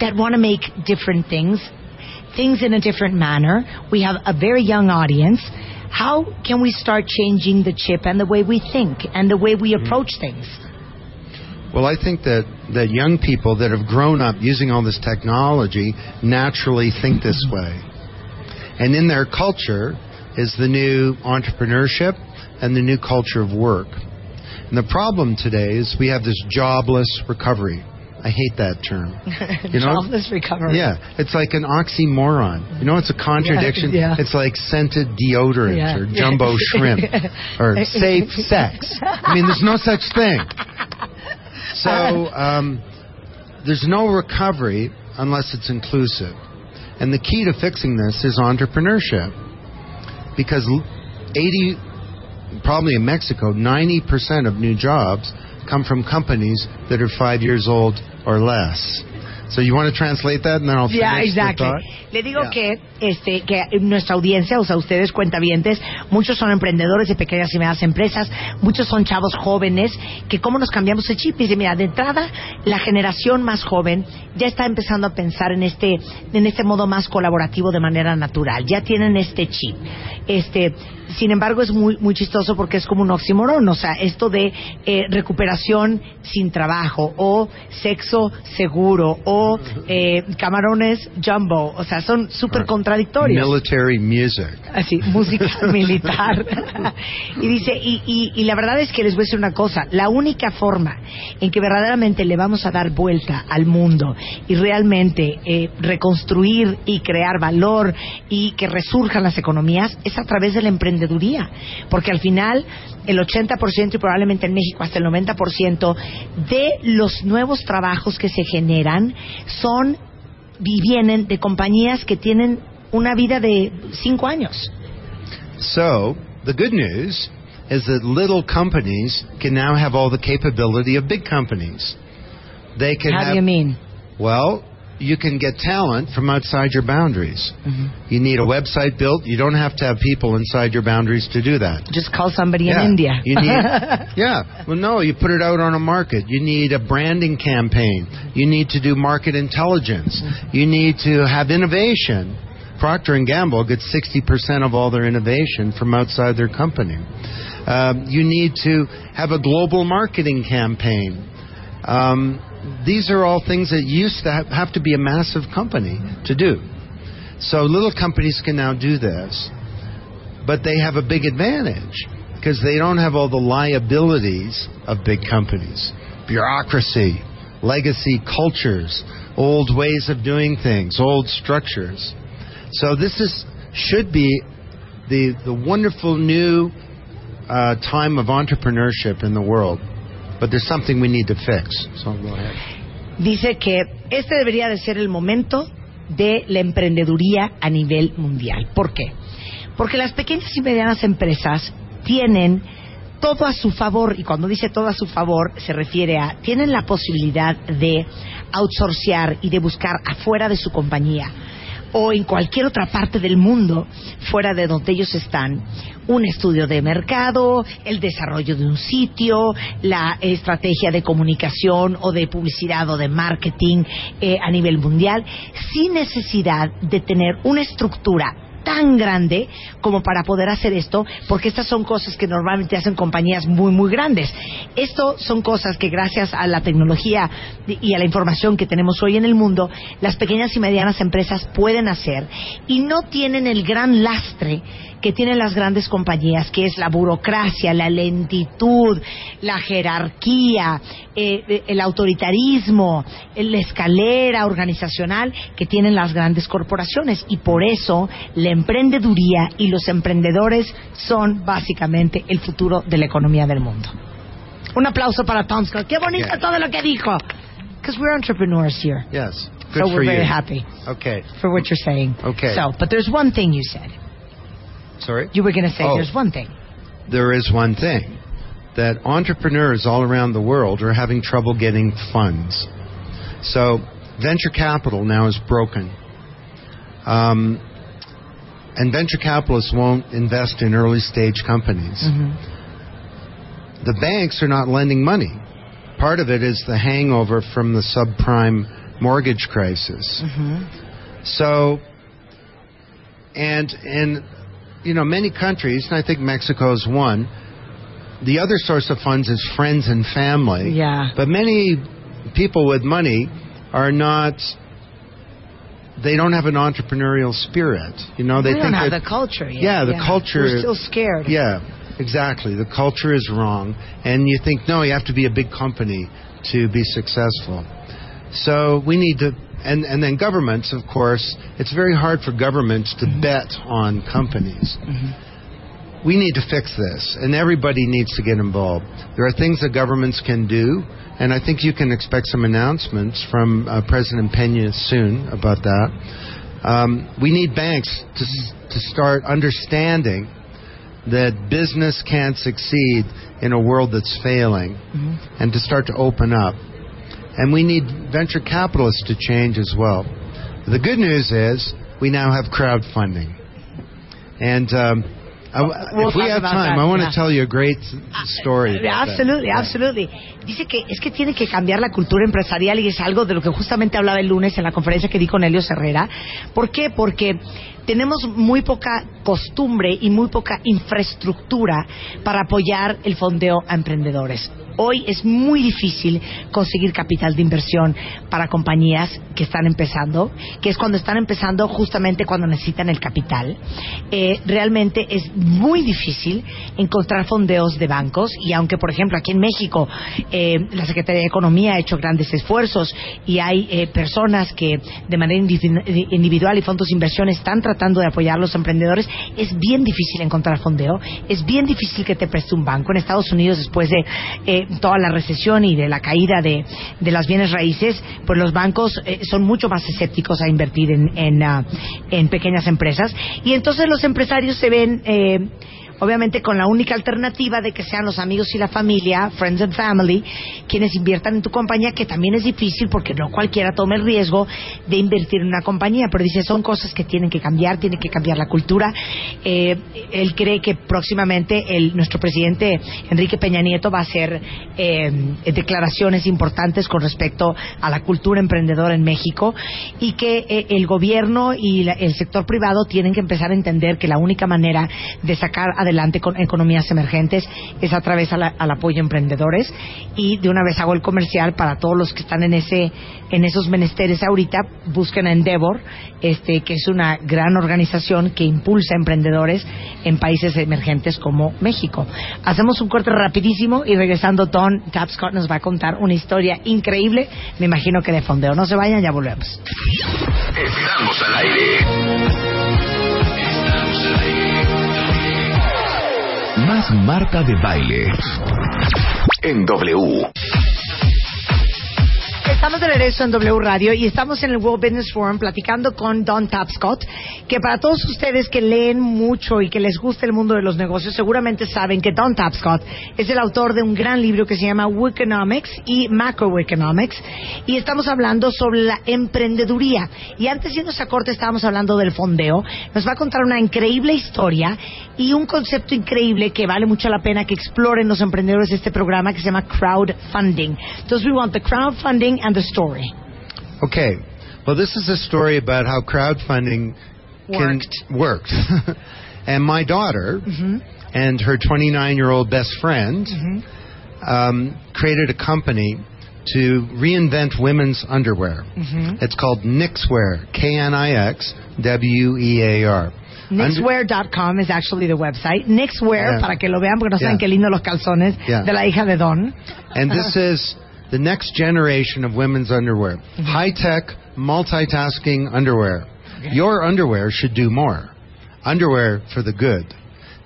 that want to make different things, things in a different manner. We have a very young audience. How can we start changing the chip and the way we think and the way we mm-hmm. approach things? Well, I think that, that young people that have grown up using all this technology naturally think this way. And in their culture is the new entrepreneurship and the new culture of work. And the problem today is we have this jobless recovery. I hate that term. You know? Jobless recovery. Yeah, it's like an oxymoron. You know, it's a contradiction. Yeah, yeah. It's like scented deodorant Yeah. or jumbo shrimp or safe sex. I mean, there's no such thing. So um, there's no recovery unless it's inclusive. And the key to fixing this is entrepreneurship. Because 80, probably in Mexico, 90% of new jobs come from companies that are five years old or less. So you want to translate that and then I'll Yeah, exactly. Le digo Yeah. que este que nuestra audiencia, o sea, ustedes cuentavientes, muchos son emprendedores de pequeñas y medianas empresas, muchos son chavos jóvenes, que cómo nos cambiamos el chip. Y dice, mira, de entrada, la generación más joven ya está empezando a pensar en este en este modo más colaborativo de manera natural. Ya tienen este chip. Este, sin embargo, es muy muy chistoso porque es como un oxímoron, o sea, esto de eh, recuperación sin trabajo o sexo seguro o eh, camarones jumbo, o sea, son súper contradictorios. Military music. Así, música militar. y dice, y, y, y la verdad es que les voy a decir una cosa, la única forma en que verdaderamente le vamos a dar vuelta al mundo y realmente eh, reconstruir y crear valor y que resurjan las economías es a través de la emprendeduría. Porque al final el 80% y probablemente en México hasta el 90% de los nuevos trabajos que se generan son y vienen de compañías que tienen una vida de cinco años. So, the good news is that little companies can now have all the capability of big companies. They can How have, do you mean? Well, you can get talent from outside your boundaries. You need a website built. You don't have to have people inside your boundaries to do that. Just call somebody Yeah. in India. You need, yeah. Well, no, you put it out on a market. You need a branding campaign. You need to do market intelligence. You need to have innovation. Procter and Gamble gets 60% of all their innovation from outside their company. Um, you need to have a global marketing campaign. Um, these are all things that used to have, to be a massive company to do. So little companies can now do this but they have a big advantage because they don't have all the liabilities of big companies bureaucracy, legacy cultures, old ways of doing things, old structures. So this is should be the the wonderful new uh, time of entrepreneurship in the world. But there's something we need to fix. So go ahead. Dice que este debería de ser el momento de la emprendeduría a nivel mundial. ¿Por qué? Porque las pequeñas y medianas empresas tienen todo a su favor, y cuando dice todo a su favor, se refiere a, tienen la posibilidad de outsourcear y de buscar afuera de su compañía o en cualquier otra parte del mundo fuera de donde ellos están, un estudio de mercado, el desarrollo de un sitio, la estrategia de comunicación o de publicidad o de marketing eh, a nivel mundial, sin necesidad de tener una estructura tan grande como para poder hacer esto, porque estas son cosas que normalmente hacen compañías muy, muy grandes. Esto son cosas que gracias a la tecnología y a la información que tenemos hoy en el mundo, las pequeñas y medianas empresas pueden hacer y no tienen el gran lastre que tienen las grandes compañías, que es la burocracia, la lentitud, la jerarquía, eh, el autoritarismo, la escalera organizacional que tienen las grandes corporaciones. Y por eso la emprendeduría y los emprendedores son básicamente el futuro de la economía del mundo. Un aplauso para Tom Scott. Qué bonito Yeah. todo lo que dijo. Because we're entrepreneurs here. Yes. so Good for we're very you. happy Okay. for what you're saying. Okay. So, but there's one thing you said. Sorry? You were going to say Oh. there's one thing. there is one thing that entrepreneurs all around the world are having trouble getting funds. So venture capital now is broken. Um, and venture capitalists won't invest in early stage companies. Mm-hmm. The banks are not lending money. Part of it is the hangover from the subprime mortgage crisis. Mm-hmm. So, and in you know many countries, and I think Mexico is one. The other source of funds is friends and family. Yeah. But many people with money are not. They don't have an entrepreneurial spirit. You know, they we don't think have that- the culture yet. Yeah, the culture. We're still scared. Yeah, exactly. The culture is wrong, and you think no, you have to be a big company to be successful. So we need to, and and then governments, of course, it's very hard for governments to mm-hmm. bet on companies. Mm-hmm. We need to fix this, and everybody needs to get involved. There are things that governments can do, and I think you can expect some announcements from uh, President Pena soon about that. Um, we need banks to to start understanding that business can't succeed in a world that's failing, and to start to open up. And we need venture capitalists to change as well. The good news is we now have crowdfunding. And um, We'll if we have time, that, I want to tell you a great story. about that. Absolutely, absolutely. Dice que es que tiene que cambiar la cultura empresarial y es algo de lo que justamente hablaba el lunes en la conferencia que di con Helio Herrera. ¿Por qué? Porque tenemos muy poca costumbre y muy poca infraestructura para apoyar el fondeo a emprendedores. Hoy es muy difícil conseguir capital de inversión para compañías que están empezando, que es cuando están empezando justamente cuando necesitan el capital. Eh, realmente es muy difícil encontrar fondeos de bancos y aunque, por ejemplo, aquí en México eh, la Secretaría de Economía ha hecho grandes esfuerzos y hay eh, personas que de manera indivi- individual y fondos de inversión están tratando de apoyar a los emprendedores, es bien difícil encontrar fondeo, es bien difícil que te preste un banco. En Estados Unidos, después de eh, toda la recesión y de la caída de, de las bienes raíces, pues los bancos eh, son mucho más escépticos a invertir en, en, ah, en pequeñas empresas. Y entonces los empresarios se ven eh, obviamente con la única alternativa de que sean los amigos y la familia, friends and family, quienes inviertan en tu compañía, que también es difícil porque no cualquiera toma el riesgo de invertir en una compañía, pero dice, son cosas que tienen que cambiar, tiene que cambiar la cultura. Eh, él cree que próximamente el, nuestro presidente Enrique Peña Nieto va a hacer eh, declaraciones importantes con respecto a la cultura emprendedora en México y que eh, el gobierno y la- el sector privado tienen que empezar a entender que la única manera de sacar adelante con economías emergentes es a través a al apoyo a emprendedores. Y de una vez hago el comercial para todos los que están en ese en esos menesteres ahorita busquen a Endeavor este que es una gran organización que impulsa emprendedores en países emergentes como México. Hacemos un corte rapidísimo y regresando Don Tapscott nos va a contar una historia increíble me imagino que de fondeo. No se vayan ya volvemos. Más Marta de Baile. En W. Estamos de regreso en W Radio y estamos en el World Business Forum platicando con Don Tapscott, que para todos ustedes que leen mucho y que les gusta el mundo de los negocios, seguramente saben que Don Tapscott es el autor de un gran libro que se llama Economics y Macroeconomics y estamos hablando sobre la emprendeduría. Y antes de irnos a corte estábamos hablando del fondeo. Nos va a contar una increíble historia y un concepto increíble que vale mucho la pena que exploren los emprendedores de este programa que se llama crowdfunding. Entonces, we want the crowdfunding and the story. Okay. Well, this is a story about how crowdfunding can, worked. and my daughter mm-hmm. and her 29 year old best friend mm-hmm. um, created a company to reinvent women's underwear. Mm-hmm. It's called Nixwear, K N I X W E A R. Nixwear.com is actually the website. Nixwear, Yeah. para que lo vean, porque no saben qué lindo los calzones Yeah. de la hija de Don. And this is the next generation of women's underwear. High tech, multitasking underwear. Your underwear should do more. Underwear for the good.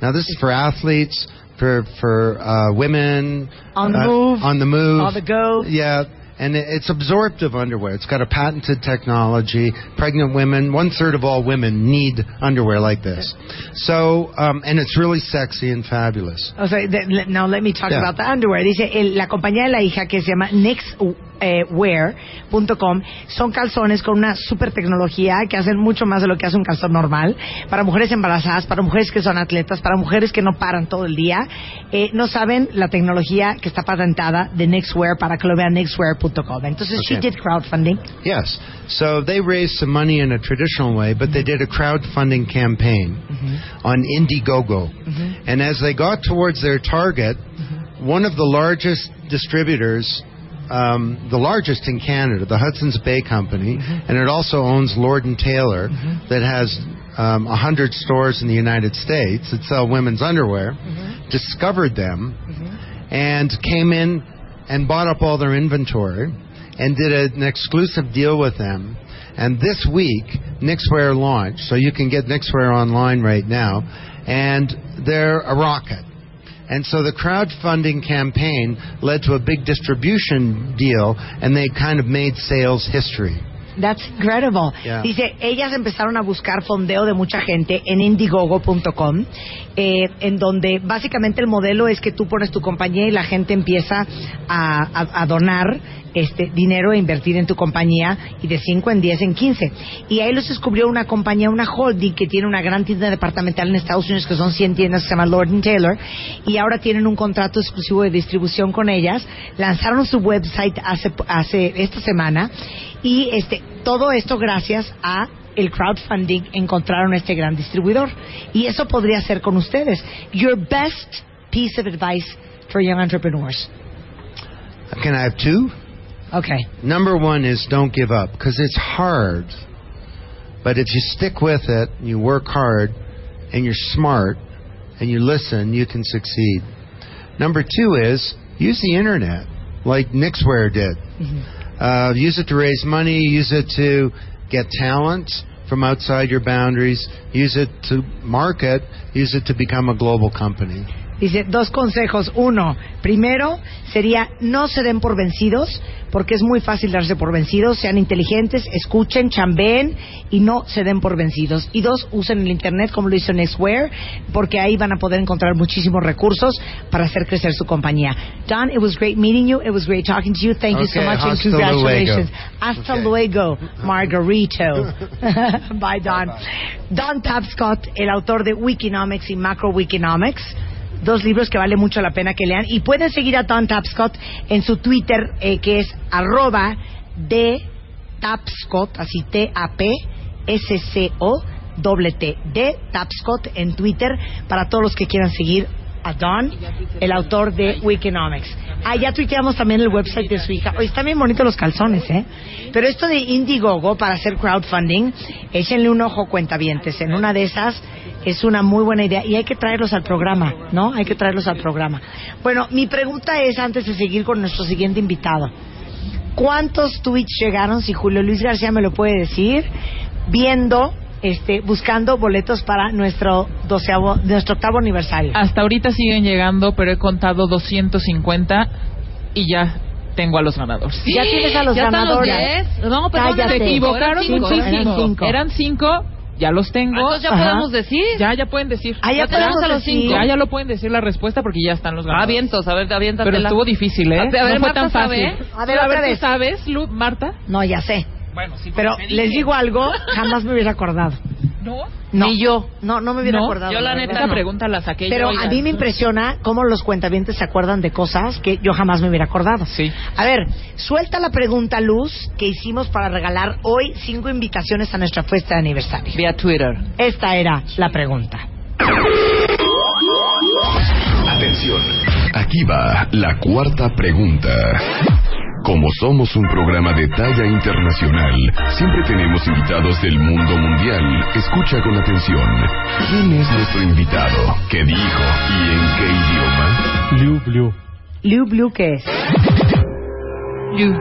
Now, this is for athletes, for for uh, women On the uh, move. on the move, On the go. Yeah, and it's absorptive underwear. It's got a patented technology. Pregnant women, one third of all women need underwear like this. So, um, and it's really sexy and fabulous. O sea, de- now let me talk Yeah. about the underwear. Dice, el- la compañía de la hija que se llama nextwear.com son calzones con una super tecnología que hacen mucho más de lo que hace un calzón normal. Para mujeres embarazadas, para mujeres que son atletas, para mujeres que no paran todo el día. Eh, no saben la tecnología que está patentada de Nextwear para que lo vean nextwear.com. Entonces, she Okay. did crowdfunding. Yes. So they raised some money in a traditional way, but they mm-hmm. did a crowdfunding campaign mm-hmm. on Indiegogo. Mm-hmm. And as they got towards their target, one of the largest distributors, um, the largest in Canada, the Hudson's Bay Company, and it also owns Lord and Taylor, that has um, 100 stores in the United States that sell women's underwear, discovered them and came in and bought up all their inventory and did an exclusive deal with them. And this week, Nixwear launched, so you can get Nixwear online right now, and they're a rocket. And so the crowdfunding campaign led to a big distribution deal, and they kind of made sales history. That's incredible. Yeah. Dice, ellas empezaron a buscar fondeo de mucha gente en indiegogo.com, eh, en donde básicamente el modelo es que tú pones tu compañía y la gente empieza a, a- a donar este dinero e invertir en tu compañía y de 5 en 10 en 15. Y ahí los descubrió una compañía, una holding que tiene una gran tienda departamental en Estados Unidos que son 100 tiendas que se llama Lord Taylor y ahora tienen un contrato exclusivo de distribución con ellas. Lanzaron su website hace, hace esta semana y este todo esto gracias a el crowdfunding encontraron este gran distribuidor y eso podría ser con ustedes. Your best piece of advice for young entrepreneurs. Can I have two? Okay. Number one is don't give up because it's hard. But if you stick with it, you work hard, and you're smart, and you listen, you can succeed. Number two is use the internet like Nixware did. Uh, use it to raise money, use it to get talent from outside your boundaries, use it to market, use it to become a global company. Dice, dos consejos. Uno, primero sería no se den por vencidos, porque es muy fácil darse por vencidos. Sean inteligentes, escuchen, chambeen y no se den por vencidos. Y dos, usen el Internet como lo hizo Nextware, porque ahí van a poder encontrar muchísimos recursos para hacer crecer su compañía. Don, it was great meeting you. It was great talking to you. Thank you so much and congratulations. luego. Hasta luego, Margarito. Bye, Don. Don Tapscott, el autor de Wikinomics y Macrowikinomics dos libros que vale mucho la pena que lean. Y pueden seguir a Don Tapscott en su Twitter, eh, que es arroba de Tapscott, así T-A-P-S-C-O, doble T, de Tapscott en Twitter, para todos los que quieran seguir a Don, el autor de Wikinomics. Ah, ya tuiteamos también el website de su hija. Hoy están bien bonitos los calzones, ¿eh? Pero esto de Indiegogo para hacer crowdfunding, échenle un ojo cuentavientes. En una de esas es una muy buena idea y hay que traerlos al programa, ¿no? Hay que traerlos al programa. Bueno, mi pregunta es, antes de seguir con nuestro siguiente invitado, ¿cuántos tweets llegaron, si Julio Luis García me lo puede decir, viendo, este, buscando boletos para nuestro doceavo, nuestro octavo aniversario? Hasta ahorita siguen llegando, pero he contado 250 y ya tengo a los ganadores. Ya tienes a los Ya están los ganadores. 10. No, perdón, Cállate. Se equivocaron Eran cinco, muchísimo. eran cinco. Eran cinco, ya los tengo. Entonces ya Ajá. podemos decir. Ya, ya pueden decir. Ah, ya Ya podemos a los decir. cinco. Ya, ya lo pueden decir la respuesta porque ya están los Ah, ganadores. vientos, a ver, aviéntatela. Pero estuvo difícil, ¿eh? A ver, no fue Marta tan fácil. sabe. A ver, a ver, ¿tú sabes, Lu, Marta? No, ya sé. Bueno, sí. Pero les digo algo, jamás me hubiera acordado. ¿No? No. Ni yo. No, no me hubiera ¿No? acordado. Yo la neta Esta no. pregunta la saqué Pero a mí me impresiona cómo los cuentavientes se acuerdan de cosas que yo jamás me hubiera acordado. Sí. A ver, suelta la pregunta, Luz, que hicimos para regalar hoy cinco invitaciones a nuestra fiesta de aniversario. Vía Twitter. Esta era la pregunta. Atención. Aquí va la cuarta pregunta. Como somos un programa de talla internacional, siempre tenemos invitados del mundo mundial. Escucha con atención. ¿Quién es nuestro invitado? ¿Qué dijo? ¿Y en qué idioma? Blue Blue. Liu Blue, ¿qué es? Liu.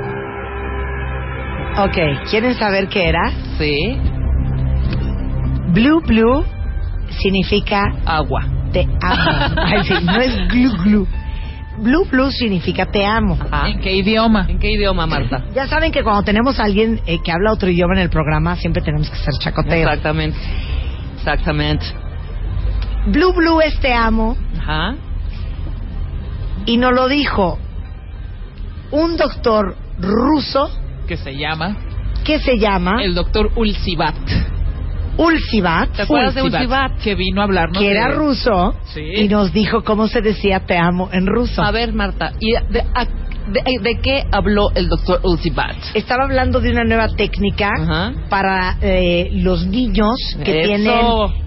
Ok, ¿quieren saber qué era? Sí. Blue Blue significa Agua. te amo. Ay, sí, no es glu glu. Blue Blue significa te amo. Ajá. ¿En qué idioma? ¿En qué idioma, Marta? Ya saben que cuando tenemos a alguien eh, que habla otro idioma en el programa, siempre tenemos que hacer chacoteo. Exactamente. Exactamente. Blue Blue es te amo Ajá. y nos lo dijo un doctor ruso Que se llama que se llama el doctor Ulcibat. Ulcibat, ¿Te acuerdas de Ulcibat? Que vino a hablarnos que era de- ruso Sí. y nos dijo cómo se decía te amo en ruso. A ver, Marta, ¿y de, a- de- de qué habló el doctor Ulcibat? Estaba hablando de una nueva técnica para eh, los niños que Eso. tienen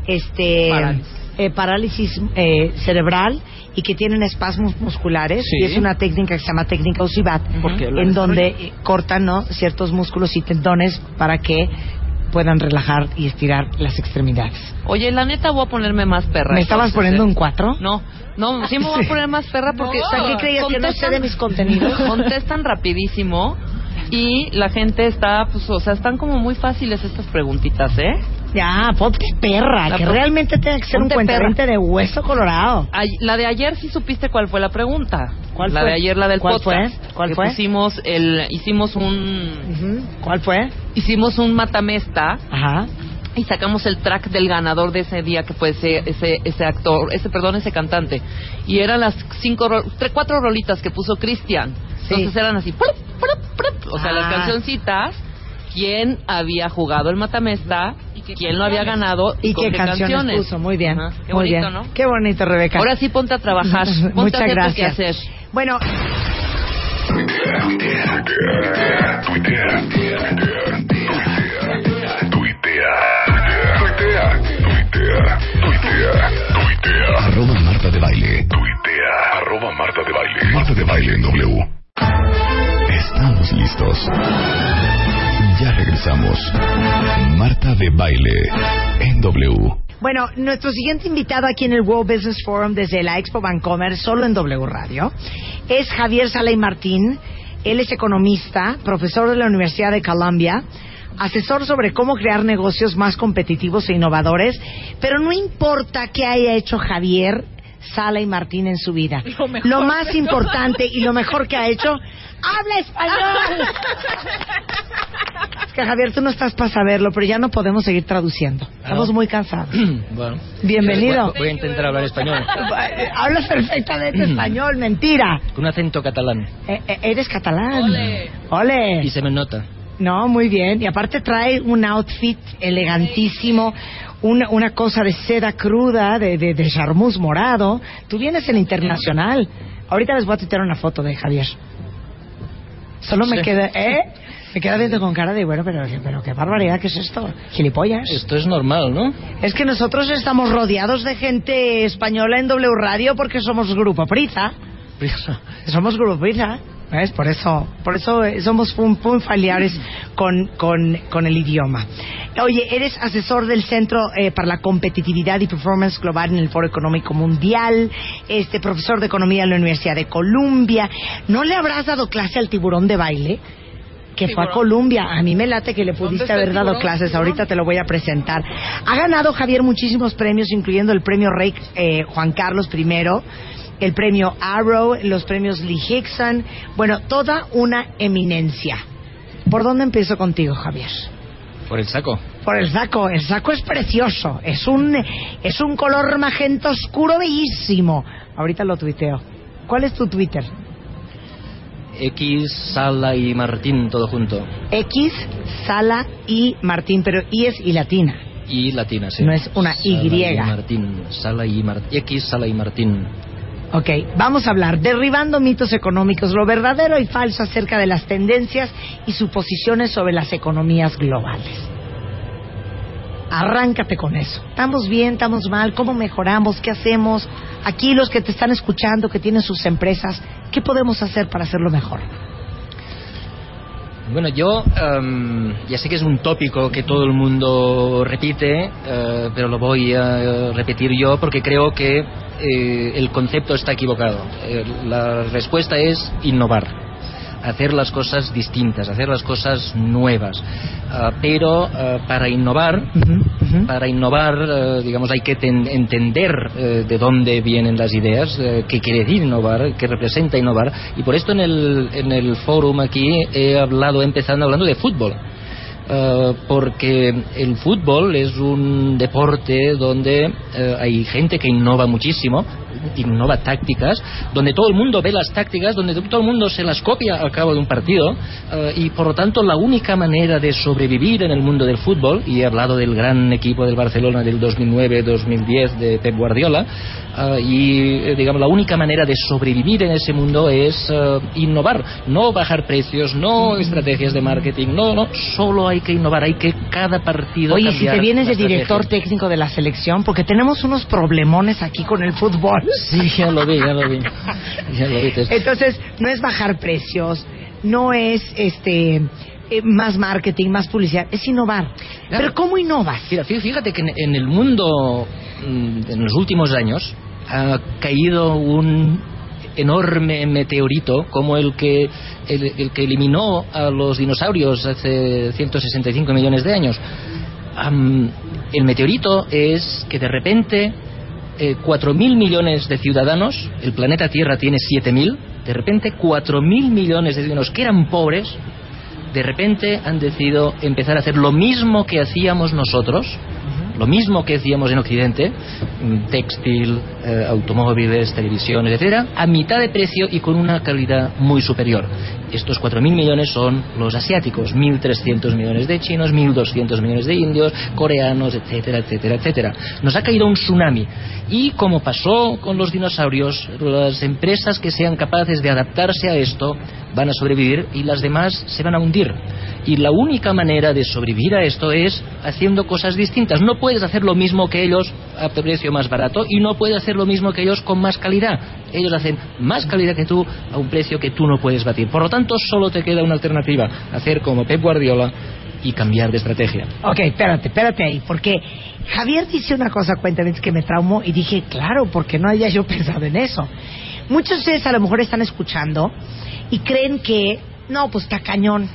este Parálisis. eh, parálisis eh, cerebral y que tienen espasmos musculares Sí. y es una técnica que se llama técnica Usibat en donde cortan ¿no? ciertos músculos y tendones para que puedan relajar y estirar las extremidades. Oye, la neta voy a ponerme más perra. ¿Me estabas entonces, poniendo ¿eh? un cuatro? No, no, sí me voy a poner más perra porque... O sea, ¿qué creías que no sé de mis contenidos? Contestan rapidísimo y la gente está, pues, o sea, están como muy fáciles estas preguntitas, ¿eh? Ya, ponte perra, La que realmente tiene que ser un cuentaviente de hueso colorado. Ay, la de ayer sí supiste cuál fue la pregunta. ¿Cuál la fue? de ayer, la del ¿Cuál podcast. fue? ¿Cuál que fue? Pusimos el, hicimos un. ¿Cuál fue? hicimos un matamesta Ajá. y sacamos el track del ganador de ese día que fue ese ese ese actor ese perdón ese cantante y eran las cinco tres cuatro rolitas que puso Cristian Sí. entonces eran así o sea las Ah. cancioncitas quién había jugado el matamesta quién lo había ganado y, ¿Y con qué canciones, puso? Muy bien. Ajá. Qué muy bonito, bien. ¿no? Qué bonito, Rebeca. ahora sí ponte a trabajar ponte a Muchas hacer gracias. quehacer. Bueno, Arroba Marta de Baile. Tuitea. Arroba Marta de Baile. Marta de Baile en W. Estamos listos. Ya regresamos. Marta de Baile en W. bueno, nuestro siguiente invitado aquí en el World Business Forum desde la Expo Bancomer, solo en W Radio, es Javier Saley Martín. Él es economista, profesor de la Universidad de Columbia, asesor sobre cómo crear negocios más competitivos e innovadores, pero no importa qué haya hecho Javier Sala y Martín en su vida. Lo mejor. más importante y lo mejor que ha hecho, habla español. Es que Javier, tú no estás para saberlo, pero ya no podemos seguir traduciendo. Estamos muy cansados. Bueno. Bienvenido. Voy, voy a intentar hablar español. Hablas perfectamente español, mentira. Con un acento catalán. Eh, eh, eres catalán. Ole. Ole. Y se me nota. No, muy bien. Y aparte trae un outfit elegantísimo, una, una cosa de seda cruda, de, de, de charmuz morado. Tú vienes en internacional. Ahorita les voy a tuitear una foto de Javier. Solo me Sí. queda, ¿eh? Me queda viendo con cara de, bueno, pero, pero qué barbaridad, ¿qué es esto? Gilipollas. Esto es normal, ¿no? Es que nosotros estamos rodeados de gente española en W Radio porque somos Grupo Prisa. Somos Grupo Prisa. ¿Ves? Por eso, por eso eh, somos muy familiares con, con, con el idioma. Oye, eres asesor del Centro eh, para la Competitividad y Performance Global en el Foro Económico Mundial, este profesor de Economía en la Universidad de Columbia. ¿No le habrás dado clase al tiburón de baile? que fue a Columbia. A mí me late que le pudiste haber dado tiburón? clases. Ahorita te lo voy a presentar. Ha ganado Javier muchísimos premios, incluyendo el premio Rey eh, Juan Carlos I, el premio Arrow, los premios Lee Hickson. Bueno, toda una eminencia. ¿Por dónde empiezo contigo, Javier? Por el saco. Por el saco. El saco es precioso. Es un, es un color magenta oscuro bellísimo. Ahorita lo tuiteo. ¿Cuál es tu Twitter? X, Sala y Martín, todo junto. X, Sala y Martín, pero I es y latina. Y latina, sí. No es una Sala Y. Martín. Sala y Martín. X, Sala y Martín. Ok, vamos a hablar derribando mitos económicos, lo verdadero y falso acerca de las tendencias y suposiciones sobre las economías globales. Arráncate con eso. ¿Estamos bien? ¿Estamos mal? ¿Cómo mejoramos? ¿Qué hacemos? Aquí los que te están escuchando, que tienen sus empresas, ¿qué podemos hacer para hacerlo mejor? Bueno, yo em, ya sé que es un tópico que todo el mundo repite, eh, pero lo voy a eh, repetir yo porque creo que eh, el concepto está equivocado. Eh, la respuesta es innovar, hacer las cosas distintas, hacer las cosas nuevas. Ah, pero ah, para innovar, para innovar, eh, digamos, hay que ten- entender eh, de dónde vienen las ideas, eh, qué quiere decir innovar, qué representa innovar. Y por esto en el, en el fórum aquí he hablado, empezando hablando de fútbol. Eh, porque el fútbol es un deporte donde eh, hay gente que innova muchísimo, innova tácticas, donde todo el mundo ve las tácticas, donde todo el mundo se las copia al cabo de un partido eh, y por lo tanto la única manera de sobrevivir en el mundo del fútbol, y he hablado del gran equipo del Barcelona del 2009-2010 de Pep Guardiola, eh, y eh, digamos la única manera de sobrevivir en ese mundo es eh, innovar, no bajar precios, no estrategias de marketing, no, no, solo hay que innovar, hay que cada partido Oye, si te vienes de director técnico de la selección, porque tenemos unos problemones aquí con el fútbol. Sí, ya lo vi, ya lo vi. Ya lo vi. Entonces, no es bajar precios, no es este eh, más marketing, más publicidad, es innovar. Pero ¿cómo innovas? Mira, fí- fíjate que en, en el mundo, mm, en los últimos años, ha caído un enorme meteorito como el que, el, el que eliminó a los dinosaurios hace 165 millones de años. Am, el meteorito es que de repente eh, 4.000 millones de ciudadanos, el planeta Tierra tiene 7.000, de repente 4.000 millones de ciudadanos que eran pobres, de repente han decidido empezar a hacer lo mismo que hacíamos nosotros, lo mismo que hacíamos en Occidente, mm, textil, eh, automóviles, televisiones, etcétera, a mitad de precio y con una calidad muy superior. Estos 4.000 millones son los asiáticos, 1.300 millones de chinos, 1.200 millones de indios, coreanos, etcétera, etcétera, etcétera. Nos ha caído un tsunami y como pasó con los dinosaurios, las empresas que sean capaces de adaptarse a esto van a sobrevivir y las demás se van a hundir. Y la única manera de sobrevivir a esto es haciendo cosas distintas. No puedes hacer lo mismo que ellos a precio más barato y no puedes hacer lo mismo que ellos con más calidad. Ellos hacen más calidad que tú a un precio que tú no puedes batir. Por lo tanto, solo te queda una alternativa, hacer como Pep Guardiola y cambiar de estrategia. Ok, espérate, espérate ahí, porque Javier dice una cosa, cuéntame, que me traumó y dije, claro, porque no había yo pensado en eso. Muchos de ustedes a lo mejor están escuchando y creen que, no, pues está cañón,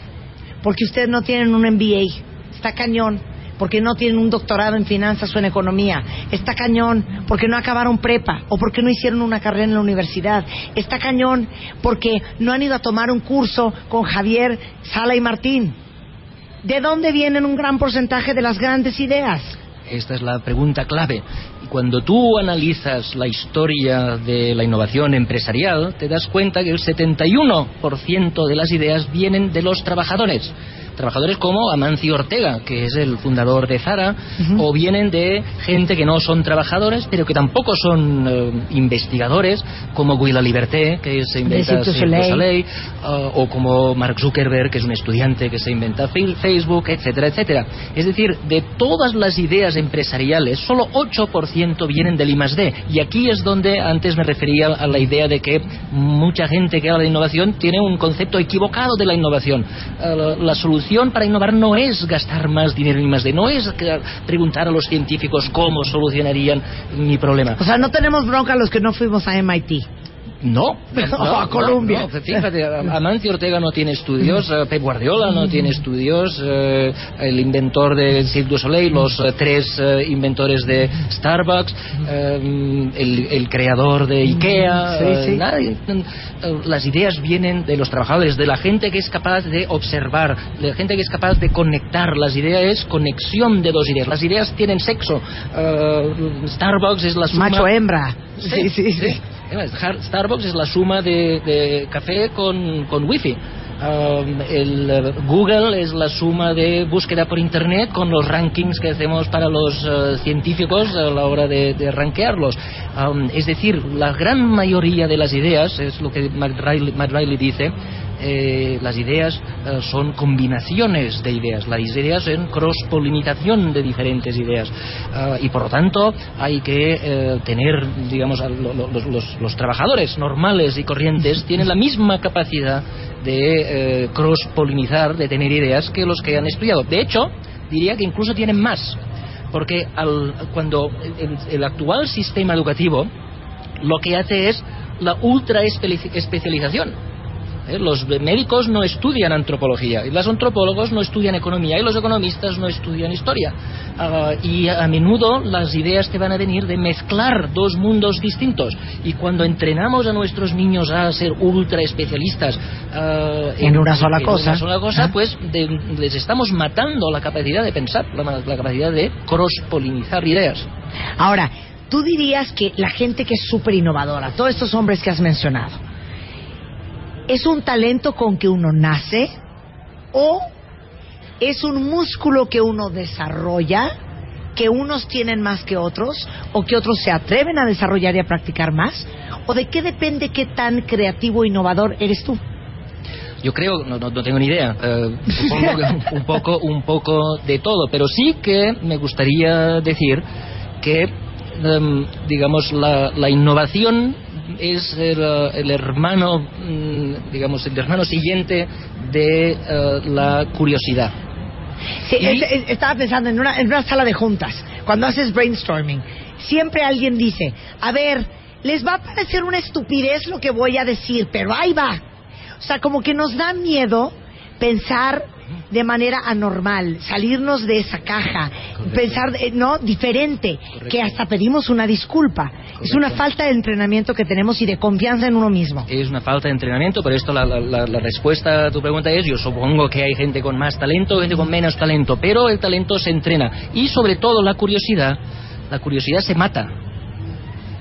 porque ustedes no tienen un MBA, está cañón, porque no tienen un doctorado en finanzas o en economía, está cañón, porque no acabaron prepa o porque no hicieron una carrera en la universidad, está cañón, porque no han ido a tomar un curso con Javier Sala y Martín. ¿De dónde vienen un gran porcentaje de las grandes ideas? Esta es la pregunta clave. Cuando tú analizas la historia de la innovación empresarial, te das cuenta que el 71% de las ideas vienen de los trabajadores. Trabajadores como Amancio Ortega, que es el fundador de Zara, o vienen de gente que no son trabajadores, pero que tampoco son eh, investigadores, como Guy Liberté, que se inventa Soleil. Soleil, uh, o como Mark Zuckerberg, que es un estudiante que se inventa Facebook, etcétera, etcétera. Es decir, de todas las ideas empresariales, solo 8% vienen del I+D. Y aquí es donde antes me refería a la idea de que mucha gente que habla de innovación tiene un concepto equivocado de la innovación. Uh, la, la solución para innovar no es gastar más dinero en I+D, no es preguntar a los científicos cómo solucionarían mi problema. O sea, no tenemos bronca los que no fuimos a MIT. No, No, a Colombia. no, fíjate, Amancio Ortega no tiene estudios, eh, Pep Guardiola no tiene estudios, eh, el inventor de Cirque du Soleil, los eh, tres eh, inventores de Starbucks, eh, el, el creador de IKEA, Sí, sí. nadie- las ideas vienen de los trabajadores, de la gente que es capaz de observar, de la gente que es capaz de conectar. Las ideas es conexión de dos ideas. Las ideas tienen sexo. Starbucks es la suma... Macho hembra. Sí, sí, sí. Starbucks es la suma de, de café con, con wifi. Um, el eh, Google es la suma de búsqueda por internet con los rankings que hacemos para los eh, científicos a la hora de, de rankearlos. Um, es decir, la gran mayoría de las ideas, es lo que Matt dice, eh, las ideas eh, son combinaciones de ideas, las ideas son cross-polinitación de diferentes ideas Ah, y por lo tanto hay que eh, tener, digamos, a lo- lo- los, los- trabajadores normales y corrientes tienen la misma capacidad de eh, cross-polinizar, de tener ideas que los que han estudiado. De hecho, diría que incluso tienen más, porque al- cuando el- el actual sistema educativo lo que hace es la ultra especialización. ¿Eh? Los médicos no estudian antropología, y los antropólogos no estudian economía, y los economistas no estudian historia. Ah, y a, menudo las ideas te van a venir de mezclar dos mundos distintos. Y cuando entrenamos a nuestros niños a ser ultra especialistas ah, En una sola en cosa. una sola cosa, Ah. pues de- les estamos matando la capacidad de pensar, la, la capacidad de cross-polinizar ideas. Ahora, tú dirías que la gente que es súper innovadora, todos estos hombres que has mencionado, ¿es un talento con que uno nace o es un músculo que uno desarrolla, que unos tienen más que otros o que otros se atreven a desarrollar y a practicar más? ¿O de qué depende qué tan creativo e innovador eres tú? Yo creo, no, no- no tengo ni idea, eh, un poco, un poco de todo, pero sí que me gustaría decir que, em, digamos, la, la innovación es el, eh, el hermano, mm, digamos, el hermano siguiente de eh, la curiosidad. Sí, es- es- estaba pensando en una, en una sala de juntas, cuando haces brainstorming, siempre alguien dice, a ver, les va a parecer una estupidez lo que voy a decir, pero ahí va. O sea, como que nos da miedo pensar de manera anormal, salirnos de esa caja, pensar, eh, no, diferente, que hasta pedimos una disculpa. Es una falta de entrenamiento que tenemos y de confianza en uno mismo. Es una falta de entrenamiento, pero esto la, la- la- la respuesta a tu pregunta es, yo supongo que hay gente con más talento, gente con menos talento, pero el talento se entrena. Y sobre todo la curiosidad, la curiosidad se mata.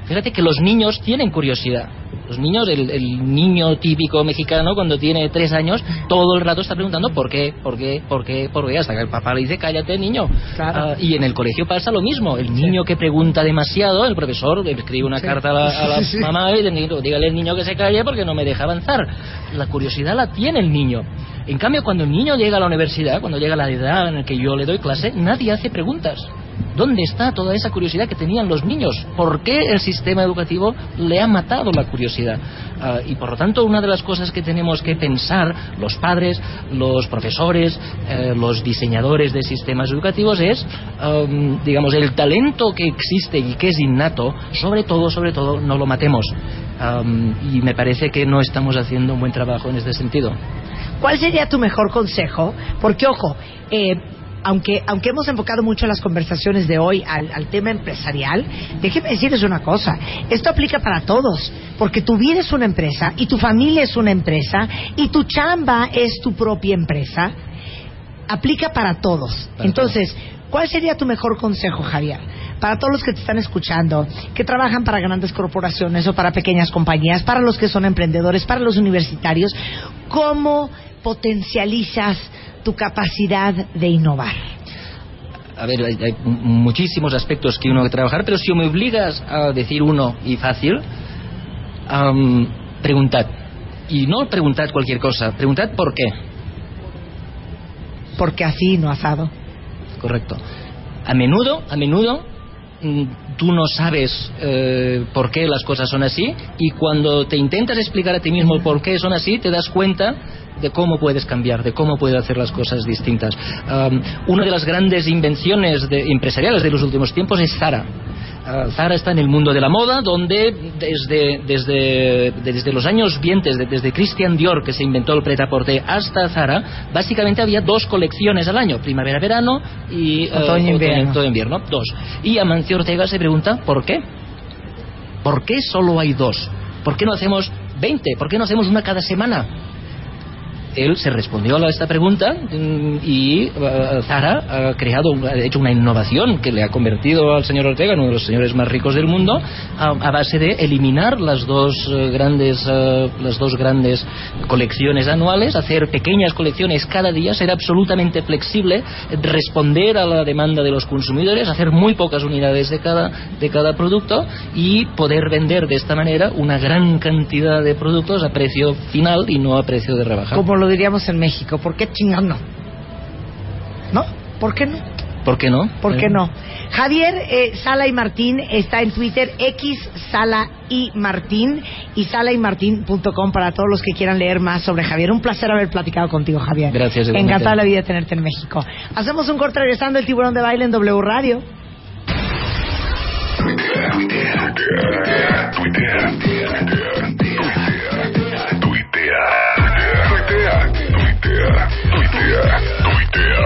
Fíjate que los niños tienen curiosidad. Los niños, el, el niño típico mexicano cuando tiene tres años, todo el rato está preguntando por qué, por qué, por qué, por qué, hasta que el papá le dice cállate niño. Ah, y en el colegio pasa lo mismo. El niño que pregunta demasiado, el profesor le escribe una Sí. carta a la, a la Sí, mamá y le dice, dígale al niño que se calle porque no me deja avanzar. La curiosidad la tiene el niño. En cambio, cuando el niño llega a la universidad, cuando llega a la edad en la que yo le doy clase, nadie hace preguntas. ¿Dónde está toda esa curiosidad que tenían los niños? ¿Por qué el sistema educativo le ha matado la curiosidad? Ah, y por lo tanto, una de las cosas que tenemos que pensar los padres, los profesores, eh, los diseñadores de sistemas educativos es, am, digamos, el talento que existe y que es innato, sobre todo, sobre todo, no lo matemos. Y me parece que no estamos haciendo un buen trabajo en este sentido. ¿Cuál sería tu mejor consejo? Porque, ojo, eh, aunque, aunque hemos enfocado mucho las conversaciones de hoy al, al tema empresarial, déjeme decirles una cosa, esto aplica para todos, porque tu vida es una empresa y tu familia es una empresa y tu chamba es tu propia empresa, aplica para todos. Entonces, ¿cuál sería tu mejor consejo, Javier? Para todos los que te están escuchando, que trabajan para grandes corporaciones o para pequeñas compañías, para los que son emprendedores, para los universitarios, ¿cómo potencializas tu capacidad de innovar? A ver, hay, hay muchísimos aspectos que uno que trabajar, pero si me obligas a decir uno y fácil, am, preguntad. Y no preguntad cualquier cosa, preguntad por qué. Porque así no asado. Correcto. A menudo, a menudo, mm, tú no sabes eh, por qué las cosas son así y cuando te intentas explicar a ti mismo por qué son así, te das cuenta de cómo puedes cambiar, de cómo puedes hacer las cosas distintas. Um, una de las grandes invenciones de- empresariales de los últimos tiempos es Zara. Uh, Zara está en el mundo de la moda, donde desde, desde, desde los años 20, de- desde Christian Dior, que se inventó el prêt-à-porter, hasta Zara, básicamente había dos colecciones al año, primavera-verano y uh, Otoño-invierno. otoño-invierno, dos. Y Amancio Ortega se pregunta, ¿por qué? ¿Por qué solo hay dos? ¿Por qué no hacemos 20? ¿Por qué no hacemos una cada semana? Él se respondió a esta pregunta mm, y eh, Zara ha creado, ha hecho una innovación que le ha convertido al señor Ortega en uno de los señores más ricos del mundo a, base de eliminar las dos eh, grandes eh, las dos grandes colecciones anuales, hacer pequeñas colecciones cada día, ser absolutamente flexible, responder a la demanda de los consumidores, hacer muy pocas unidades de cada de cada producto y poder vender de esta manera una gran cantidad de productos a precio final y no a precio de rebaja. Diríamos en México, ¿por qué chingando? ¿No? ¿Por qué no? ¿Por qué no? ¿Por qué no? Javier eh, Sala y Martín está en Twitter, X Sala y Martín y salaymartin.com para todos los que quieran leer más sobre Javier. Un placer haber platicado contigo, Javier. Gracias. Encantada la vida de tenerte en México. Hacemos un corte regresando el tiburón de baile en W Radio.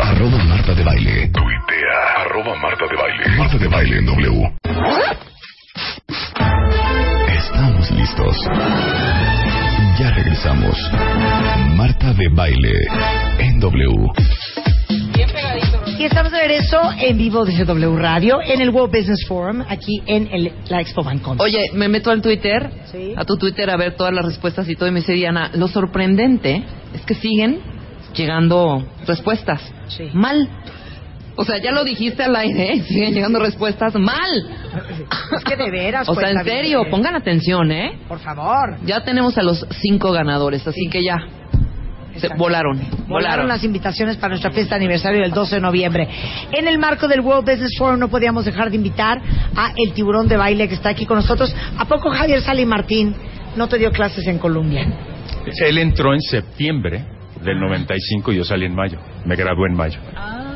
Arroba Marta de Baile. Tuitea. Arroba Marta de Baile. Marta de Baile en W. Estamos listos. Ya regresamos. Marta de Baile en W. Y estamos de regreso en vivo desde W Radio en el World Business Forum aquí en el- la Expo Bancom. Oye, me meto al Twitter, Sí. a tu Twitter a ver todas las respuestas y todo, y me dice Diana, lo sorprendente es que siguen llegando respuestas. Sí. Mal. O sea, ya lo dijiste al aire, ¿eh? siguen llegando respuestas mal. Es que de veras, O sea, en serio, pongan atención, ¿eh? Por favor. Ya tenemos a los cinco ganadores, así que ya. Se Volaron volaron. las invitaciones para nuestra fiesta de aniversario del 12 de noviembre. En el marco del World Business Forum no podíamos dejar de invitar a el tiburón de baile que está aquí con nosotros. ¿A poco Javier Sali Martín no te dio clases en Colombia? Él entró en septiembre del 95 y yo salí en mayo. Me gradué en mayo.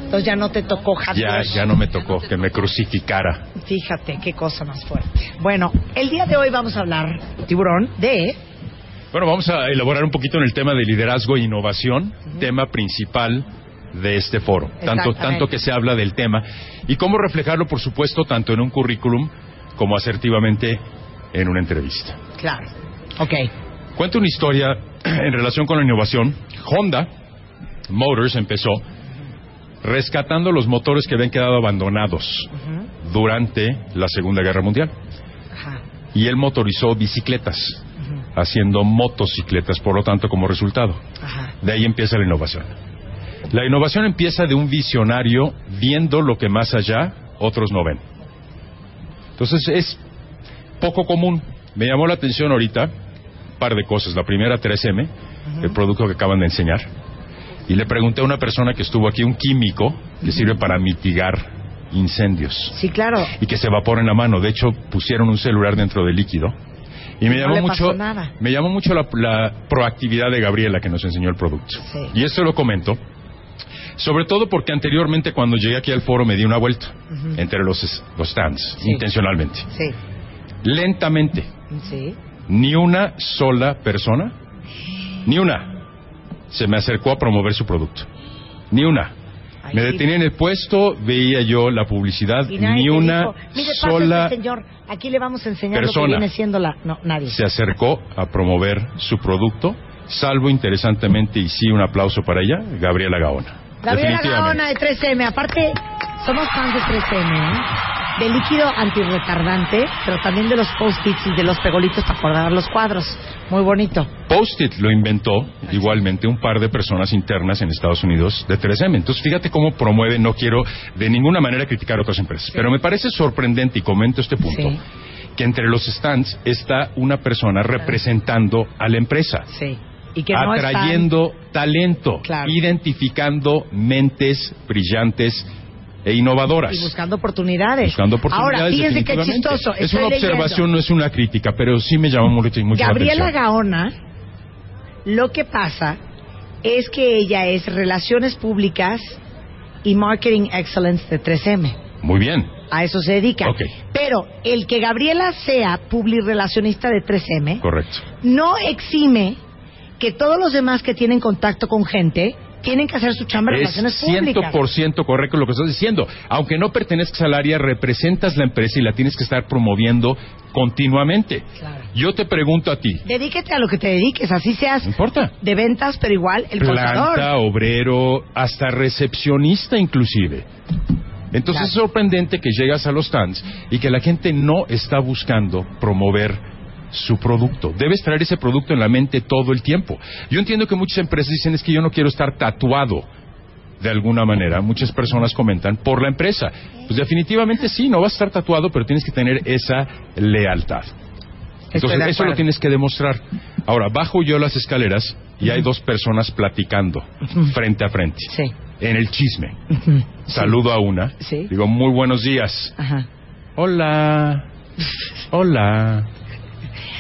Entonces ya no te tocó Javier. Ya, ya no me tocó que me crucificara. Fíjate qué cosa más fuerte. Bueno, el día de hoy vamos a hablar, tiburón, de Bueno, vamos a elaborar un poquito en el tema de liderazgo e innovación, tema principal de este foro. Tanto, tanto que se habla del tema y cómo reflejarlo, por supuesto, tanto en un currículum como asertivamente en una entrevista. Claro. Ok. Cuento una historia en relación con la innovación. Honda Motors empezó rescatando los motores que habían quedado abandonados durante la Segunda Guerra Mundial. Y él motorizó bicicletas, haciendo motocicletas, por lo tanto, como resultado. De ahí empieza la innovación. La innovación empieza de un visionario viendo lo que más allá otros no ven. Entonces es poco común. Me llamó la atención ahorita par de cosas. La primera, 3M, el producto que acaban de enseñar. Y le pregunté a una persona que estuvo aquí, un químico, que sirve para mitigar incendios Sí, claro. y que se evapora en la mano. De hecho, pusieron un celular dentro del líquido. Y me No llamó mucho, nada. me llamó mucho la, la proactividad de Gabriela que nos enseñó el producto. Sí. Y esto lo comento, sobre todo porque anteriormente cuando llegué aquí al foro me di una vuelta entre los, stands, Sí. intencionalmente. Sí. Lentamente, Sí. Ni una sola persona, ni una, se me acercó a promover su producto. Ni una. Me detenía en el puesto, veía yo la publicidad, Y nadie ni una dijo, Mire, sola señor, aquí le vamos a enseñar lo persona. que viene siendo la... No, nadie. se acercó a promover su producto, salvo interesantemente, y sí un aplauso para ella, Gabriela Gaona. Gabriela Definitivamente. Gaona de 3M. Aparte, somos fans de 3M, ¿eh? De líquido antirretardante, pero también de los post-its y de los pegolitos para acordar los cuadros. Muy bonito. Post-it lo inventó igualmente un par de personas internas en Estados Unidos de 3M. Entonces, fíjate cómo promueve, no quiero de ninguna manera criticar a otras empresas, pero me parece sorprendente, y comento este punto, Sí. que entre los stands está una persona representando a la empresa. Sí. Y que no están- atrayendo talento, Claro. identificando mentes brillantes e innovadoras. Y buscando oportunidades. Buscando oportunidades. Ahora, fíjense qué chistoso. Es una leyendo. observación, no es una crítica, pero sí me llamó mucho, mucho la Gabriela atención. Gaona, lo que pasa es que ella es Relaciones Públicas y Marketing Excellence de 3M. Muy bien. A eso se dedica. Pero el que Gabriela sea publirelacionista de 3M Correcto. no exime que todos los demás que tienen contacto con gente tienen que hacer su chamba de Es relaciones públicas. 100% correcto lo que estás diciendo. Aunque no pertenezcas al área, representas la empresa y la tienes que estar promoviendo continuamente. Yo te pregunto a ti, Dedíquete a lo que te dediques, así seas no importa, de ventas, pero igual el contador. planta, obrero, hasta recepcionista inclusive. Entonces es sorprendente que llegas a los stands y que la gente no está buscando promover su producto. Debes traer ese producto en la mente todo el tiempo. Yo entiendo que muchas empresas dicen es que yo no quiero estar tatuado de alguna manera. Muchas personas comentan por la empresa. Pues definitivamente sí, no vas a estar tatuado, pero tienes que tener esa lealtad. Entonces, eso lo tienes que demostrar. Ahora, bajo yo las escaleras y hay dos personas platicando frente a frente. En el chisme. Saludo a una. Sí. Digo, muy buenos días. Ajá. Hola. Hola.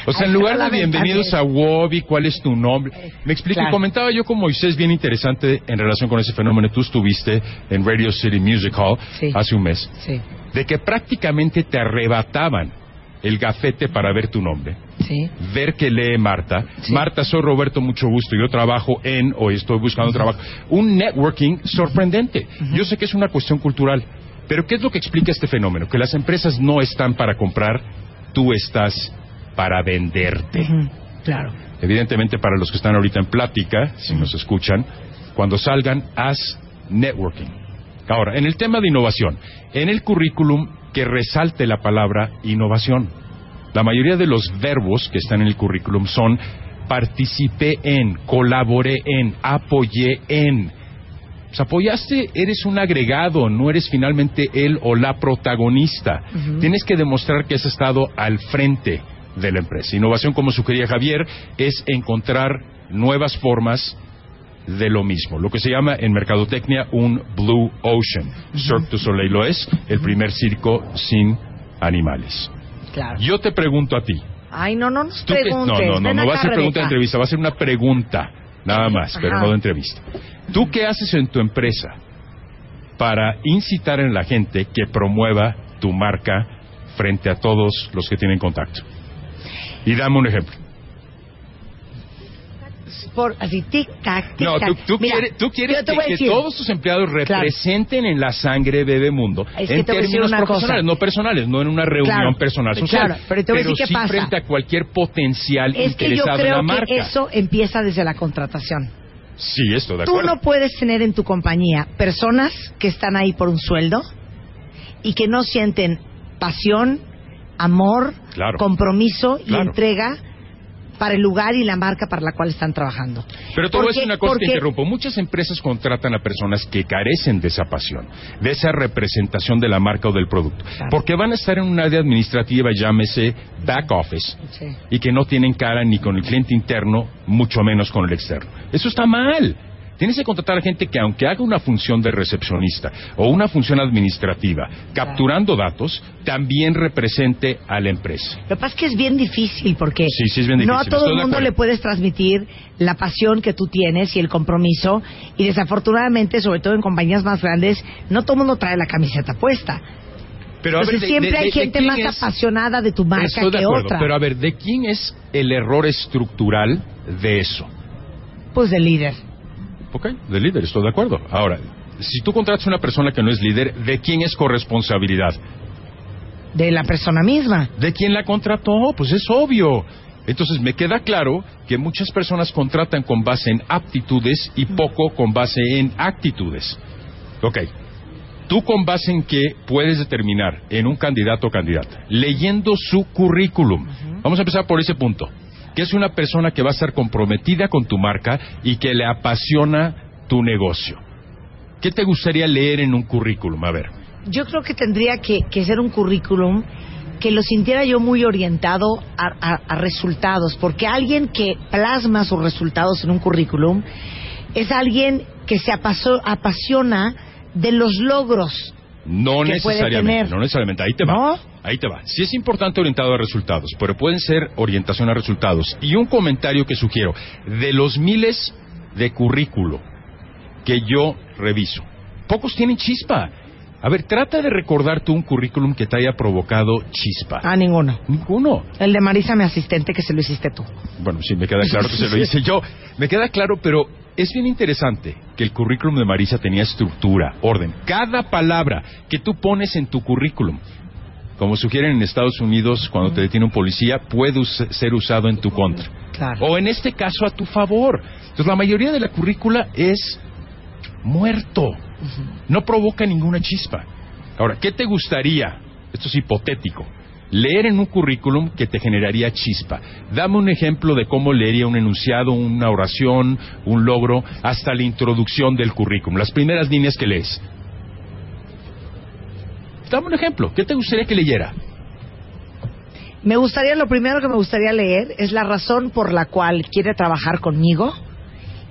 O sea, en lugar de bienvenidos bien. a Wobby, ¿cuál es tu nombre? Me explico, Claro. comentaba yo con Moisés bien interesante en relación con ese fenómeno. Tú estuviste en Radio City Music Hall Sí. hace un mes. Sí, De que prácticamente te arrebataban el gafete para ver tu nombre. sí. Ver que lee Marta. Marta, soy Roberto, mucho gusto. Yo trabajo en, o estoy buscando trabajo. Un networking sorprendente. Yo sé que es una cuestión cultural, pero ¿qué es lo que explica este fenómeno? Que las empresas no están para comprar, tú estás para venderte. Claro. Evidentemente, para los que están ahorita en plática, si nos escuchan, cuando salgan, haz networking. Ahora, en el tema de innovación, en el currículum que resalte la palabra innovación. La mayoría de los verbos que están en el currículum son participé en, colaboré en, apoyé en. Pues apoyaste, eres un agregado, no eres finalmente él o la protagonista. Tienes que demostrar que has estado al frente de la empresa. Innovación, como sugería Javier, es encontrar nuevas formas de lo mismo, lo que se llama en mercadotecnia un blue ocean. Cirque du Soleil lo es, el primer circo sin animales. Claro. Yo te pregunto a ti. Ay, no, no nos ¿tú qué- preguntes. no, no, no, Ven no va a ser pregunta de entrevista, va a ser una pregunta, nada más, pero no de entrevista. ¿Tú qué haces en tu empresa para incitar en la gente que promueva tu marca frente a todos los que tienen contacto? Y dame un ejemplo. Por, así, tic-tac, tic-tac. No, tú, tú Mira, quieres, tú quieres que, todos tus empleados representen en la sangre Bebemundo Es que en términos cosa. profesionales, no personales, no en una reunión Claro, personal social. claro, pero te voy a decir sí pasa. frente a cualquier potencial Es que yo interesado en la creo marca. que eso empieza desde la contratación. Sí, esto, de Tú acuerdo. no puedes tener en tu compañía personas que están ahí por un sueldo y que no sienten pasión, amor, Claro. compromiso y Claro. entrega para el lugar y la marca para la cual están trabajando. Pero decir Porque- una cosa porque- que interrumpo. Muchas empresas contratan a personas que carecen de esa pasión, de esa representación de la marca o del producto. Porque van a estar en un área administrativa, llámese back office, Sí. y que no tienen cara ni con el cliente interno, mucho menos con el externo. Eso está mal. Tienes que contratar a gente que aunque haga una función de recepcionista o una función administrativa, capturando datos, también represente a la empresa. Lo que pasa es que es bien difícil porque Sí, sí es bien no a difícil, todo el mundo le puedes transmitir la pasión que tú tienes y el compromiso y desafortunadamente, sobre todo en compañías más grandes, no todo el mundo trae la camiseta puesta. Pero a ver, Entonces de- siempre de- hay de- gente más es- apasionada de tu marca Estoy que acuerdo, otra. pero a ver, ¿de quién es el error estructural de eso? Pues del líder. Ok, del líder, estoy de acuerdo. Ahora, si tú contratas a una persona que no es líder, ¿de quién es corresponsabilidad? De la persona misma. ¿De quién la contrató? Pues es obvio. Entonces me queda claro que muchas personas contratan con base en aptitudes y poco con base en actitudes. Ok. Tú con base en qué puedes determinar en un candidato o candidata, leyendo su currículum. Vamos a empezar por ese punto. Que es una persona que va a estar comprometida con tu marca y que le apasiona tu negocio. ¿Qué te gustaría leer en un currículum? A ver. Yo creo que tendría que, que ser un currículum que lo sintiera yo muy orientado a, a- a resultados, porque alguien que plasma sus resultados en un currículum es alguien que se apaso- apasiona de los logros. No que puede necesariamente, tener. no necesariamente. Ahí te va. Ahí te va. Sí es importante orientado a resultados, pero pueden ser orientación a resultados. Y un comentario que sugiero, de los miles de currículo que yo reviso, pocos tienen chispa. A ver, trata de recordar tú un currículum que te haya provocado chispa. Ah, ninguno. Ninguno. El de Marisa, mi asistente, que se lo hiciste tú. Bueno, sí, me queda claro que se lo hice yo. Me queda claro, pero es bien interesante que el currículum de Marisa tenía estructura, orden. Cada palabra que tú pones en tu currículum, como sugieren en Estados Unidos cuando te detiene un policía, puede us- ser usado en tu contra. Claro. O en este caso a tu favor. Entonces la mayoría de la currícula es muerto. No provoca ninguna chispa. Ahora, ¿qué te gustaría? Esto es hipotético. Leer en un currículum que te generaría chispa. Dame un ejemplo de cómo leería un enunciado, una oración, un logro, hasta la introducción del currículum. Las primeras líneas que lees. Dame un ejemplo. ¿Qué te gustaría que leyera? Me gustaría, lo primero que me gustaría leer es la razón por la cual quiere trabajar conmigo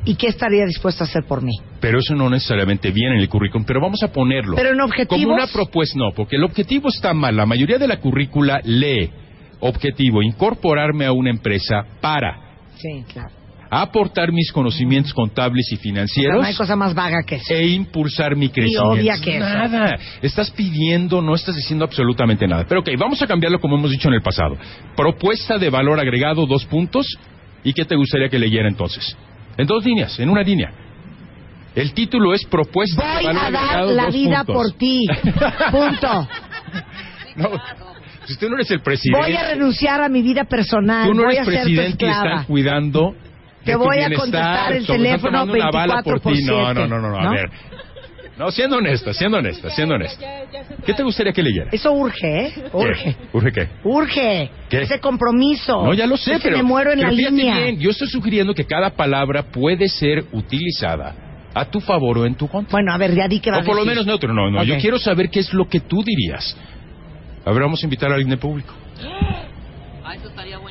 y qué estaría dispuesto a hacer por mí. Pero eso no necesariamente viene en el currículum, pero vamos a ponerlo. Pero en objetivos. Como una propuesta, no, porque el objetivo está mal. La mayoría de la currícula lee objetivo, incorporarme a una empresa para Sí, claro. Aportar mis conocimientos contables y O sea, financieros no hay cosa más vaga que eso. e impulsar mi crecimiento. obvia que eso. Nada. Estás pidiendo, no estás diciendo absolutamente nada. Pero ok, vamos a cambiarlo como hemos dicho en el pasado. Propuesta de valor agregado, dos puntos. ¿Y qué te gustaría que leyera entonces? En dos líneas, en una línea. El título es Propuesta de Voy valor a dar agregado, la dos vida puntos. por ti. Punto. No, si tú no eres el presidente, Voy a renunciar a mi vida personal. tú no voy eres a presidente y están cuidando Te voy a contestar el teléfono tomando una bala 24 por por ti. No, 7, no, no, no, no, a ver. No, siendo honesta, siendo honesta, siendo honesta. ¿Qué te gustaría que leyera? Eso urge, ¿eh? Urge. ¿Qué? ¿Urge qué? Urge. ¿Qué? Ese compromiso. No, ya lo sé, Es que pero... me muero en la línea. bien, yo estoy sugiriendo que cada palabra puede ser utilizada a tu favor o en tu contra. Bueno, a ver, ya di que va o por a lo menos neutro. No, no, yo Ok. quiero saber qué es lo que tú dirías. A ver, vamos a invitar a alguien de público. Ah, eso estaría buenísimo.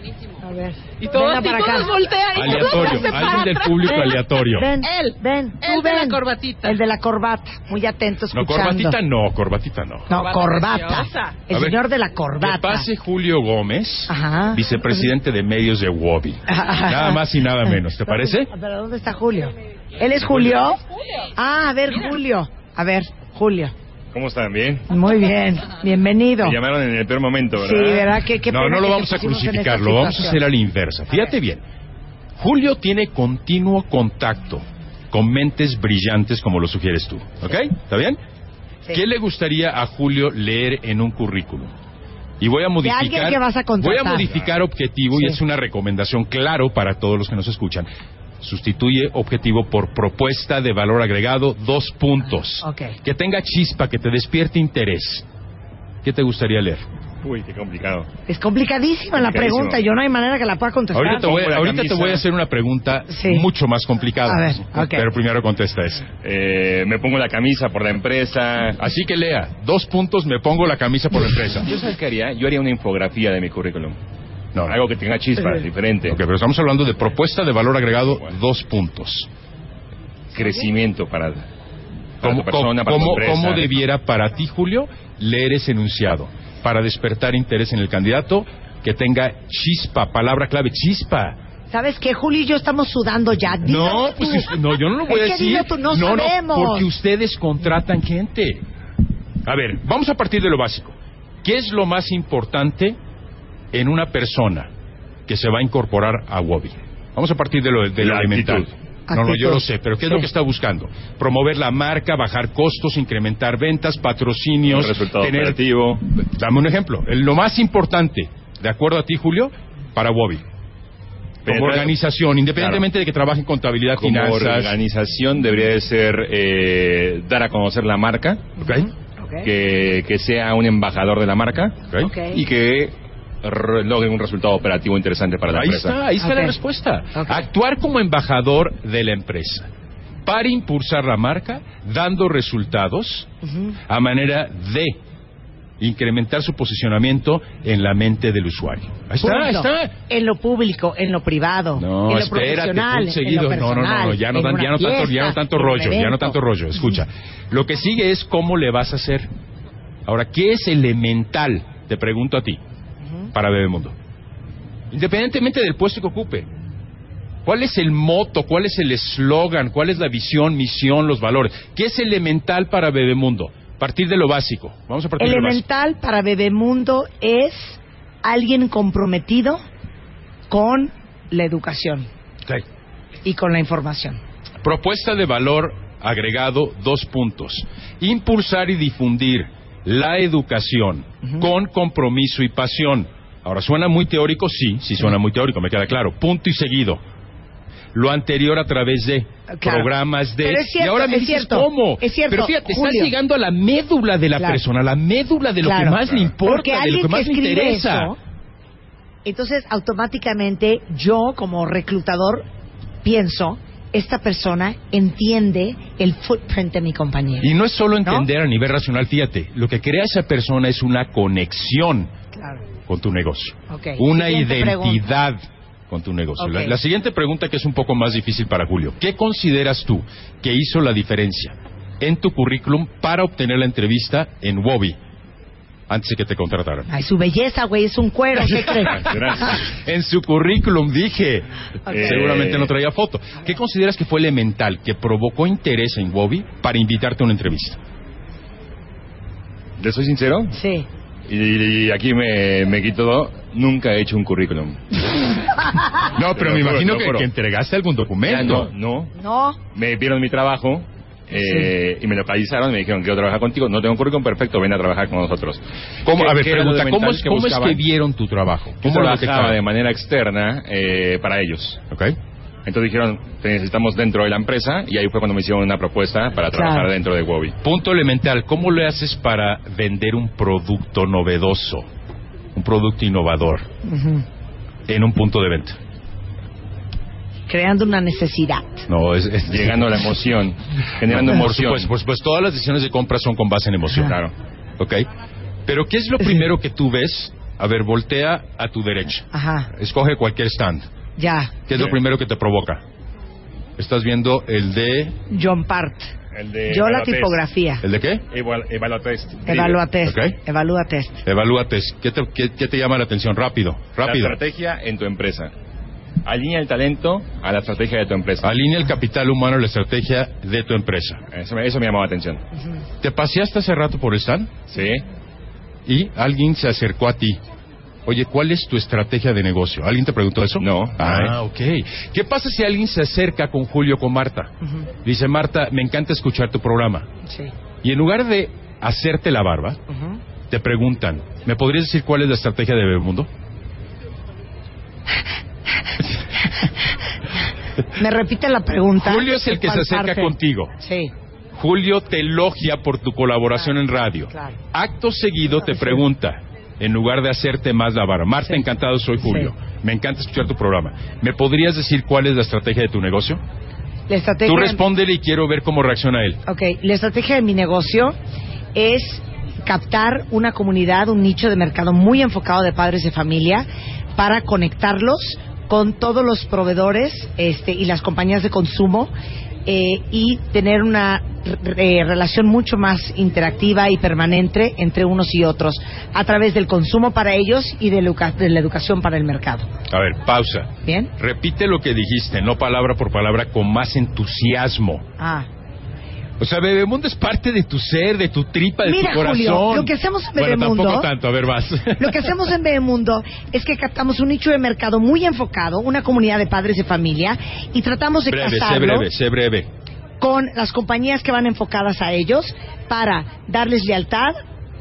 A ver. Y todos, y todos voltean y todos Aleatorio, paran alguien del público Ven, aleatorio. Ven, Él. ven. tú El de la ven. corbatita. El de la corbata. Muy atento, No, escuchando. corbatita no, corbatita no. No, Corbata. El ver, señor de la Que corbata. pase Julio Gómez, Ajá. vicepresidente de medios de Wobby. Nada más y nada menos, ¿te parece? ¿Pero dónde está Julio? ¿Él es Julio? Ah, a ver, Julio. A ver, Julio. ¿Cómo están? ¿Bien? Muy bien. Bienvenido. Me llamaron en el peor momento, ¿verdad? Sí, ¿verdad? Qué, qué No, no lo vamos a crucificar, lo vamos a hacer a la inversa. Fíjate bien. Julio tiene continuo contacto con mentes brillantes como lo sugieres tú. ¿Ok? ¿Está bien? Sí. ¿Qué le gustaría a Julio leer en un currículum? Y voy a modificar. que vas a. Voy a modificar objetivo y es una recomendación claro para todos los que nos escuchan. Sustituye objetivo por propuesta de valor agregado, dos puntos. Ok. Que tenga chispa, que te despierte interés. ¿Qué te gustaría leer? Uy, qué complicado. Es complicadísima la pregunta. Yo no hay manera que la pueda contestar. Ahorita te voy, ahorita te a hacer una pregunta Sí. mucho más complicada. A ver, ok. Pero primero contesta esa. Eh, me pongo la camisa por la empresa. Así que lea, dos puntos, me pongo la camisa por la empresa. ¿Yo sabes qué haría? Yo haría una infografía de mi currículum. No, Algo que tenga chispa, diferente. Ok, pero estamos hablando de propuesta de valor agregado, dos puntos. Crecimiento para, para ¿Cómo, tu persona, para tu cómo- empresa. cómo debiera para ti, Julio, leer ese enunciado? Para despertar interés en el candidato, que tenga chispa, palabra clave, chispa. ¿Sabes qué? Julio y yo estamos sudando ya. No, pues es- no, yo no lo voy Es a decir. tú, no, no, sabemos. porque ustedes contratan gente. A ver, vamos a partir de lo básico. ¿Qué es lo más importante en una persona que se va a incorporar a Wobby? Vamos a partir de lo, de lo La elemental. No, no, yo lo sé, pero ¿qué es Sí. lo que está buscando? Promover la marca, bajar costos, incrementar ventas, patrocinios, tener... operativo. Dame un ejemplo. El- Lo más importante, de acuerdo a ti, Julio, para Wobby. Como organización, independientemente de que trabaje en contabilidad, Como finanzas. organización debería de ser eh, dar a conocer la marca, ¿ok? Ok. que, que sea un embajador de la marca y que re- logre un resultado operativo interesante para la Ahí empresa. está, ahí está la respuesta. Actuar como embajador de la empresa para impulsar la marca, dando resultados a manera de incrementar su posicionamiento en la mente del usuario. Ahí está, ahí está. En lo público, en lo privado, No, en lo espérate, profesional, seguido. en lo No, no, no, ya no, ya no tanto, ya no tanto rollo, ya no tanto rollo. Escucha, lo que sigue es cómo le vas a hacer. Ahora, ¿qué es elemental? Te pregunto a ti, para Bebemundo. Independientemente del puesto que ocupe. ¿Cuál es el moto? ¿Cuál es el eslogan? ¿Cuál es la visión, misión, los valores? ¿Qué es elemental para Bebemundo? Partir de lo básico. Vamos a partir de lo básico. Elemental para Bebemundo es alguien comprometido con la educación y con la información. Propuesta de valor agregado, dos puntos. Impulsar y difundir la educación con compromiso y pasión. Ahora, ¿suena muy teórico? Sí, sí suena muy teórico, me queda claro. Punto y seguido. Lo anterior a través de Claro. programas de... Pero es cierto, y ahora me es dices cierto, cómo. es cierto, Pero fíjate, Julio. estás llegando a la médula de la Claro. persona, la médula de lo Claro. que más le importa, de lo que más le interesa. eso, entonces automáticamente yo como reclutador pienso, esta persona entiende el footprint de mi compañía. Y no es solo entender a nivel racional, fíjate, lo que crea esa persona es una conexión Claro. Con tu negocio. Una Siguiente identidad con tu negocio. La, siguiente pregunta que es un poco más difícil para Julio. ¿Qué consideras tú que hizo la diferencia en tu currículum para obtener la entrevista en Wobby antes de que te contrataran? Ay, su belleza, güey, es un cuero, ¿qué crees? en su currículum dije, eh, seguramente no traía foto. ¿Qué consideras que fue elemental, que provocó interés en Wobby para invitarte a una entrevista? ¿Le soy sincero? Sí. Y, y aquí me, me quito, nunca he hecho un currículum. No, pero me imagino que, que entregaste algún Ya documento. no, no. No. Me vieron mi trabajo eh, y me localizaron y me dijeron, quiero trabajar contigo. No tengo un currículum perfecto, ven a trabajar con nosotros. ¿Cómo? ¿Qué- A ver, pregunta, ¿cómo es, cómo es que vieron tu trabajo? Yo ¿Cómo lo trabajaba de manera externa eh, para ellos. Ok. Entonces dijeron, te necesitamos dentro de la empresa y ahí fue cuando me hicieron una propuesta para trabajar Claro. dentro de Wobby. Punto elemental, ¿cómo le haces para vender un producto novedoso, un producto innovador en un punto de venta? Creando una necesidad. No, es, es- Llegando a la emoción, generando emoción. supuesto, por supuesto, todas las decisiones de compra son con base en emoción. Claro. ¿Ok? Pero ¿qué es lo primero que tú ves? A ver, voltea a tu derecha. Ajá, Escoge cualquier stand. Ya. ¿Qué es lo primero que te provoca? Estás viendo el de... John Part. El de Yo la tipografía. ¿El de qué? Eval- Evalotest. Evalúa test. Ok. Evalúa test. ¿Qué te, qué- qué te llama la atención? Rápido, rápido. La estrategia en tu empresa. Alinea el talento a la estrategia de tu empresa. Alinea el capital humano a la estrategia de tu empresa. Eso, me- eso me llamó la atención. ¿Te paseaste hace rato por el stand? Sí. Y alguien se acercó a ti. Oye, ¿cuál es tu estrategia de negocio? ¿Alguien te preguntó eso? No. Ah, ok. ¿Qué pasa si alguien se acerca con Julio o con Marta? Dice, Marta, me encanta escuchar tu programa. Sí. Y en lugar de hacerte la barba, te preguntan, ¿me podrías decir cuál es la estrategia de Bebemundo? Me repite la pregunta. Julio es el que se ¿Cuál acerca parte? contigo. Sí. Julio te elogia por tu colaboración en radio. Claro. Acto seguido te pregunta, en lugar de hacerte más la barra, Marta, encantado soy Julio. Me encanta escuchar tu programa. ¿Me podrías decir cuál es la estrategia de tu negocio? La estrategia. Tú respóndele y quiero ver cómo reacciona él. Ok, la estrategia de mi negocio es captar una comunidad, un nicho de mercado muy enfocado de padres de familia para conectarlos con todos los proveedores este, y las compañías de consumo eh, y tener una eh, relación mucho más interactiva y permanente entre unos y otros a través del consumo para ellos y de, de la educación para el mercado. A ver, pausa. ¿Bien? Repite lo que dijiste, no palabra por palabra, con más entusiasmo. Ah. O sea, Bebemundo es parte de tu ser, de tu tripa, de Mira, tu corazón. Julio, lo que hacemos en Bueno, Bebemundo- tampoco tanto, a ver, vas. Lo que hacemos en Bebemundo es que captamos un nicho de mercado muy enfocado, una comunidad de padres de familia, y tratamos de breve, sé casarlo breve, sé breve. con las compañías que van enfocadas a ellos para darles lealtad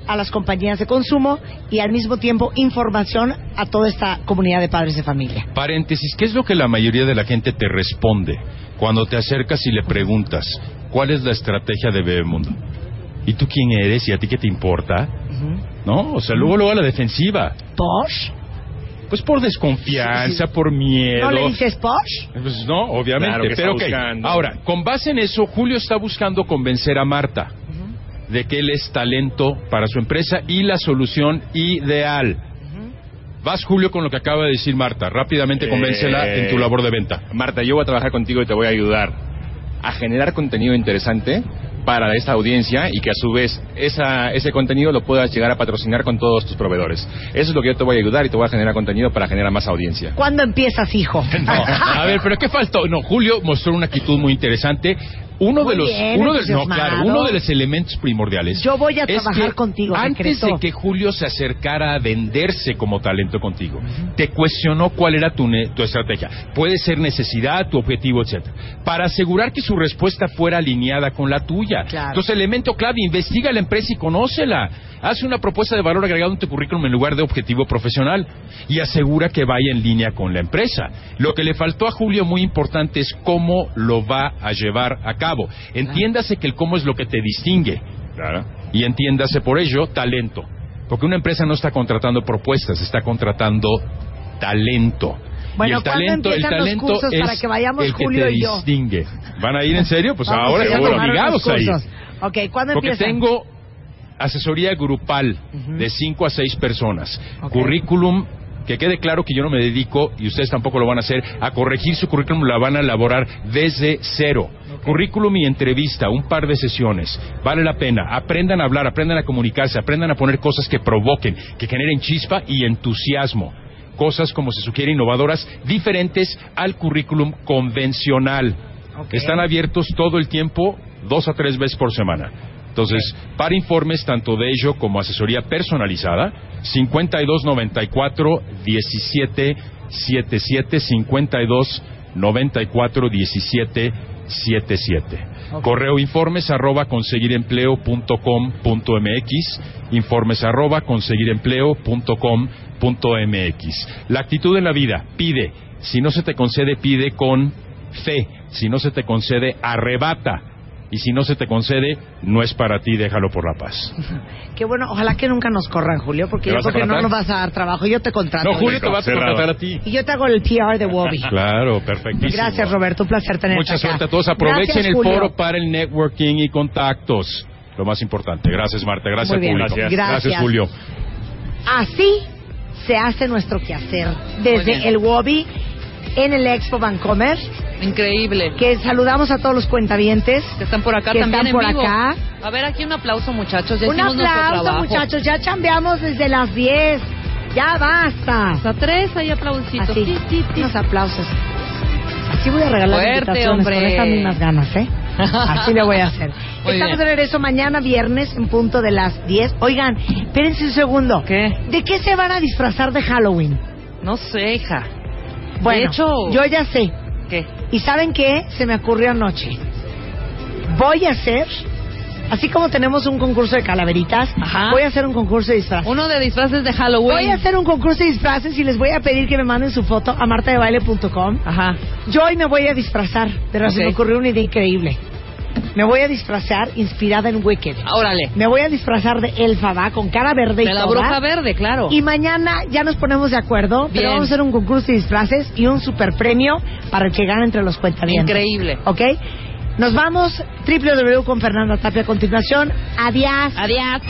a las compañías de consumo y al mismo tiempo información a toda esta comunidad de padres de familia. Paréntesis, ¿qué es lo que la mayoría de la gente te responde cuando te acercas y le preguntas cuál es la estrategia de Bebemundo? ¿Y tú quién eres y a ti qué te importa? ¿No? O sea, luego luego a la defensiva. ¿Posh? Pues por desconfianza, por miedo. ¿No le dices Posh? Pues no, obviamente. Claro que pero. Ahora, con base en eso, Julio está buscando convencer a Marta de que él es talento para su empresa y la solución ideal. Vas, Julio, con lo que acaba de decir Marta. Rápidamente convéncela Eh, en tu labor de venta. Marta, yo voy a trabajar contigo y te voy a ayudar a generar contenido interesante para esta audiencia y que a su vez esa, ese contenido lo puedas llegar a patrocinar con todos tus proveedores. Eso es lo que yo te voy a ayudar y te voy a generar contenido para generar más audiencia. ¿Cuándo empiezas, hijo? No, a ver, pero ¿qué faltó? No, Julio mostró una actitud muy interesante. Uno Muy de los, bien, uno de, no, claro, uno de los elementos primordiales. Yo voy a es trabajar que contigo, Antes secreto. de que Julio se acercara a venderse como talento contigo, te cuestionó cuál era tu, ne- tu estrategia. Puede ser necesidad, tu objetivo, etcétera. Para asegurar que su respuesta fuera alineada con la tuya. Claro. Entonces, elemento clave, investiga la empresa y conócela. Haz una propuesta de valor agregado en tu currículum en lugar de objetivo profesional y asegura que vaya en línea con la empresa. Lo que le faltó a Julio muy importante es cómo lo va a llevar a cabo. Entiéndase que el cómo es lo que te distingue. Y entiéndase por ello talento. Porque una empresa no está contratando propuestas, está contratando talento. Bueno, y el ¿cuándo talento, el los talento cursos es para que vayamos el que Julio te y yo? distingue. ¿Van a ir en serio? Pues Vamos ahora seguro obligados unos a ir. cursos. Ok, ¿cuándo Porque empiezan? tengo asesoría grupal de 5 a 6 personas. Currículum, que quede claro que yo no me dedico, y ustedes tampoco lo van a hacer, a corregir su currículum, la van a elaborar desde cero. Currículum y entrevista, un par de sesiones. Vale la pena. Aprendan a hablar, aprendan a comunicarse, aprendan a poner cosas que provoquen, que generen chispa y entusiasmo. Cosas como se sugiere innovadoras, diferentes al currículum convencional. Están abiertos todo el tiempo, dos a tres veces por semana. Entonces, para informes tanto de ello como asesoría personalizada, 5294 17 77 52 94 17 77. Correo informes arroba conseguirempleo.com.mx, informes arroba conseguirempleo.com.mx. La actitud en la vida, pide. Si no se te concede, pide con fe. Si no se te concede, arrebata. Y si no se te concede, no es para ti, déjalo por la paz. Qué bueno, ojalá que nunca nos corran, Julio, porque ¿Me yo creo que no nos vas a dar trabajo. Yo te contrato. No, Julio te vas a contratar a ti. Y yo te hago el PR de Wobby. Claro, perfectísimo. Gracias, Roberto. Un placer tenerte Mucha acá. suerte a todos. Aprovechen Gracias, el Julio. foro para el networking y contactos. Lo más importante. Gracias, Marta. Gracias, Muy bien. público. Gracias. Gracias. Julio. Así se hace nuestro quehacer desde el Wobby en el Expo Vancomer. Increíble. Que saludamos a todos los cuentavientes Que están por acá que también están por en vivo. acá. A ver, aquí un aplauso, muchachos. Ya Un aplauso, muchachos. Ya chambeamos desde las 10. Ya basta. Hasta tres hay aplausitos. Así, Sí, sí, sí. unos aplausos. Así voy a regalar Fuerte, invitaciones hombre. con estas mismas ganas, ¿eh? Así le voy a hacer. Muy Estamos bien. de regreso mañana viernes en punto de las 10. Oigan, espérense un segundo. ¿Qué? ¿De qué se van a disfrazar de Halloween? No sé, hija. Bueno, de hecho... yo ya sé. ¿Qué? ¿Y saben qué? Se me ocurrió anoche. Voy a hacer, así como tenemos un concurso de calaveritas, voy a hacer un concurso de disfraces. Uno de disfraces de Halloween. Voy a hacer un concurso de disfraces y les voy a pedir que me manden su foto a martadebaile.com. Ajá. Yo hoy me voy a disfrazar, pero se me ocurrió una idea increíble. Me voy a disfrazar inspirada en Wicked. Órale. Me voy a disfrazar de Elfaba con cara verde y De la toda. bruja verde, claro. Y mañana ya nos ponemos de acuerdo, Bien. pero vamos a hacer un concurso de disfraces y un super premio para el que gane entre los cuentavientes. Increíble. ¿Ok? Nos vamos, www con Fernanda Tapia a continuación. Adiós. Adiós.